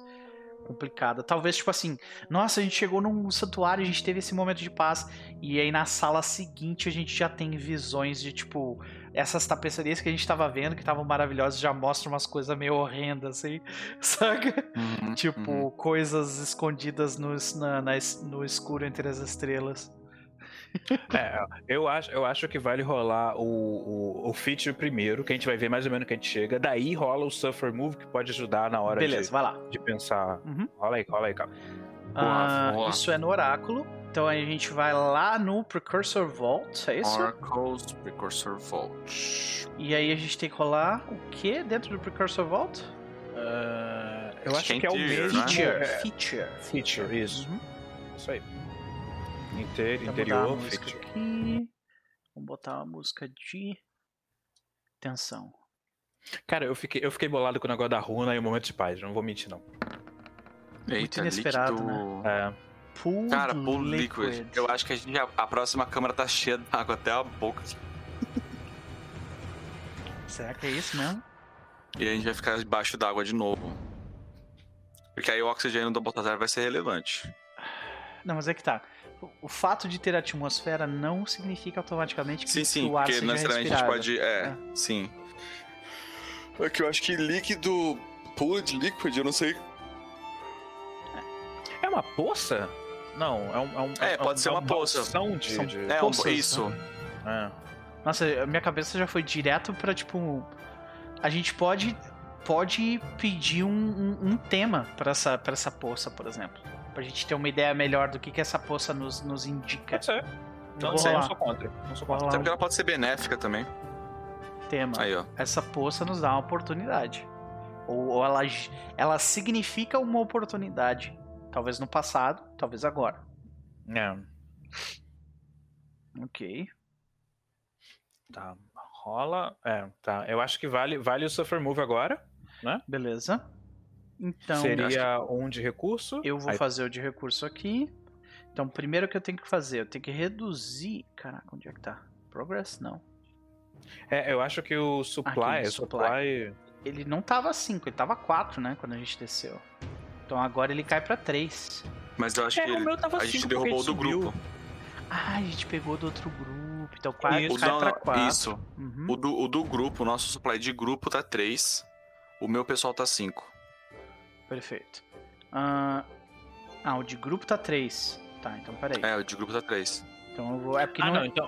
complicada. Talvez, tipo assim, nossa, a gente chegou num santuário, a gente teve esse momento de paz, e aí na sala seguinte a gente já tem visões de, tipo, essas tapeçarias que a gente tava vendo, que estavam maravilhosas, já mostram umas coisas meio horrendas, assim, saca? Uhum, Tipo, uhum. coisas escondidas no, na- na no escuro entre as estrelas. É, eu acho, eu acho que vale rolar o, o, o feature primeiro, que a gente vai ver mais ou menos que a gente chega. Daí rola o Suffer Move, que pode ajudar na hora Beleza, de, vai lá. de pensar. Uhum. Rola aí, rola aí, cara. Ah, vamos lá. isso é no oráculo. Então aí a gente vai lá no Precursor Vault, é isso? Oracles Precursor Vault. E aí a gente tem que rolar o que dentro do Precursor Vault? Ah, eu Acho que é é o mesmo. né? Feature. é, Feature. feature, isso. Uhum. Isso aí. Inter, interior, a música aqui. Vamos botar uma música de tensão. Cara, eu fiquei, eu fiquei bolado com o negócio da runa e o momento de paz, não vou mentir, não. Eita, inesperado, líquido... É, Pool Cara, Pool Liquid. Liquid. Eu acho que a, gente, já- a próxima câmera tá cheia d'água até a boca. Será que é isso mesmo? E a gente vai ficar debaixo d'água de novo. Porque aí o oxigênio do Baltazar vai ser relevante. Não, mas é que tá. O- fato de ter atmosfera não significa automaticamente que, Sim, que sim, o ar porque seja necessariamente a gente pode. É, sim. É que eu acho que líquido. Pool de líquido, eu não sei. é uma poça? Não, é um. É, um, É, pode um- ser é uma um poça. de. São- de- É, um, Poças, isso. é. Nossa, a minha cabeça já foi direto pra, tipo. A gente pode pode pedir um, um, um tema pra essa, pra essa poça, por exemplo. Pra gente ter uma ideia melhor do que, que essa poça nos, nos indica. Pode ser. Então sei, não sou contra. Não sou contra. Até porque ela pode ser benéfica também. tema. Aí, ó. Essa poça nos dá uma oportunidade. Ou, ou ela, ela significa uma oportunidade. Talvez no passado, talvez agora. É, Ok. tá. Rola. É, tá. Eu acho que vale, vale o Suffer Move agora. Beleza. Então, Seria um de recurso. eu vou Aí- fazer o de recurso aqui. Então, primeiro que eu tenho que fazer, eu tenho que reduzir. Caraca, onde é que tá? Progress? Não. É, eu acho que o supply. Aqui, o supply. supply. Ele não tava 5, ele tava 4, né? Quando a gente desceu. Então agora ele cai pra 3. Mas eu acho É, que o ele- meu tava a gente derrubou do subiu. grupo. Ah, a gente pegou do outro grupo. Então cai, Isso. O cai não, pra não, 4. Isso. Uhum. O do, o do grupo, o nosso supply de grupo tá 3. O meu pessoal tá 5. Perfeito. Ah, ah, o de grupo tá 3. Tá, então peraí. É, o de grupo tá 3. Então eu vou. É porque Ah, não, não, então.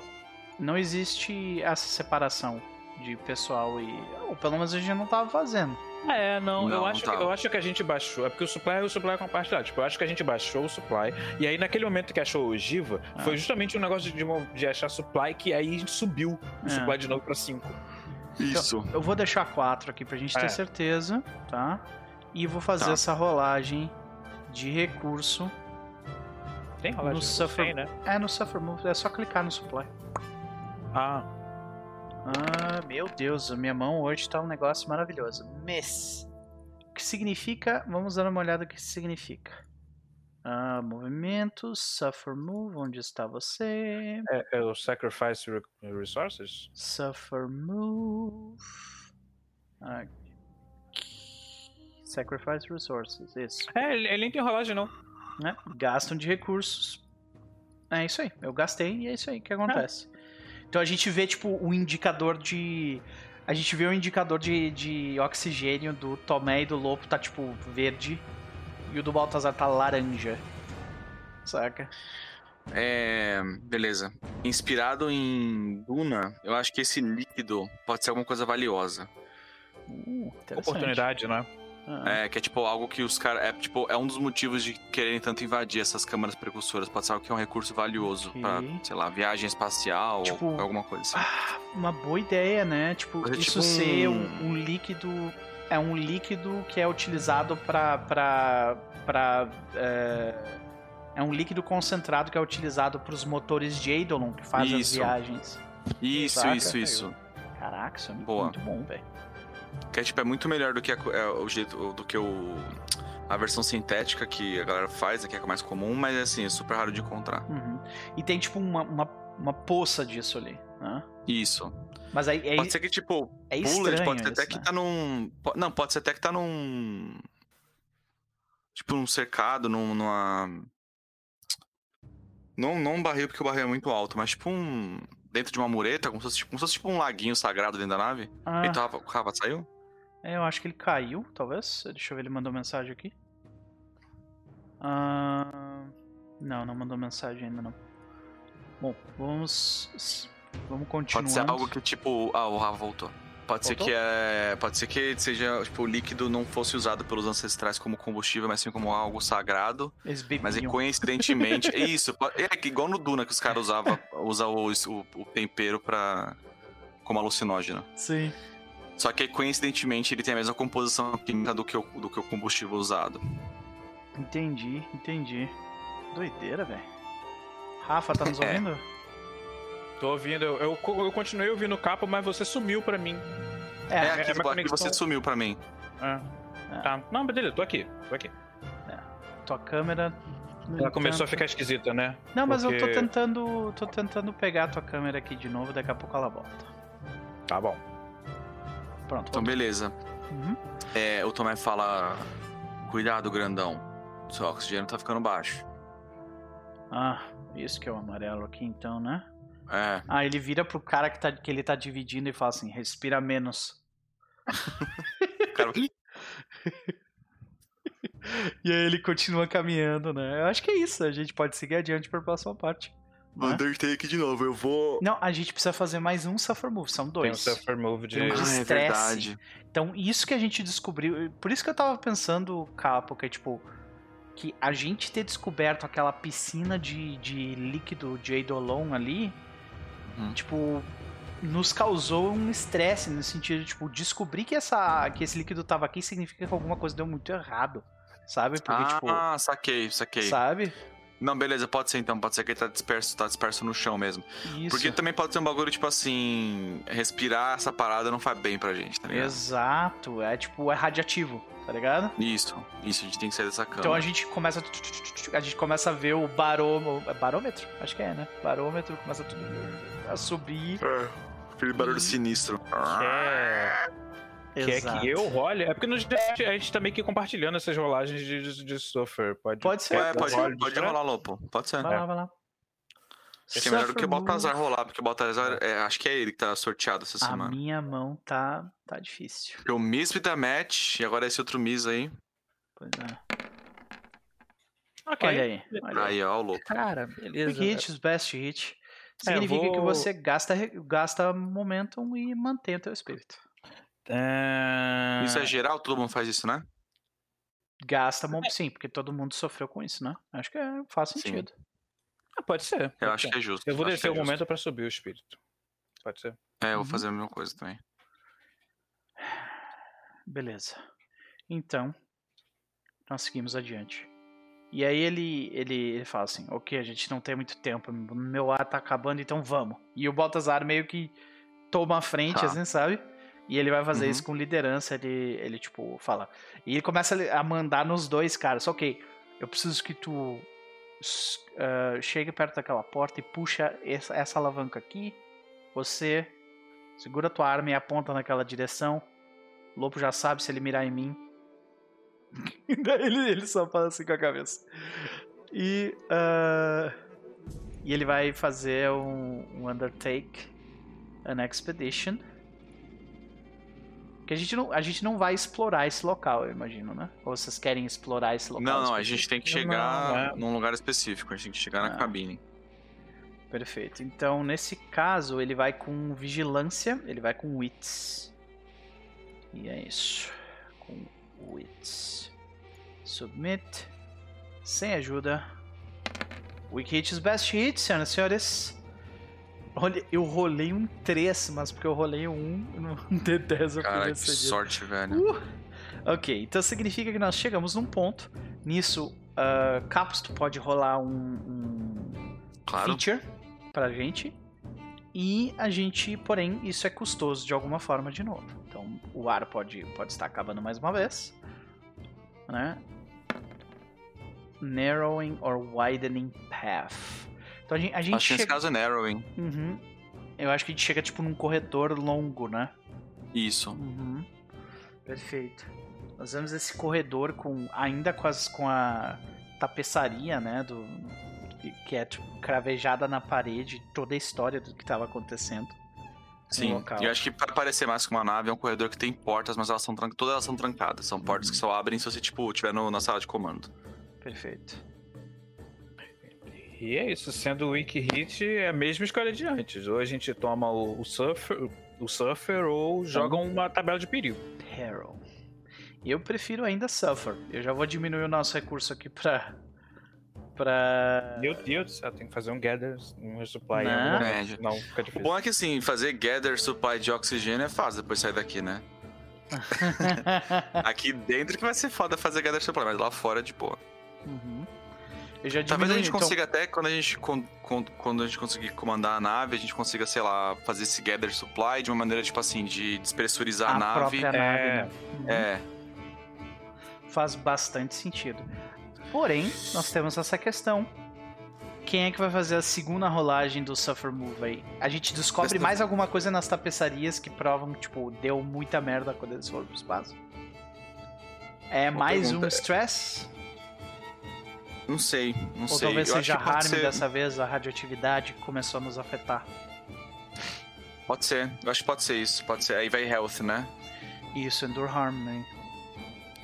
não existe essa separação de pessoal e. Ou pelo menos a gente não tava fazendo. É, não, Não, eu, não acho que, eu acho que a gente baixou. É porque o supply é o supply compartilhado. Tipo, eu acho que a gente baixou o supply. E aí, naquele momento que achou o Giva, Ah. foi justamente um negócio de, de, achar supply que aí a gente subiu o É. supply de novo pra 5. Isso. Eu vou deixar 4 aqui pra gente ter É. certeza, tá? E vou fazer Tá. essa rolagem de recurso. Tem rolagem? No suffer- Tem, né? É no Suffer Move, é só clicar no supply. Ah, Ah, meu Deus, a minha mão hoje tá um negócio maravilhoso. Miss. O que significa? Vamos dar uma olhada o que significa. Ah, movimentos, Suffer Move, onde está você? é, é o Sacrifice Re- Resources? Suffer Move. Aqui. Sacrifice Resources, isso. É, ele, ele nem tem rolagem, não. né? Gastam de recursos. É isso aí. Eu gastei e é isso aí que acontece. Então a gente vê, tipo, o indicador de. A gente vê o indicador de, de oxigênio do Tomé e do Lopo tá, tipo, verde. E o do Baltazar tá laranja. Saca? É. Beleza. Inspirado em Duna, eu acho que esse líquido pode ser alguma coisa valiosa. Uh, interessante. Oportunidade, né? Ah, É, que é tipo algo que os caras. É, tipo, é um dos motivos de quererem tanto invadir essas câmaras precursoras. Pode ser algo que é um recurso valioso Ok. pra, sei lá, viagem espacial Tipo, ou alguma coisa assim. Ah, uma boa ideia, né? Tipo, é isso tipo ser um- um, líquido. É um líquido que é utilizado pra. pra, pra é, é um líquido concentrado que é utilizado pros motores de Eidolon que fazem as viagens. Isso, saca? isso, isso. Caraca, isso é Boa. muito bom, velho. Que é, tipo, é muito melhor do que a, é, o jeito. do que o. A versão sintética que a galera faz, que é a mais comum, mas assim, é super raro de encontrar. Uhum. E tem tipo uma, uma, uma poça disso ali. Né? Isso. Mas aí é, Pode ser que, tipo, é Bullet pode ser até isso, que né? tá num. Não, pode ser até que tá num. Tipo, num cercado, num, numa. Não, não um barril, porque o barril é muito alto, mas tipo um. Dentro de uma mureta, como se fosse, tipo, como se fosse tipo um laguinho sagrado dentro da nave. Ah, Então o Rafa saiu? é, eu acho que ele caiu, talvez. Deixa eu ver, ele mandou mensagem aqui. Ah, não, não mandou mensagem ainda não. Bom, vamos. Vamos continuar. Pode ser algo que, tipo. Ah, o Rafa voltou. Pode ser que é. Pode ser que seja, tipo, o líquido não fosse usado pelos ancestrais como combustível, mas sim como algo sagrado. Mas é coincidentemente. é isso. É que igual no Duna que os caras usavam usa o, o, o tempero pra. como alucinógeno. Sim. Só que coincidentemente ele tem a mesma composição química do que o, do que o combustível usado. Entendi, entendi. Doideira, velho. Rafa, tá nos É. Tô ouvindo, eu, eu, eu continuei ouvindo o capa, mas você sumiu pra mim. É, É, aqui, é aqui você sumiu pra mim. É. É. Tá. Não, beleza, tô aqui, tô aqui. tua câmera. Ela começou a entanto- ficar esquisita, né? Não, mas eu tô porque- tentando. tô tentando pegar a tua câmera aqui de novo, daqui a pouco ela volta. Tá bom. Pronto. Então, beleza. Uhum. É, o Tomé fala: Cuidado, grandão. Seu oxigênio tá ficando baixo. Ah, isso que é o amarelo aqui então, né? É. Ah, ele vira pro cara que, tá, que ele tá dividindo e fala assim: respira menos. Cara, E aí ele continua caminhando, né? Eu acho que é isso, a gente pode seguir adiante pra próxima parte. né? Undertake de novo, eu vou. Não, a gente precisa fazer mais um Suffer Move, são Tem um dois. suffer move de. Um Ah, de é estresse. verdade. Então, isso que a gente descobriu. Por isso que eu tava pensando, Capo, que é tipo. Que a gente ter descoberto aquela piscina de, de líquido de Eidolon ali, Uhum. tipo, nos causou um estresse no sentido de, tipo, descobrir que, essa, que esse líquido tava aqui significa que alguma coisa deu muito errado. Sabe? Porque, tipo. ah, saquei, saquei. Sabe? Não, beleza, pode ser então. Pode ser que ele tá disperso, tá disperso no chão mesmo. Isso. Porque também pode ser um bagulho, tipo assim. Respirar essa parada não faz bem pra gente, tá ligado? Exato. É tipo, é radiativo, tá ligado? Isso, isso, a gente tem que sair dessa cama. Então a gente começa a gente começa a ver o barômetro, é barômetro, acho que é, né? Barômetro começa tudo a subir. É, aquele barulho sinistro. Quer, quer Exato. que eu role? É porque no, a gente tá meio que compartilhando essas rolagens de, de, de suffer. Pode, Pode ser. É, pode, pode de rolar, Lopo. Pode ser. Vai lá, vai lá. Acho que é melhor do que o Baltazar rolar, porque o Baltazar, é, acho que é ele que tá sorteado essa A semana. minha mão tá tá difícil. Porque o Misp da Match, e agora esse outro Miss aí. Pois é. Ok. Olha aí. Olha aí. Ó, o louco. Cara, beleza. Quick hits, best hit. É, Significa que vou- você gasta, gasta momentum e mantém o teu espírito. É... Isso é geral? Todo mundo faz isso, né? Gasta momentum, sim, porque todo mundo sofreu com isso, né? Acho que é, faz Sim. Ah, pode ser. Eu pode acho ser. que é justo. Eu vou acho descer que o é justo. momento pra subir o espírito. Pode ser. É, eu vou Uhum. fazer a mesma coisa também. Beleza. Então, nós seguimos adiante. E aí ele, ele, ele fala assim, ok, a gente não tem muito tempo, meu ar tá acabando, então vamos. E o Baltazar meio que toma a frente, Tá. assim, sabe? E ele vai fazer Uhum. isso com liderança, ele, ele, tipo, fala. E ele começa a mandar nos dois caras, ok, eu preciso que tu ah, chegue perto daquela porta e puxa essa, essa alavanca aqui. Você segura tua arma e aponta naquela direção. O Lobo já sabe se ele mirar em mim. Ele, ele só fala assim com a cabeça. E, ah, e ele vai fazer um, um Undertake, an Expedition. Que a gente, não, a gente não vai explorar esse local, eu imagino, né? Ou vocês querem explorar esse local? Não, não, a gente tem que Não, chegar é. num lugar específico, a gente tem que chegar na Ah. cabine. Perfeito. Então, nesse caso, ele vai com vigilância, ele vai com wits. E é isso. Com wits. Submit. Sem ajuda. Weak hits, best hits, senhoras e senhores. Olha, eu rolei um 3, mas porque eu rolei um no D10 eu Cara, que sorte, velho. Uh! Ok, então significa que nós chegamos num ponto. Nisso, uh, Capos, tu pode rolar um- um Claro. feature pra gente. E a gente, porém, isso é custoso de alguma forma de novo. Então o ar pode, pode estar acabando mais uma vez. Né? Narrowing or widening path. Então a gente, a gente Acho que nesse chega. caso é narrowing. Uhum. Eu acho que a gente chega tipo num corredor longo, né? Isso. Uhum. Perfeito. Nós vemos esse corredor com ainda com, as, com a tapeçaria, né, do que é tipo, cravejada na parede, toda a história do que estava acontecendo. Sim. eu acho que pra parecer mais que uma nave, é um corredor que tem portas, mas elas são todas elas são trancadas. São portas que só abrem se você, tipo, estiver na sala de comando. Perfeito. E é isso, sendo o Weak Hit, é a mesma escolha de antes. Ou a gente toma o, o Surfer, o Surfer ou joga uma tabela de perigo. Peril. Eu prefiro ainda Suffer. Eu já vou diminuir o nosso recurso aqui pra. pra. Meu Deus do céu, tem que fazer um gather, um resupply. em Não. É, senão fica O difícil. bom é que assim, fazer gather supply de oxigênio é fácil depois sair daqui, né? Aqui dentro que vai ser foda fazer gather supply, mas lá fora é de boa. Uhum. Eu já Talvez a gente então- consiga até, quando a gente, quando a gente conseguir comandar a nave, a gente consiga, sei lá, fazer esse gather supply de uma maneira, tipo assim, de despressurizar a, a nave. própria nave. É. né? Uhum. É, Faz bastante sentido. Porém, nós temos essa questão. Quem é que vai fazer a segunda rolagem do Suffer Move aí? A gente descobre Mas- mais alguma coisa nas tapeçarias que provam, tipo, deu muita merda quando eles foram pro espaço? É mais um stress? Não sei, não Ou sei. talvez Eu seja harm ser- dessa vez, a radioatividade começou a nos afetar. Pode ser, eu acho que pode ser isso, pode ser. Aí vai health, né? Isso, Endure Harm, né?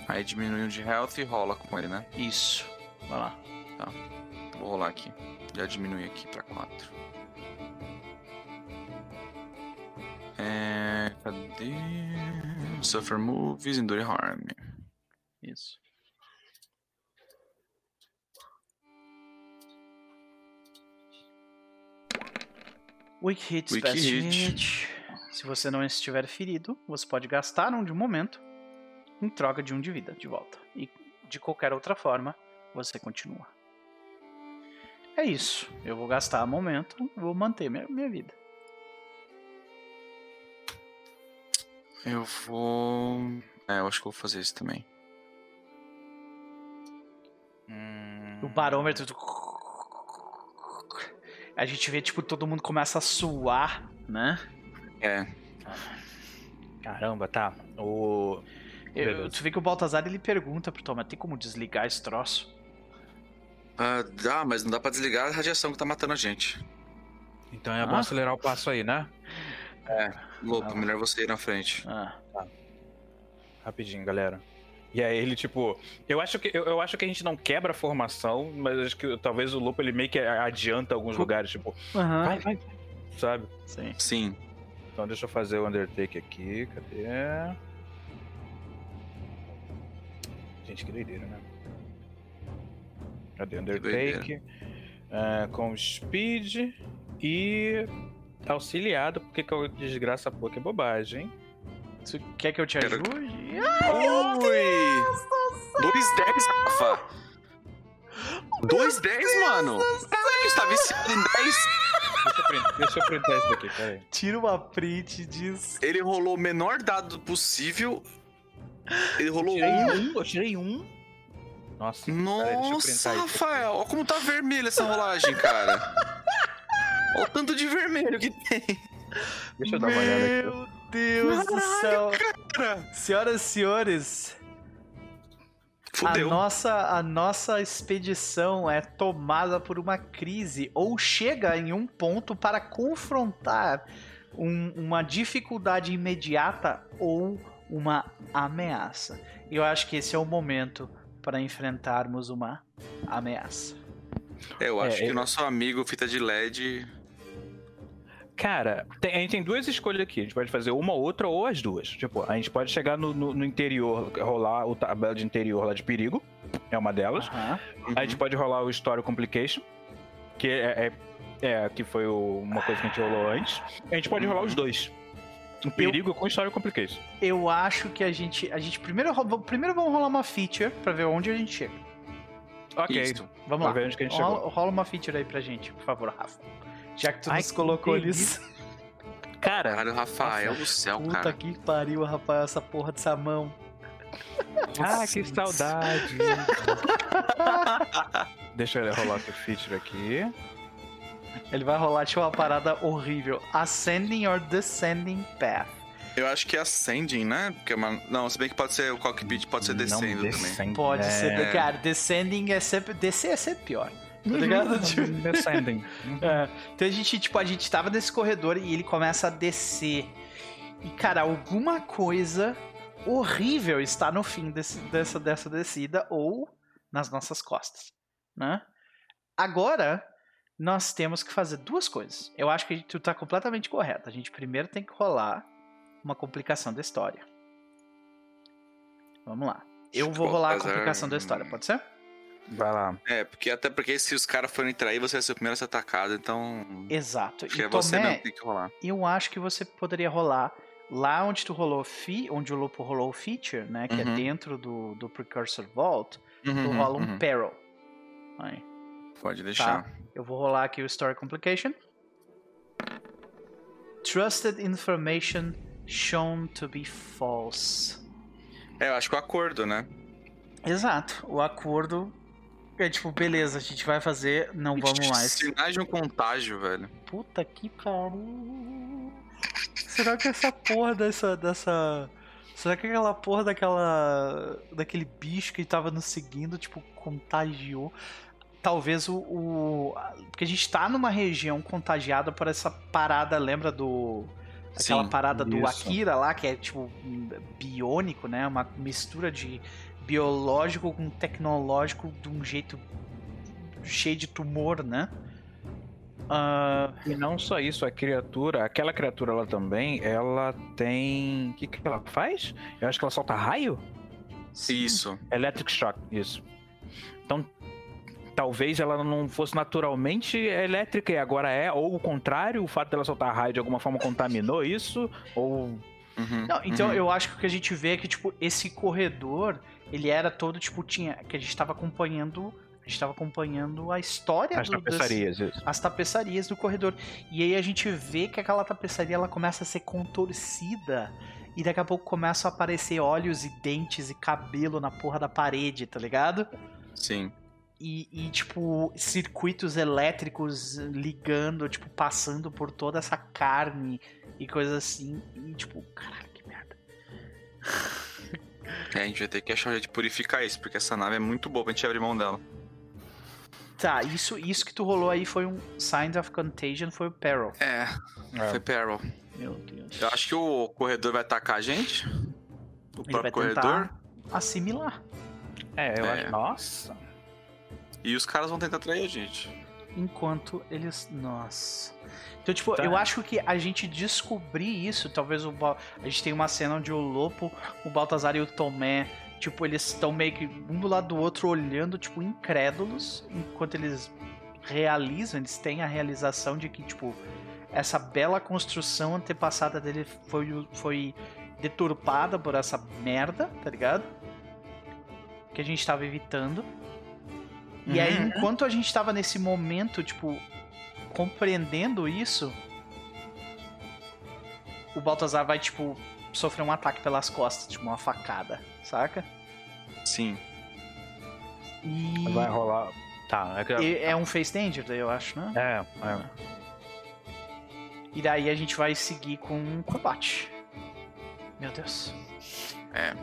Aí diminui um de health e rola com ele, né? Isso. Vai lá. Vou rolar aqui. Já diminui aqui pra 4. É. Cadê? Suffer moves, endure harm. Isso. Weak hit, Weak hit. hit. Se você não estiver ferido, você pode gastar um de momento em troca de um de vida de volta. E de qualquer outra forma, você continua. É isso. Eu vou gastar momento, vou manter minha, minha vida. Eu vou. É, eu acho que eu vou fazer isso também. Hum, O barômetro. A gente vê, tipo, todo mundo começa a suar, né? É. Caramba, tá. O. Eu, tu vê que o Baltazar ele pergunta pro Thomas: tem como desligar esse troço? Ah, dá, mas não dá pra desligar a radiação que tá matando a gente. Então é bom Ah. acelerar o passo aí, né? Lopo, Ah. melhor você ir na frente. Ah, Rapidinho, galera. E aí ele, tipo. Eu acho que, eu, eu acho que a gente não quebra a formação, mas acho que talvez o Lupo ele meio que adianta alguns lugares, tipo, Aham. vai, vai. Sabe? Sim. Sim. Então deixa eu fazer o Undertake aqui. Cadê? Gente, que doideira, né? Cadê Undertake? Ah, com Speed e auxiliado, porque que eu desgraça pouco é bobagem. Tu quer que eu te Quero- ajude? Oi! 210, Rafa! 210, mano! Caraca, está viciado em 10. Deixa eu deixa eu printar isso daqui, peraí. Tira uma print disso. Ele rolou o menor dado possível. Ele rolou Tirei um. um, eu tirei um. Nossa, peraí, eu Nossa, aqui. Rafael, olha como tá vermelho essa rolagem, cara. Olha o tanto de vermelho que tem. Deixa eu dar uma olhada aqui. Meu Deus do céu. Cara, Senhoras e senhores, a nossa, a nossa expedição é tomada por uma crise ou chega em um ponto para confrontar um- uma dificuldade imediata ou uma ameaça. Eu acho que esse é o momento para enfrentarmos uma ameaça. Eu acho É, que eu- o nosso amigo fita de LED. Cara, tem- a gente tem duas escolhas aqui. A gente pode fazer uma, outra ou as duas. Tipo, a gente pode chegar no, no- no interior, rolar o tabela de interior lá de perigo. É uma delas. Aham. A gente pode rolar o Story Complication, que é, é, é, que foi o- uma coisa que a gente rolou antes. A gente pode rolar os dois. O perigo com Story Complication. Eu acho que a gente, a gente primeiro, ro- primeiro vamos rolar uma feature para ver onde a gente chega. Ok. Isso. Vamos Pra lá. ver onde que a gente rola, chegou. rola uma feature aí pra gente, por favor, Rafa. Já que tu Ai, nos colocou nisso. Cara, Caralho, Rafael do céu, Puta cara. que pariu, Rafael, essa porra dessa mão. ah, que saudade. Deixa eu rolar outro feature aqui. Ele vai rolar tipo uma parada horrível. Ascending or Descending Path. Eu acho que é Ascending, né? Porque é uma... Não, se bem que pode ser o cockpit, pode ser descendo também. descendo. Pode é... ser, cara, Descending é sempre. Descer é sempre pior. Tá ligado? Tipo, Descending. é. Então a gente, tipo, a gente tava nesse corredor e ele começa a descer. E, cara, alguma coisa horrível está no fim desse- dessa, dessa descida ou nas nossas costas, né? Agora, nós temos que fazer duas coisas. Eu acho que tu tá completamente correto. A gente primeiro tem que rolar uma complicação da história. Vamos lá. Eu vou rolar a complicação da história, pode ser? Vai lá. É, porque até porque se os caras forem trair, você vai ser o primeiro a ser atacado, então. Exato. Acho que E é você Tomé, mesmo que tem que rolar. eu acho que você poderia rolar lá onde tu rolou fi, onde o Lupo rolou o feature, né? Que é Uhum. dentro do, do Precursor Vault, tu Uhum, rola um uhum. Peril. Aí. Pode deixar. Eu vou rolar aqui o Story Complication. Trusted information shown to be false. É, eu acho que o acordo, né? Exato. O acordo é tipo, beleza, a gente vai fazer, não vamos mais. Sinais de um contágio, velho. Puta que pariu. Será que essa porra dessa. dessa. Será que aquela porra daquela. daquele bicho que tava nos seguindo, tipo, contagiou? Talvez o. o porque a gente tá numa região contagiada por essa parada, lembra do. Aquela Sim, parada do isso. Akira lá, que é tipo biônico, né? Uma mistura de biológico com tecnológico de um jeito cheio de tumor, né? Ah, E não só isso, a criatura, aquela criatura lá também, ela tem. O que, que ela faz? Eu acho que ela solta raio? Isso. Electric Shock, isso. Então, talvez ela não fosse naturalmente elétrica e agora é, ou o contrário, o fato dela soltar raio de alguma forma contaminou isso, ou. Uhum, Não, então uhum. eu acho que o que a gente vê é que, tipo, esse corredor, ele era todo, tipo, tinha. Que a gente tava acompanhando. A gente tava acompanhando a história As do- das- tapeçarias, isso. as tapeçarias do corredor. E aí a gente vê que aquela tapeçaria ela começa a ser contorcida. E daqui a pouco começam a aparecer olhos e dentes e cabelo na porra da parede, tá ligado? Sim. E, e, tipo, circuitos elétricos ligando, tipo, passando por toda essa carne e coisas assim. E, tipo, caralho, que merda. É, a gente vai ter que achar um jeito de purificar isso, porque essa nave é muito boa pra gente abrir mão dela. Tá, isso, isso que tu rolou aí foi um Signs of Contagion, foi o Peril. É, É. foi Peril. Meu Deus. Eu acho que o corredor vai atacar a gente. O Ele vai próprio corredor. assimilar. É, eu É. acho. Nossa. E os caras vão tentar trair a gente. enquanto eles. Nossa. Então, tipo, Tá. eu acho que a gente descobrir isso, talvez o. Bal- A gente tem uma cena onde o Lopo, o Baltazar e o Tomé, tipo, eles estão meio que um do lado do outro olhando, tipo, incrédulos, enquanto eles realizam, eles têm a realização de que, tipo, essa bela construção antepassada dele foi, foi deturpada por essa merda, tá ligado? Que a gente tava evitando. E aí, Uhum. enquanto a gente tava nesse momento, tipo, compreendendo isso, o Baltazar vai, tipo, sofrer um ataque pelas costas, tipo, uma facada, saca? Sim. E Vai rolar. Tá, é que. e é um face danger, daí eu acho, né? É, é. E daí a gente vai seguir com um combate. Meu Deus. É.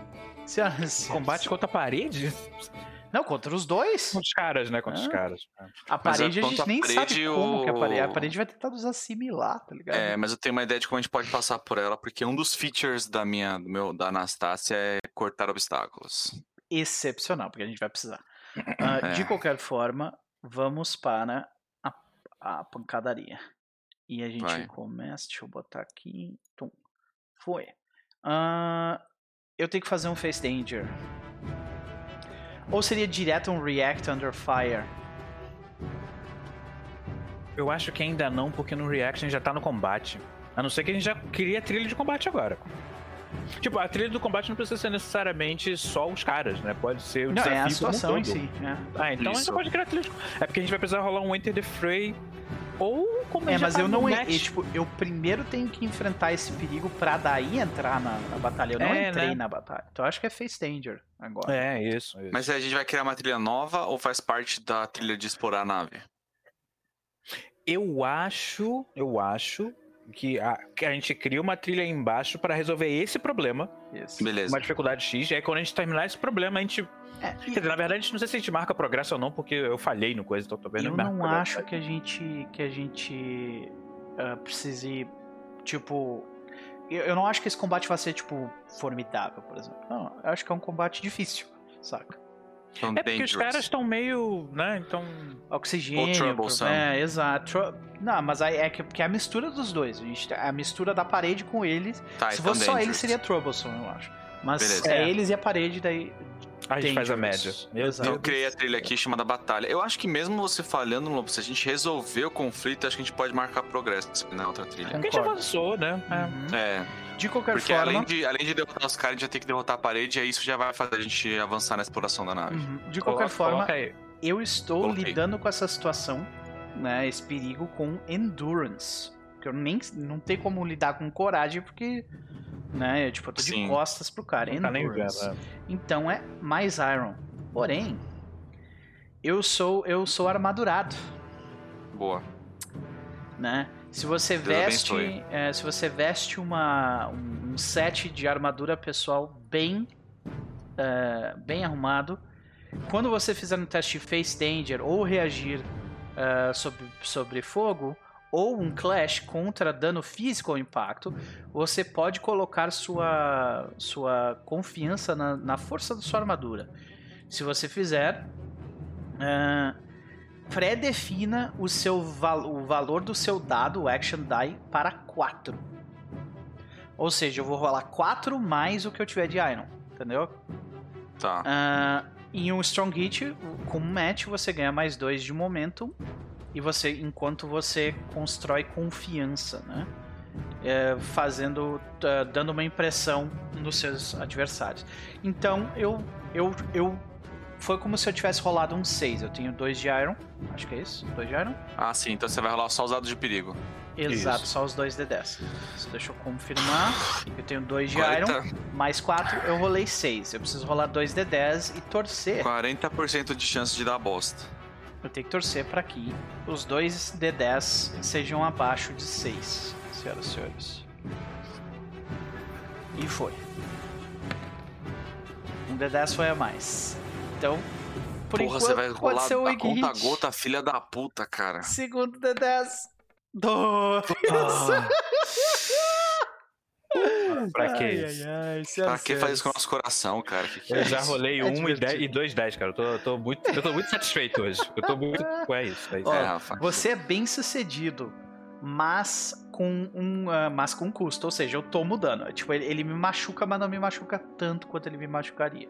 Senhoras. Combate contra a parede? Não, contra os dois. Contra os caras, né? Contra os Ah. caras. A Mas parede a contra gente a nem parede, sabe como que a parede. A o- parede vai tentar nos assimilar, tá ligado? É, mas eu tenho uma ideia de como a gente pode passar por ela, porque um dos features da minha, do meu, da Anastácia é cortar obstáculos. excepcional, porque a gente vai precisar. Ah, De É. qualquer forma, vamos para a, a pancadaria. E a gente Vai. começa. Deixa eu botar aqui. Tum. Foi. Ah, eu tenho que fazer um Face Danger. Ou seria direto um React Under Fire? Eu acho que ainda não, porque no Reaction já tá no combate. A não ser que a gente já cria trilha de combate agora. Tipo, a trilha do combate não precisa ser necessariamente só os caras, né? Pode ser o Não, desafio é a situação em si. é. Ah, então a gente Isso. pode criar trilha de... É porque a gente vai precisar rolar um Enter the Fray ou como a É, já mas tá eu não. match. e, tipo, eu primeiro tenho que enfrentar esse perigo pra daí entrar na, na batalha. Eu não É, entrei né? na batalha. Então eu acho que é Face Danger agora. É, isso, isso. Mas aí a gente vai criar uma trilha nova ou faz parte da trilha de explorar a nave? Eu acho, eu acho que a, que a gente cria uma trilha aí embaixo para resolver esse problema, Isso. Beleza. uma dificuldade X, e aí quando a gente terminar esse problema, a gente. É, Quer dizer, na verdade, a gente não sei se a gente marca progresso ou não, porque eu falhei no coisa, então talvez Eu marque não progresso. acho que a gente que a gente ah, precise tipo eu, eu não acho que esse combate vai ser tipo formidável, por exemplo. Não, eu acho que é um combate difícil, saca? É porque os caras estão meio, né? Então. Oxigênio. Ou troublesome. É, exato. Tro- Não, mas aí é que, que é a mistura dos dois. A, gente, a mistura da parede com eles. Tá, Se então fosse só ele, dangerous. seria Troublesome, eu acho. Mas Beleza. é É. eles e a parede, daí. A gente faz a média. Exato. Eu criei a trilha aqui chamada Batalha. Eu acho que mesmo você falhando, Lobo, se a gente resolver o conflito, acho que a gente pode marcar progresso na outra trilha. Porque a gente avançou, né? É. Uhum. É, De qualquer porque forma. além de, além de derrotar os caras, a gente já tem que derrotar a parede, e aí isso já vai fazer a gente avançar na exploração da nave. Uhum. De Coloca- qualquer forma, coloca eu estou Coloquei. lidando com essa situação, né? Esse perigo com endurance. Porque eu nem não tenho como lidar com coragem, porque. Né, eu, tipo, eu tô de Sim. costas pro cara. Não tá nem vendo. é. Então é mais Iron. Porém, eu sou eu sou armadurado, Boa. né? Se você Deus veste, é, se você veste uma um, um set de armadura pessoal bem é, bem arrumado, quando você fizer um teste de Face Danger ou reagir é, sobre, sobre fogo ou um clash contra dano físico ou impacto, você pode colocar sua, sua confiança na, na força da sua armadura. Se você fizer, ah, pré-defina o, seu val o valor do seu dado, o Action Die, para 4. Ou seja, eu vou rolar 4 mais o que eu tiver de Iron, entendeu? Tá. Ah, em um Strong Hit, com um match, você ganha mais 2 de momentum. E você, enquanto você constrói confiança, né? É, fazendo, tá, dando uma impressão nos seus adversários. Então, eu, eu, eu foi como se eu tivesse rolado um 6. Eu tenho 2 de Iron, acho que é isso, 2 de Iron. Ah, sim, então você vai rolar só os dados de perigo. Exato, Isso. só os 2 de 10. Isso, deixa eu confirmar. Eu tenho 2 de 40, Iron, mais 4, eu rolei 6. Eu preciso rolar 2 de 10 e torcer. 40% de chance de dar bosta. Eu tenho que torcer para que os dois D10 sejam abaixo de 6, senhoras e senhores. E foi. Um D10 foi a mais. Então, por Porra, enquanto, você vai pode rolar ser o a Wig conta Hit. gota, filha da puta, cara. Segundo D10. Dois. Ah. Pra que Ai, isso? ai, ai, Pra que fazer isso com o nosso coração, cara? Que que Eu é já isso? rolei É um e, dez, e dois 10, cara. Eu tô, tô muito, eu tô muito satisfeito hoje. Eu tô muito. É isso, é isso. Ó, É, Rafa. Você é bem sucedido, mas com um, ah, mas com custo, ou seja, eu tomo dano. Tipo, ele, ele me machuca, mas não me machuca tanto quanto ele me machucaria.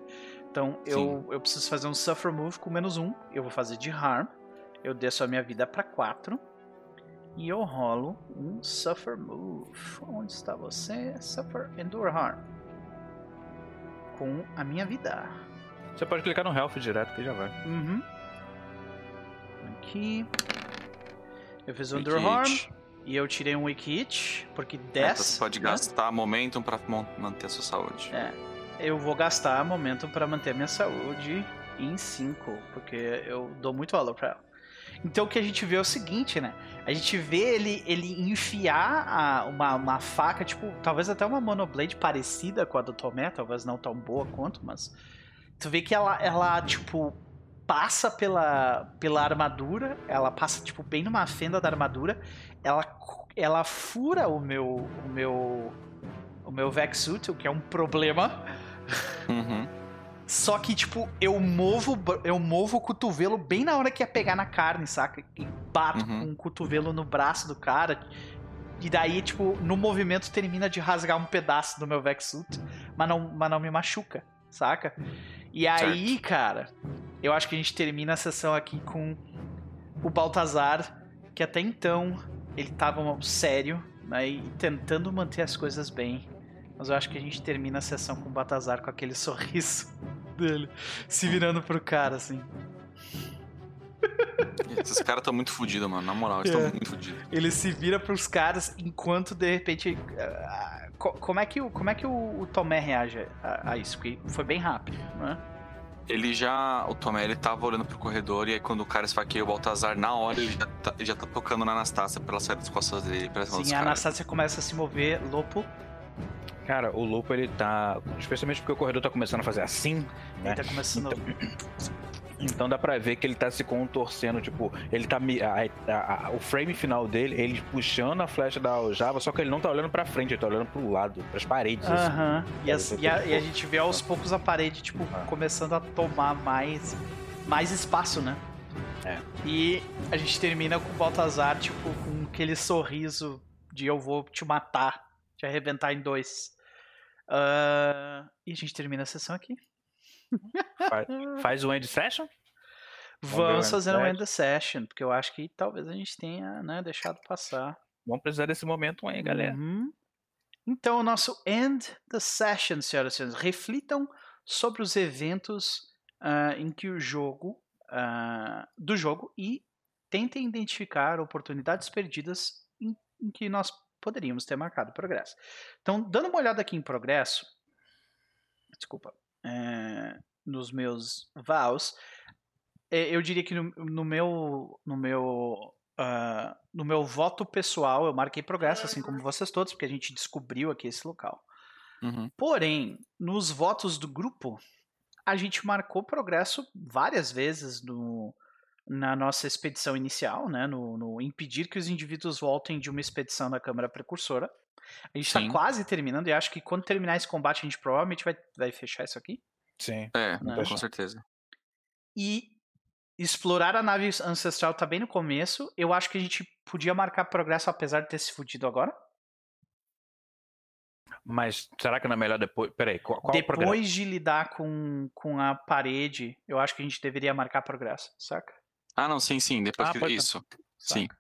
Então eu, eu preciso fazer um Suffer Move com menos um. Eu vou fazer de Harm. Eu desço a minha vida pra 4. E eu rolo um Suffer Move. Onde está você? Suffer Endure Harm. Com a minha vida. Você pode clicar no Health direto que já vai. Uhum. Aqui. Eu fiz um Endure Harm. E eu tirei um Weak Hit, porque É, então 10. você pode né? gastar momentum pra mon- manter a sua saúde. É. Eu vou gastar momento pra manter a minha saúde em 5, porque eu dou muito valor pra ela. Então o que a gente vê é o seguinte, né? A gente vê ele, ele enfiar a- uma, uma faca, tipo, talvez até uma monoblade parecida com a do Tomé, talvez não tão boa quanto, mas. Tu vê que ela, ela tipo, passa pela, pela armadura, ela passa, tipo, bem numa fenda da armadura, ela, ela fura o meu. o meu. o meu Vexuit, o que é um problema. Uhum. Só que, tipo, eu movo, eu movo o cotovelo bem na hora que ia pegar na carne, saca? E bato Uhum. com o cotovelo no braço do cara. E daí, tipo, no movimento termina de rasgar um pedaço do meu Vexuit, mas não, mas não me machuca, saca? E aí, cara, eu acho que a gente termina a sessão aqui com o Baltazar, que até então ele tava sério, né? E tentando manter as coisas bem. Mas eu acho que a gente termina a sessão com o Baltazar com aquele sorriso dele, se virando pro cara, assim. Esses caras estão muito fodidos, mano. Na moral, eles estão É. muito fodidos. Ele se vira pros caras enquanto de repente. ah, co- como é que, o- como é que o, o Tomé reage a, a isso? Porque foi bem rápido, né? Ele já. O Tomé, ele tava olhando pro corredor e aí quando o cara esfaqueia o Baltazar, na hora ele já tá, já tá tocando na Anastácia pra ela sair das costas dele. Sim, a caras. Anastasia começa a se mover, Lopo. Cara, o Lupo ele tá. Especialmente porque o corredor tá começando a fazer assim, Ele né? tá começando. Então dá pra ver que ele tá se contorcendo, tipo, ele tá. a- a- a- o frame final dele, ele puxando a flecha da aljava, só que ele não tá olhando pra frente, ele tá olhando pro lado, pras paredes. assim. Aham. E, as- e a, ter e a gente vê aos poucos a parede, tipo, Ah. começando a tomar mais, mais espaço, né? É. E a gente termina com o Baltazar, tipo, com aquele sorriso de eu vou te matar, te arrebentar em dois. Ah, e a gente termina a sessão aqui. Faz, faz o end session? Vamos fazer um session. end the session, porque eu acho que talvez a gente tenha né, deixado passar. Vamos precisar desse momento aí, galera. Uhum. Então, o nosso end the session, senhoras e senhores. Reflitam sobre os eventos ah, em que o jogo ah, do jogo e tentem identificar oportunidades perdidas em, em que nós poderíamos ter marcado progresso. Então, dando uma olhada aqui em progresso, desculpa, eh, nos meus vows, eh, eu diria que no, no meu no meu ah, no meu voto pessoal eu marquei progresso, assim como vocês todos, porque a gente descobriu aqui esse local. Uhum. Porém, nos votos do grupo, a gente marcou progresso várias vezes no, na nossa expedição inicial, né? No, no impedir que os indivíduos voltem de uma expedição da Câmara Precursora. A gente está quase terminando e acho que quando terminar esse combate a gente provavelmente vai, vai fechar isso aqui. Sim. É, Não. com certeza. E explorar a nave ancestral tá bem no começo. Eu acho que a gente podia marcar progresso apesar de ter se fudido agora. Mas será que não é melhor depois? Peraí, qual, qual o programa? Depois de lidar com, com a parede, eu acho que a gente deveria marcar progresso, saca? Ah, não, sim, sim. Depois Ah, que. ser. Isso. Sim. Saca?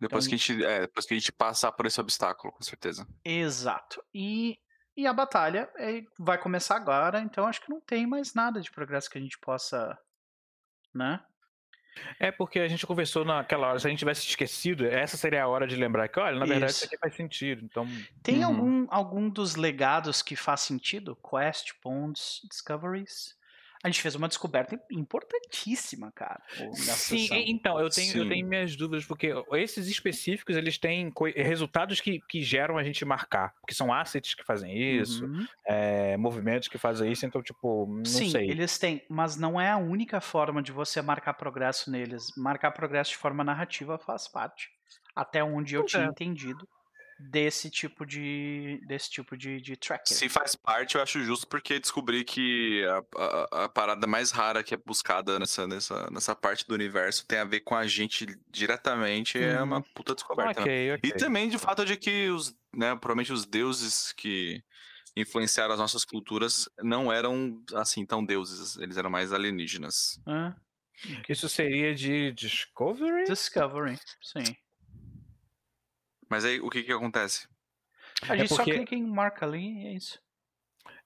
Depois Então- que a gente. É, depois que a gente passar por esse obstáculo, com certeza. Exato. E, e a batalha é- vai começar agora, então acho que não tem mais nada de progresso que a gente possa. Né? É porque a gente conversou naquela hora, se a gente tivesse esquecido, essa seria a hora de lembrar que, olha, na verdade Isso. isso aqui faz sentido. Então, Tem Uhum. algum, algum dos legados que faz sentido? Quest, Bonds, Discoveries? A gente fez uma descoberta importantíssima, cara. Sim, sessão. então, eu tenho, eu Sim. tenho minhas dúvidas, porque esses específicos, eles têm resultados que, que geram a gente marcar, porque são assets que fazem isso, Uhum. é, movimentos que fazem isso, então, tipo, não Sim, sei. eles têm, mas não é a única forma de você marcar progresso neles. Marcar progresso de forma narrativa faz parte. Até onde eu Pois tinha é. entendido desse tipo de desse tipo de, de tracker. Se faz parte, eu acho justo, porque descobri que a, a, a parada mais rara que é buscada nessa, nessa, nessa parte do universo tem a ver com a gente diretamente. É Uhum. uma puta descoberta. né? Ok, ok. E também de fato de que os, né, provavelmente os deuses que influenciaram as nossas culturas não eram assim tão deuses, eles eram mais alienígenas. Hã? Isso seria de Discovery? Discovery, sim. Mas aí o que que acontece? A gente só porque- clica em marca ali e é isso.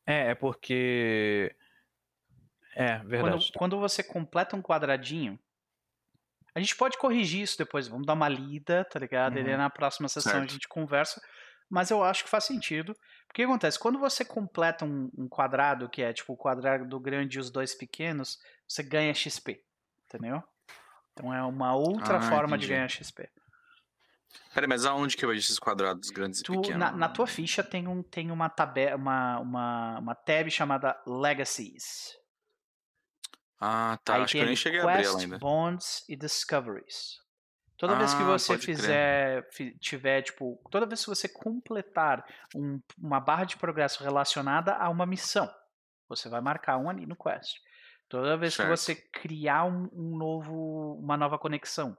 É, é porque. É, Quando, verdade. quando você completa um quadradinho, a gente pode corrigir isso depois. Vamos dar uma lida, tá ligado? E Uhum. na próxima sessão a Certo. gente conversa. Mas eu acho que faz sentido. Porque o que acontece? Quando você completa um, um quadrado, que é tipo o quadrado grande e os dois pequenos, você ganha XP. Entendeu? Então é uma outra Ah, forma de entendi. ganhar XP. Peraí, mas aonde que eu vejo esses quadrados grandes e Tu, pequenos? na, na tua ficha tem, um, tem uma, tabe, uma, uma, uma tab chamada Legacies. Ah, tá. Aí Acho que eu nem cheguei a abrir ela ainda. Bonds e Discoveries. Toda vez que Ah, você crer. fizer, fi- tiver, tipo, toda vez que você completar um- uma barra de progresso relacionada a uma missão, você vai marcar um ali no quest. Toda vez Certo. que você criar um, um novo, uma nova conexão,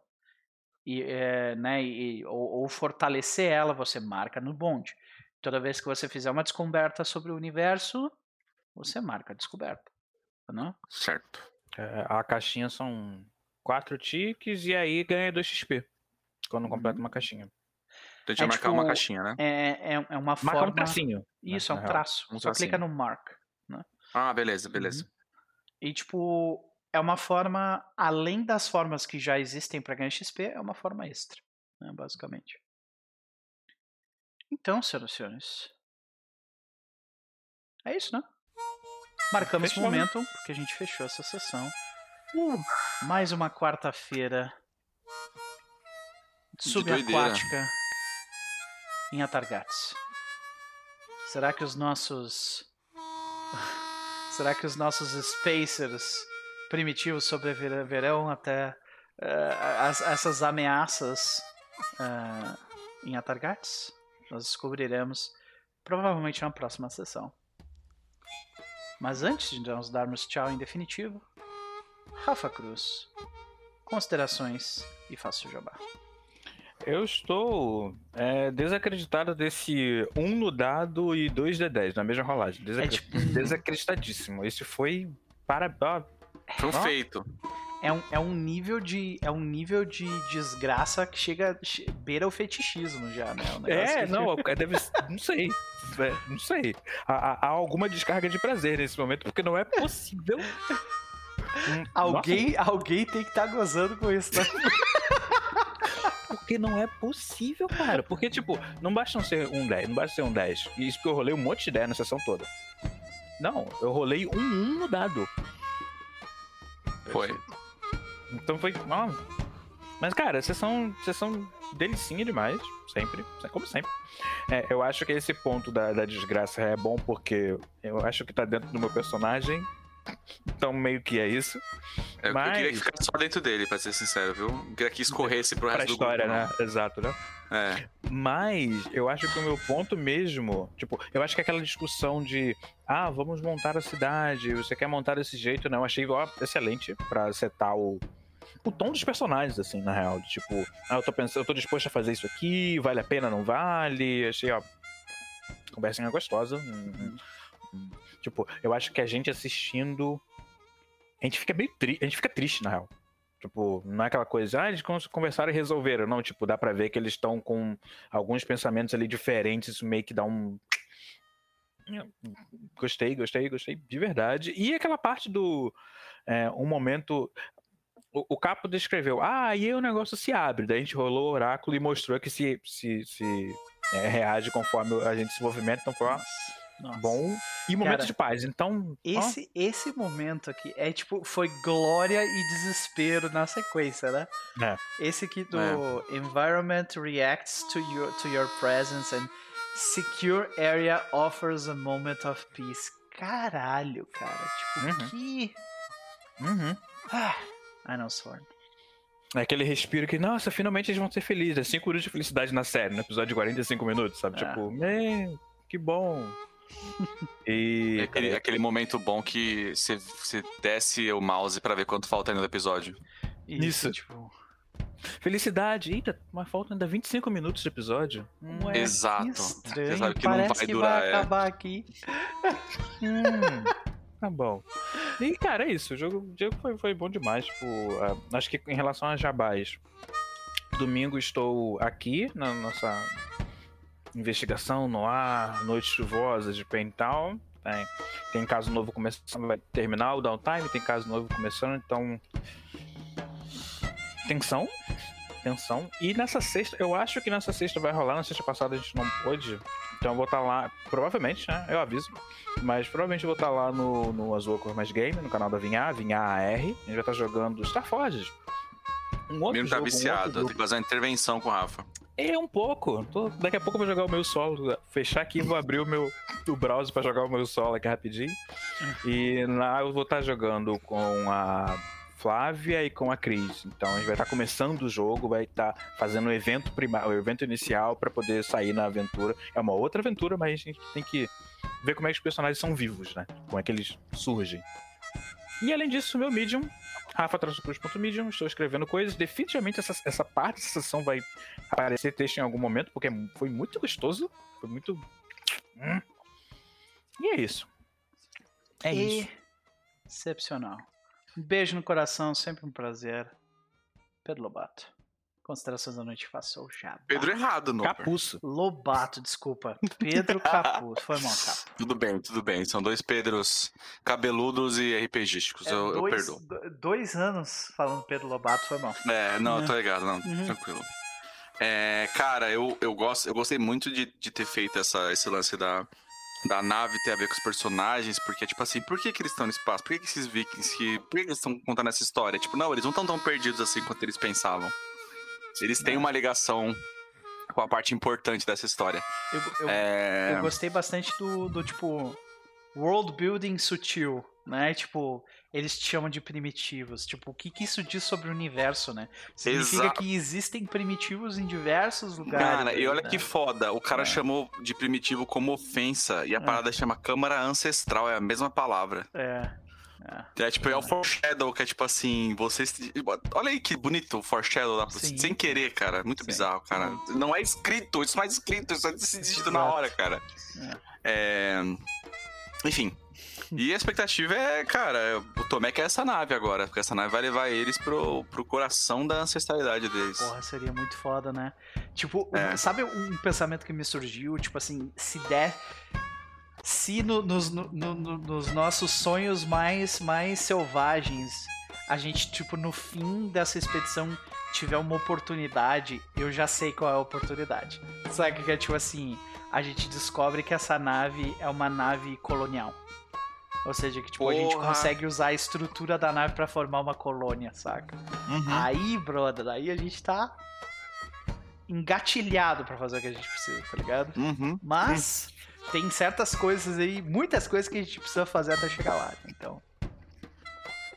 e, é, né, e- ou, ou fortalecer ela, você marca no bond. Toda vez que você fizer uma descoberta sobre o universo, você marca a descoberta. Não? Certo. É, a caixinha são quatro tiques e aí ganha 2 XP. Quando completa uma caixinha. Então a gente É vai marcar uma tipo, caixinha, né? É, é, é uma Marca forma. um tracinho. Isso, é na um traço. Um Só clica tracinho. no mark. Ah, beleza, beleza. E, tipo, é uma forma, além das formas que já existem para ganhar XP, é uma forma extra, né, basicamente. Então, senhoras e senhores. É isso, né? Marcamos o Fechamos. momento, porque a gente fechou essa sessão. Mais uma quarta-feira subaquática em Atargates. Será que os nossos. Será que os nossos Spacers primitivos sobreviverão até uh, as, essas ameaças uh, em Atargates? Nós descobriremos provavelmente na próxima sessão. Mas antes de nós darmos tchau em definitivo, Rafa Cruz, considerações e faça o jabá. Eu estou é, desacreditado desse 1 um no dado e 2 de 10 na mesma rolagem. Desacre... É tipo... Desacreditadíssimo. Esse foi para. Foi um feito. É um, é um nível de é um nível de desgraça que chega beira o fetichismo já, né? é, não, deve, não sei, é, não sei. Há, há, alguma descarga de prazer nesse momento porque não é possível. Hum, alguém, alguém tem que estar tá gozando com isso, né? Porque não é possível, cara. Porque, tipo, não basta não ser um 10, não basta ser um 10. E isso porque eu rolei um monte de ideia na sessão toda. Não, eu rolei um 1 no dado. Foi. Então foi. Mas, cara, sessão, sessão delicinha demais, sempre, como sempre. É, eu acho que esse ponto da, da desgraça é bom porque eu acho que tá dentro do meu personagem então, meio que é isso. Eu, Mas... eu queria ficar só dentro dele, pra ser sincero, viu? Eu queria que escorresse pro resto pra história, do grupo. né? Exato, né? É. Mas eu acho que o meu ponto mesmo, tipo, eu acho que aquela discussão de ah, vamos montar a cidade, você quer montar desse jeito, não, eu achei ó, excelente para setar o, o tom dos personagens, assim, na real. De, tipo, ah, eu tô pensando, eu tô disposto a fazer isso aqui, vale a pena, não vale? Achei, ó, conversinha gostosa. Hum, hum. Tipo, eu acho que a gente assistindo. A gente fica meio triste. A gente fica triste, na real. Tipo, não é aquela coisa, ah, eles conversaram e resolveram. Não, tipo, dá pra ver que eles estão com alguns pensamentos ali diferentes, isso meio que dá um. Gostei, gostei, gostei de verdade. E aquela parte do. É, um momento. O, o Capo descreveu, ah, aí o negócio se abre. Daí a gente rolou o oráculo e mostrou que se, se, se é, reage conforme a gente se movimenta. Então foi, ó, nossa. bom e momento Cara, de paz. Então, esse ó. esse momento aqui é tipo foi glória e desespero na sequência, né? É. Esse aqui do é. environment reacts to your to your presence and secure area offers a moment of peace. Caralho, cara, tipo uhum. que Uhum. Ah, I know Sworn. É aquele respiro que, nossa, finalmente eles vão ser felizes. É 5 minutos de felicidade na série, no episódio de 45 minutos, sabe? É. Tipo, que bom. E é aquele, aquele, momento bom que você, você desce o mouse para ver quanto falta ainda do episódio. Isso, Isso. tipo. Felicidade. Eita, mas falta ainda 25 minutos de episódio. Hum, é Exato. Você sabe que Parece não vai que durar. Vai é. acabar aqui. hum, tá bom. E, cara, é isso. O jogo, o jogo foi, foi bom demais. Tipo, uh, acho que em relação a Jabás, domingo estou aqui na nossa investigação no ar, noites chuvosas de Pentown. Tem, tem caso novo começando, vai terminar o downtime, tem caso novo começando, então. Tensão. Tensão. E nessa sexta, eu acho que nessa sexta vai rolar, na sexta passada a gente não pôde. Então eu vou estar lá, provavelmente, né? Eu aviso. Mas provavelmente eu vou estar lá no, no Azul Cor Mais Game, no canal da Vinha, Vinha AR. A gente vai estar jogando Star Forge. Um outro Mesmo tá jogo, viciado, um tem que fazer uma intervenção com o Rafa. É um pouco. Tô, daqui a pouco eu vou jogar o meu solo. Fechar aqui e vou abrir o meu o browser para jogar o meu solo aqui rapidinho. E lá eu vou estar tá jogando com a Flávia e com a Cris. Então a gente vai estar tá começando o jogo, vai estar tá fazendo o evento primário, o evento inicial para poder sair na aventura. É uma outra aventura, mas a gente tem que ver como é que os personagens são vivos, né? Como é que eles surgem. E além disso, o meu Medium Rafa Cruz.medium, estou escrevendo coisas. Definitivamente essa, essa parte da sessão vai aparecer texto em algum momento, porque foi muito gostoso. Foi muito. Hum. E é isso. É e... isso. Excepcional. Um beijo no coração, sempre um prazer. Pedro Lobato. Considerações da noite faço já. Pedro errado, não. Capuço. Lobato, desculpa. Pedro Capuço. Foi mal, Capo. Tudo bem, tudo bem. São dois Pedros cabeludos e RPGísticos. É, eu, dois, eu perdoo. Dois anos falando Pedro Lobato, foi mal. É, não, uhum. tô ligado, não. Uhum. Tranquilo. É, cara, eu, eu, gosto, eu gostei muito de, de ter feito essa, esse lance da, da nave ter a ver com os personagens, porque, tipo assim, por que, que eles estão no espaço? Por que, que esses vikings, que, por que, que eles estão contando essa história? Tipo, não, eles não estão tão perdidos assim quanto eles pensavam. Eles têm uma ligação com a parte importante dessa história. Eu, eu, é... eu gostei bastante do, do, tipo, world building sutil né? Tipo, eles te chamam de primitivos. Tipo, o que, que isso diz sobre o universo, né? Significa Exato. que existem primitivos em diversos lugares. Cara, e olha né? que foda. O cara É. chamou de primitivo como ofensa. E a É. parada chama câmara ancestral, é a mesma palavra. É. é. É tipo, é o foreshadow, que é tipo assim, vocês. Olha aí que bonito o foreshadow, pra- Sim. sem querer, cara. Muito Sim, bizarro, cara. Não é escrito, isso não é escrito, isso é decidido na Exato. hora, cara. É. Enfim. E a expectativa é, cara, o Tomé quer essa nave agora, porque essa nave vai levar eles pro, pro coração da ancestralidade deles. Porra, seria muito foda, né? Tipo, É. sabe um pensamento que me surgiu? Tipo assim, se der. Se no- nos, no- no- no- nos nossos sonhos mais, mais selvagens, a gente, tipo, no fim dessa expedição tiver uma oportunidade, eu já sei qual é a oportunidade. Sabe que é tipo assim, a gente descobre que essa nave é uma nave colonial. Ou seja, que tipo, a gente consegue usar a estrutura da nave pra formar uma colônia, saca? Uhum. Aí, brother, aí a gente tá engatilhado pra fazer o que a gente precisa, tá ligado? Uhum. Mas tem certas coisas aí, muitas coisas que a gente precisa fazer até chegar lá. Então,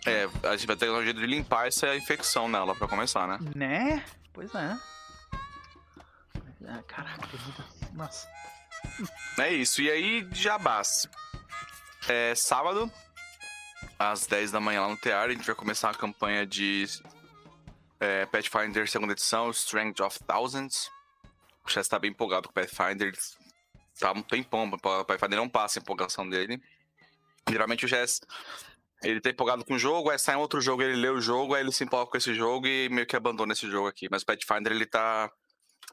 É, a gente vai ter um jeito de limpar essa infecção nela pra começar, né? né? Pois é. Ah, caraca. Nossa. É isso. E aí, jabás. É sábado, às 10 da manhã lá no Tear, a gente vai começar a campanha de é, Pathfinder segunda edição, Strength of Thousands. O Chess tá bem empolgado com o Pathfinder. Tá um tempão, o Pathfinder não passa a empolgação dele. Geralmente o Chess, ele tá empolgado com o jogo, aí sai um outro jogo, ele lê o jogo, aí ele se empolga com esse jogo e meio que abandona esse jogo aqui. Mas o Pathfinder, ele tá...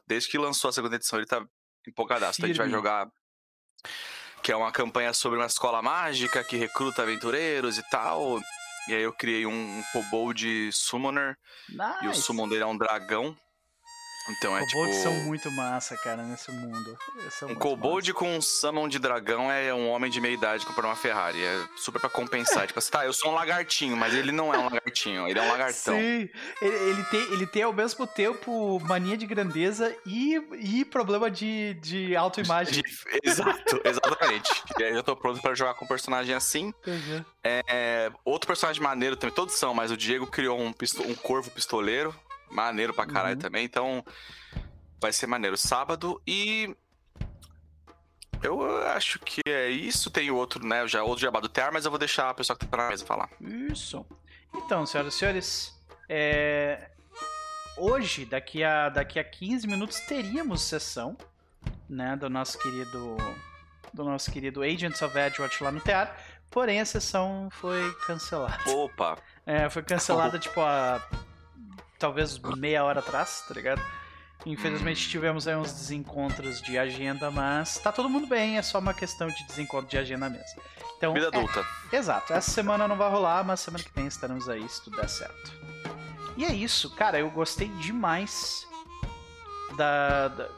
Desde que lançou a segunda edição, ele tá empolgadaço. Então a gente vai jogar que é uma campanha sobre uma escola mágica que recruta aventureiros e tal. E aí eu criei um, um kobold summoner e o Nice. summon dele é um dragão. Então é Kobolds tipo são muito massa, cara, nesse mundo. Um kobold massa. com um summon de dragão é um homem de meia idade comprando uma Ferrari. É super pra compensar. tipo assim, tá, eu sou um lagartinho, mas ele não é um lagartinho, ele é um lagartão. Sim, ele, ele, tem, ele tem ao mesmo tempo mania de grandeza e, e problema de, de autoimagem. Exato, exatamente. Eu tô pronto pra jogar com um personagem assim. Uhum. É, outro personagem maneiro também, todos são, mas o Diego criou um, pisto- um corvo pistoleiro. Maneiro pra caralho Uhum. também, então vai ser maneiro sábado e. Eu acho que é isso. Tem outro, né? Já outro jabá do Tear, mas eu vou deixar a pessoa que tá na mesa falar. Isso. Então, senhoras e senhores, é, hoje, daqui a, daqui a 15 minutos, teríamos sessão né, do nosso querido do nosso querido Agents of Edgewatch lá no teatro. Porém, a sessão foi cancelada. Opa! É, foi cancelada, tipo, há talvez meia hora atrás, tá ligado? Infelizmente tivemos aí uns desencontros de agenda, mas tá todo mundo bem, é só uma questão de desencontro de agenda mesmo. Então, Vida é- adulta. Exato, essa semana não vai rolar, mas semana que vem estaremos aí se tudo der certo. E é isso, cara, eu gostei demais da, da-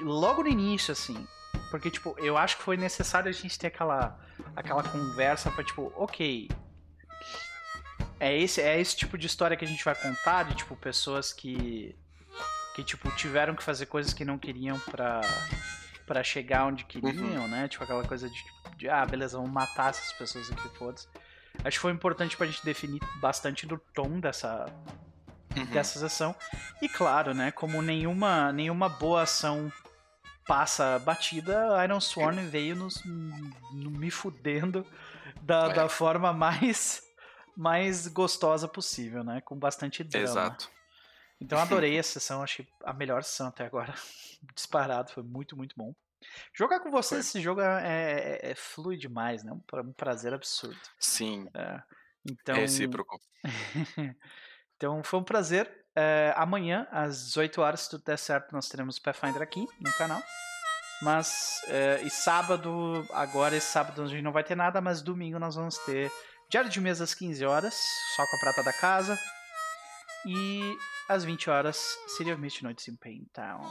logo no início assim, porque tipo, eu acho que foi necessário a gente ter aquela aquela conversa pra tipo, OK, é esse é esse tipo de história que a gente vai contar, de tipo pessoas que que tipo tiveram que fazer coisas que não queriam pra para chegar onde queriam, né? Tipo aquela coisa de, de, ah, beleza, vamos matar essas pessoas aqui, foda-se. Acho que foi importante pra gente definir bastante do tom dessa, Uhum. dessa sessão. E claro, né, como nenhuma, nenhuma boa ação passa batida, Iron Sworn veio nos no- me fudendo da, É. da forma mais mais gostosa possível, né? Com bastante drama. Exato. Então adorei a sessão, achei a melhor sessão até agora. Disparado, foi muito, muito bom. Jogar com vocês Foi. esse jogo é, é, é flui demais, né? Um pra- um prazer absurdo. Sim. É. Então, É recíproco. então foi um prazer. É, amanhã, às 18 horas, se tudo der certo, nós teremos Pathfinder aqui no canal. Mas, é, e sábado, agora esse sábado a gente não vai ter nada, mas domingo nós vamos ter Diário de Mesa às 15 horas, só com a prata da casa. E às 20 horas, City of Mist Noites em Paintown.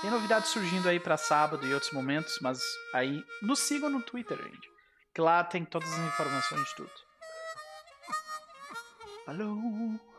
Tem novidades surgindo aí pra sábado e outros momentos, mas aí nos sigam no Twitter, gente. Que lá tem todas as informações de tudo. Falou!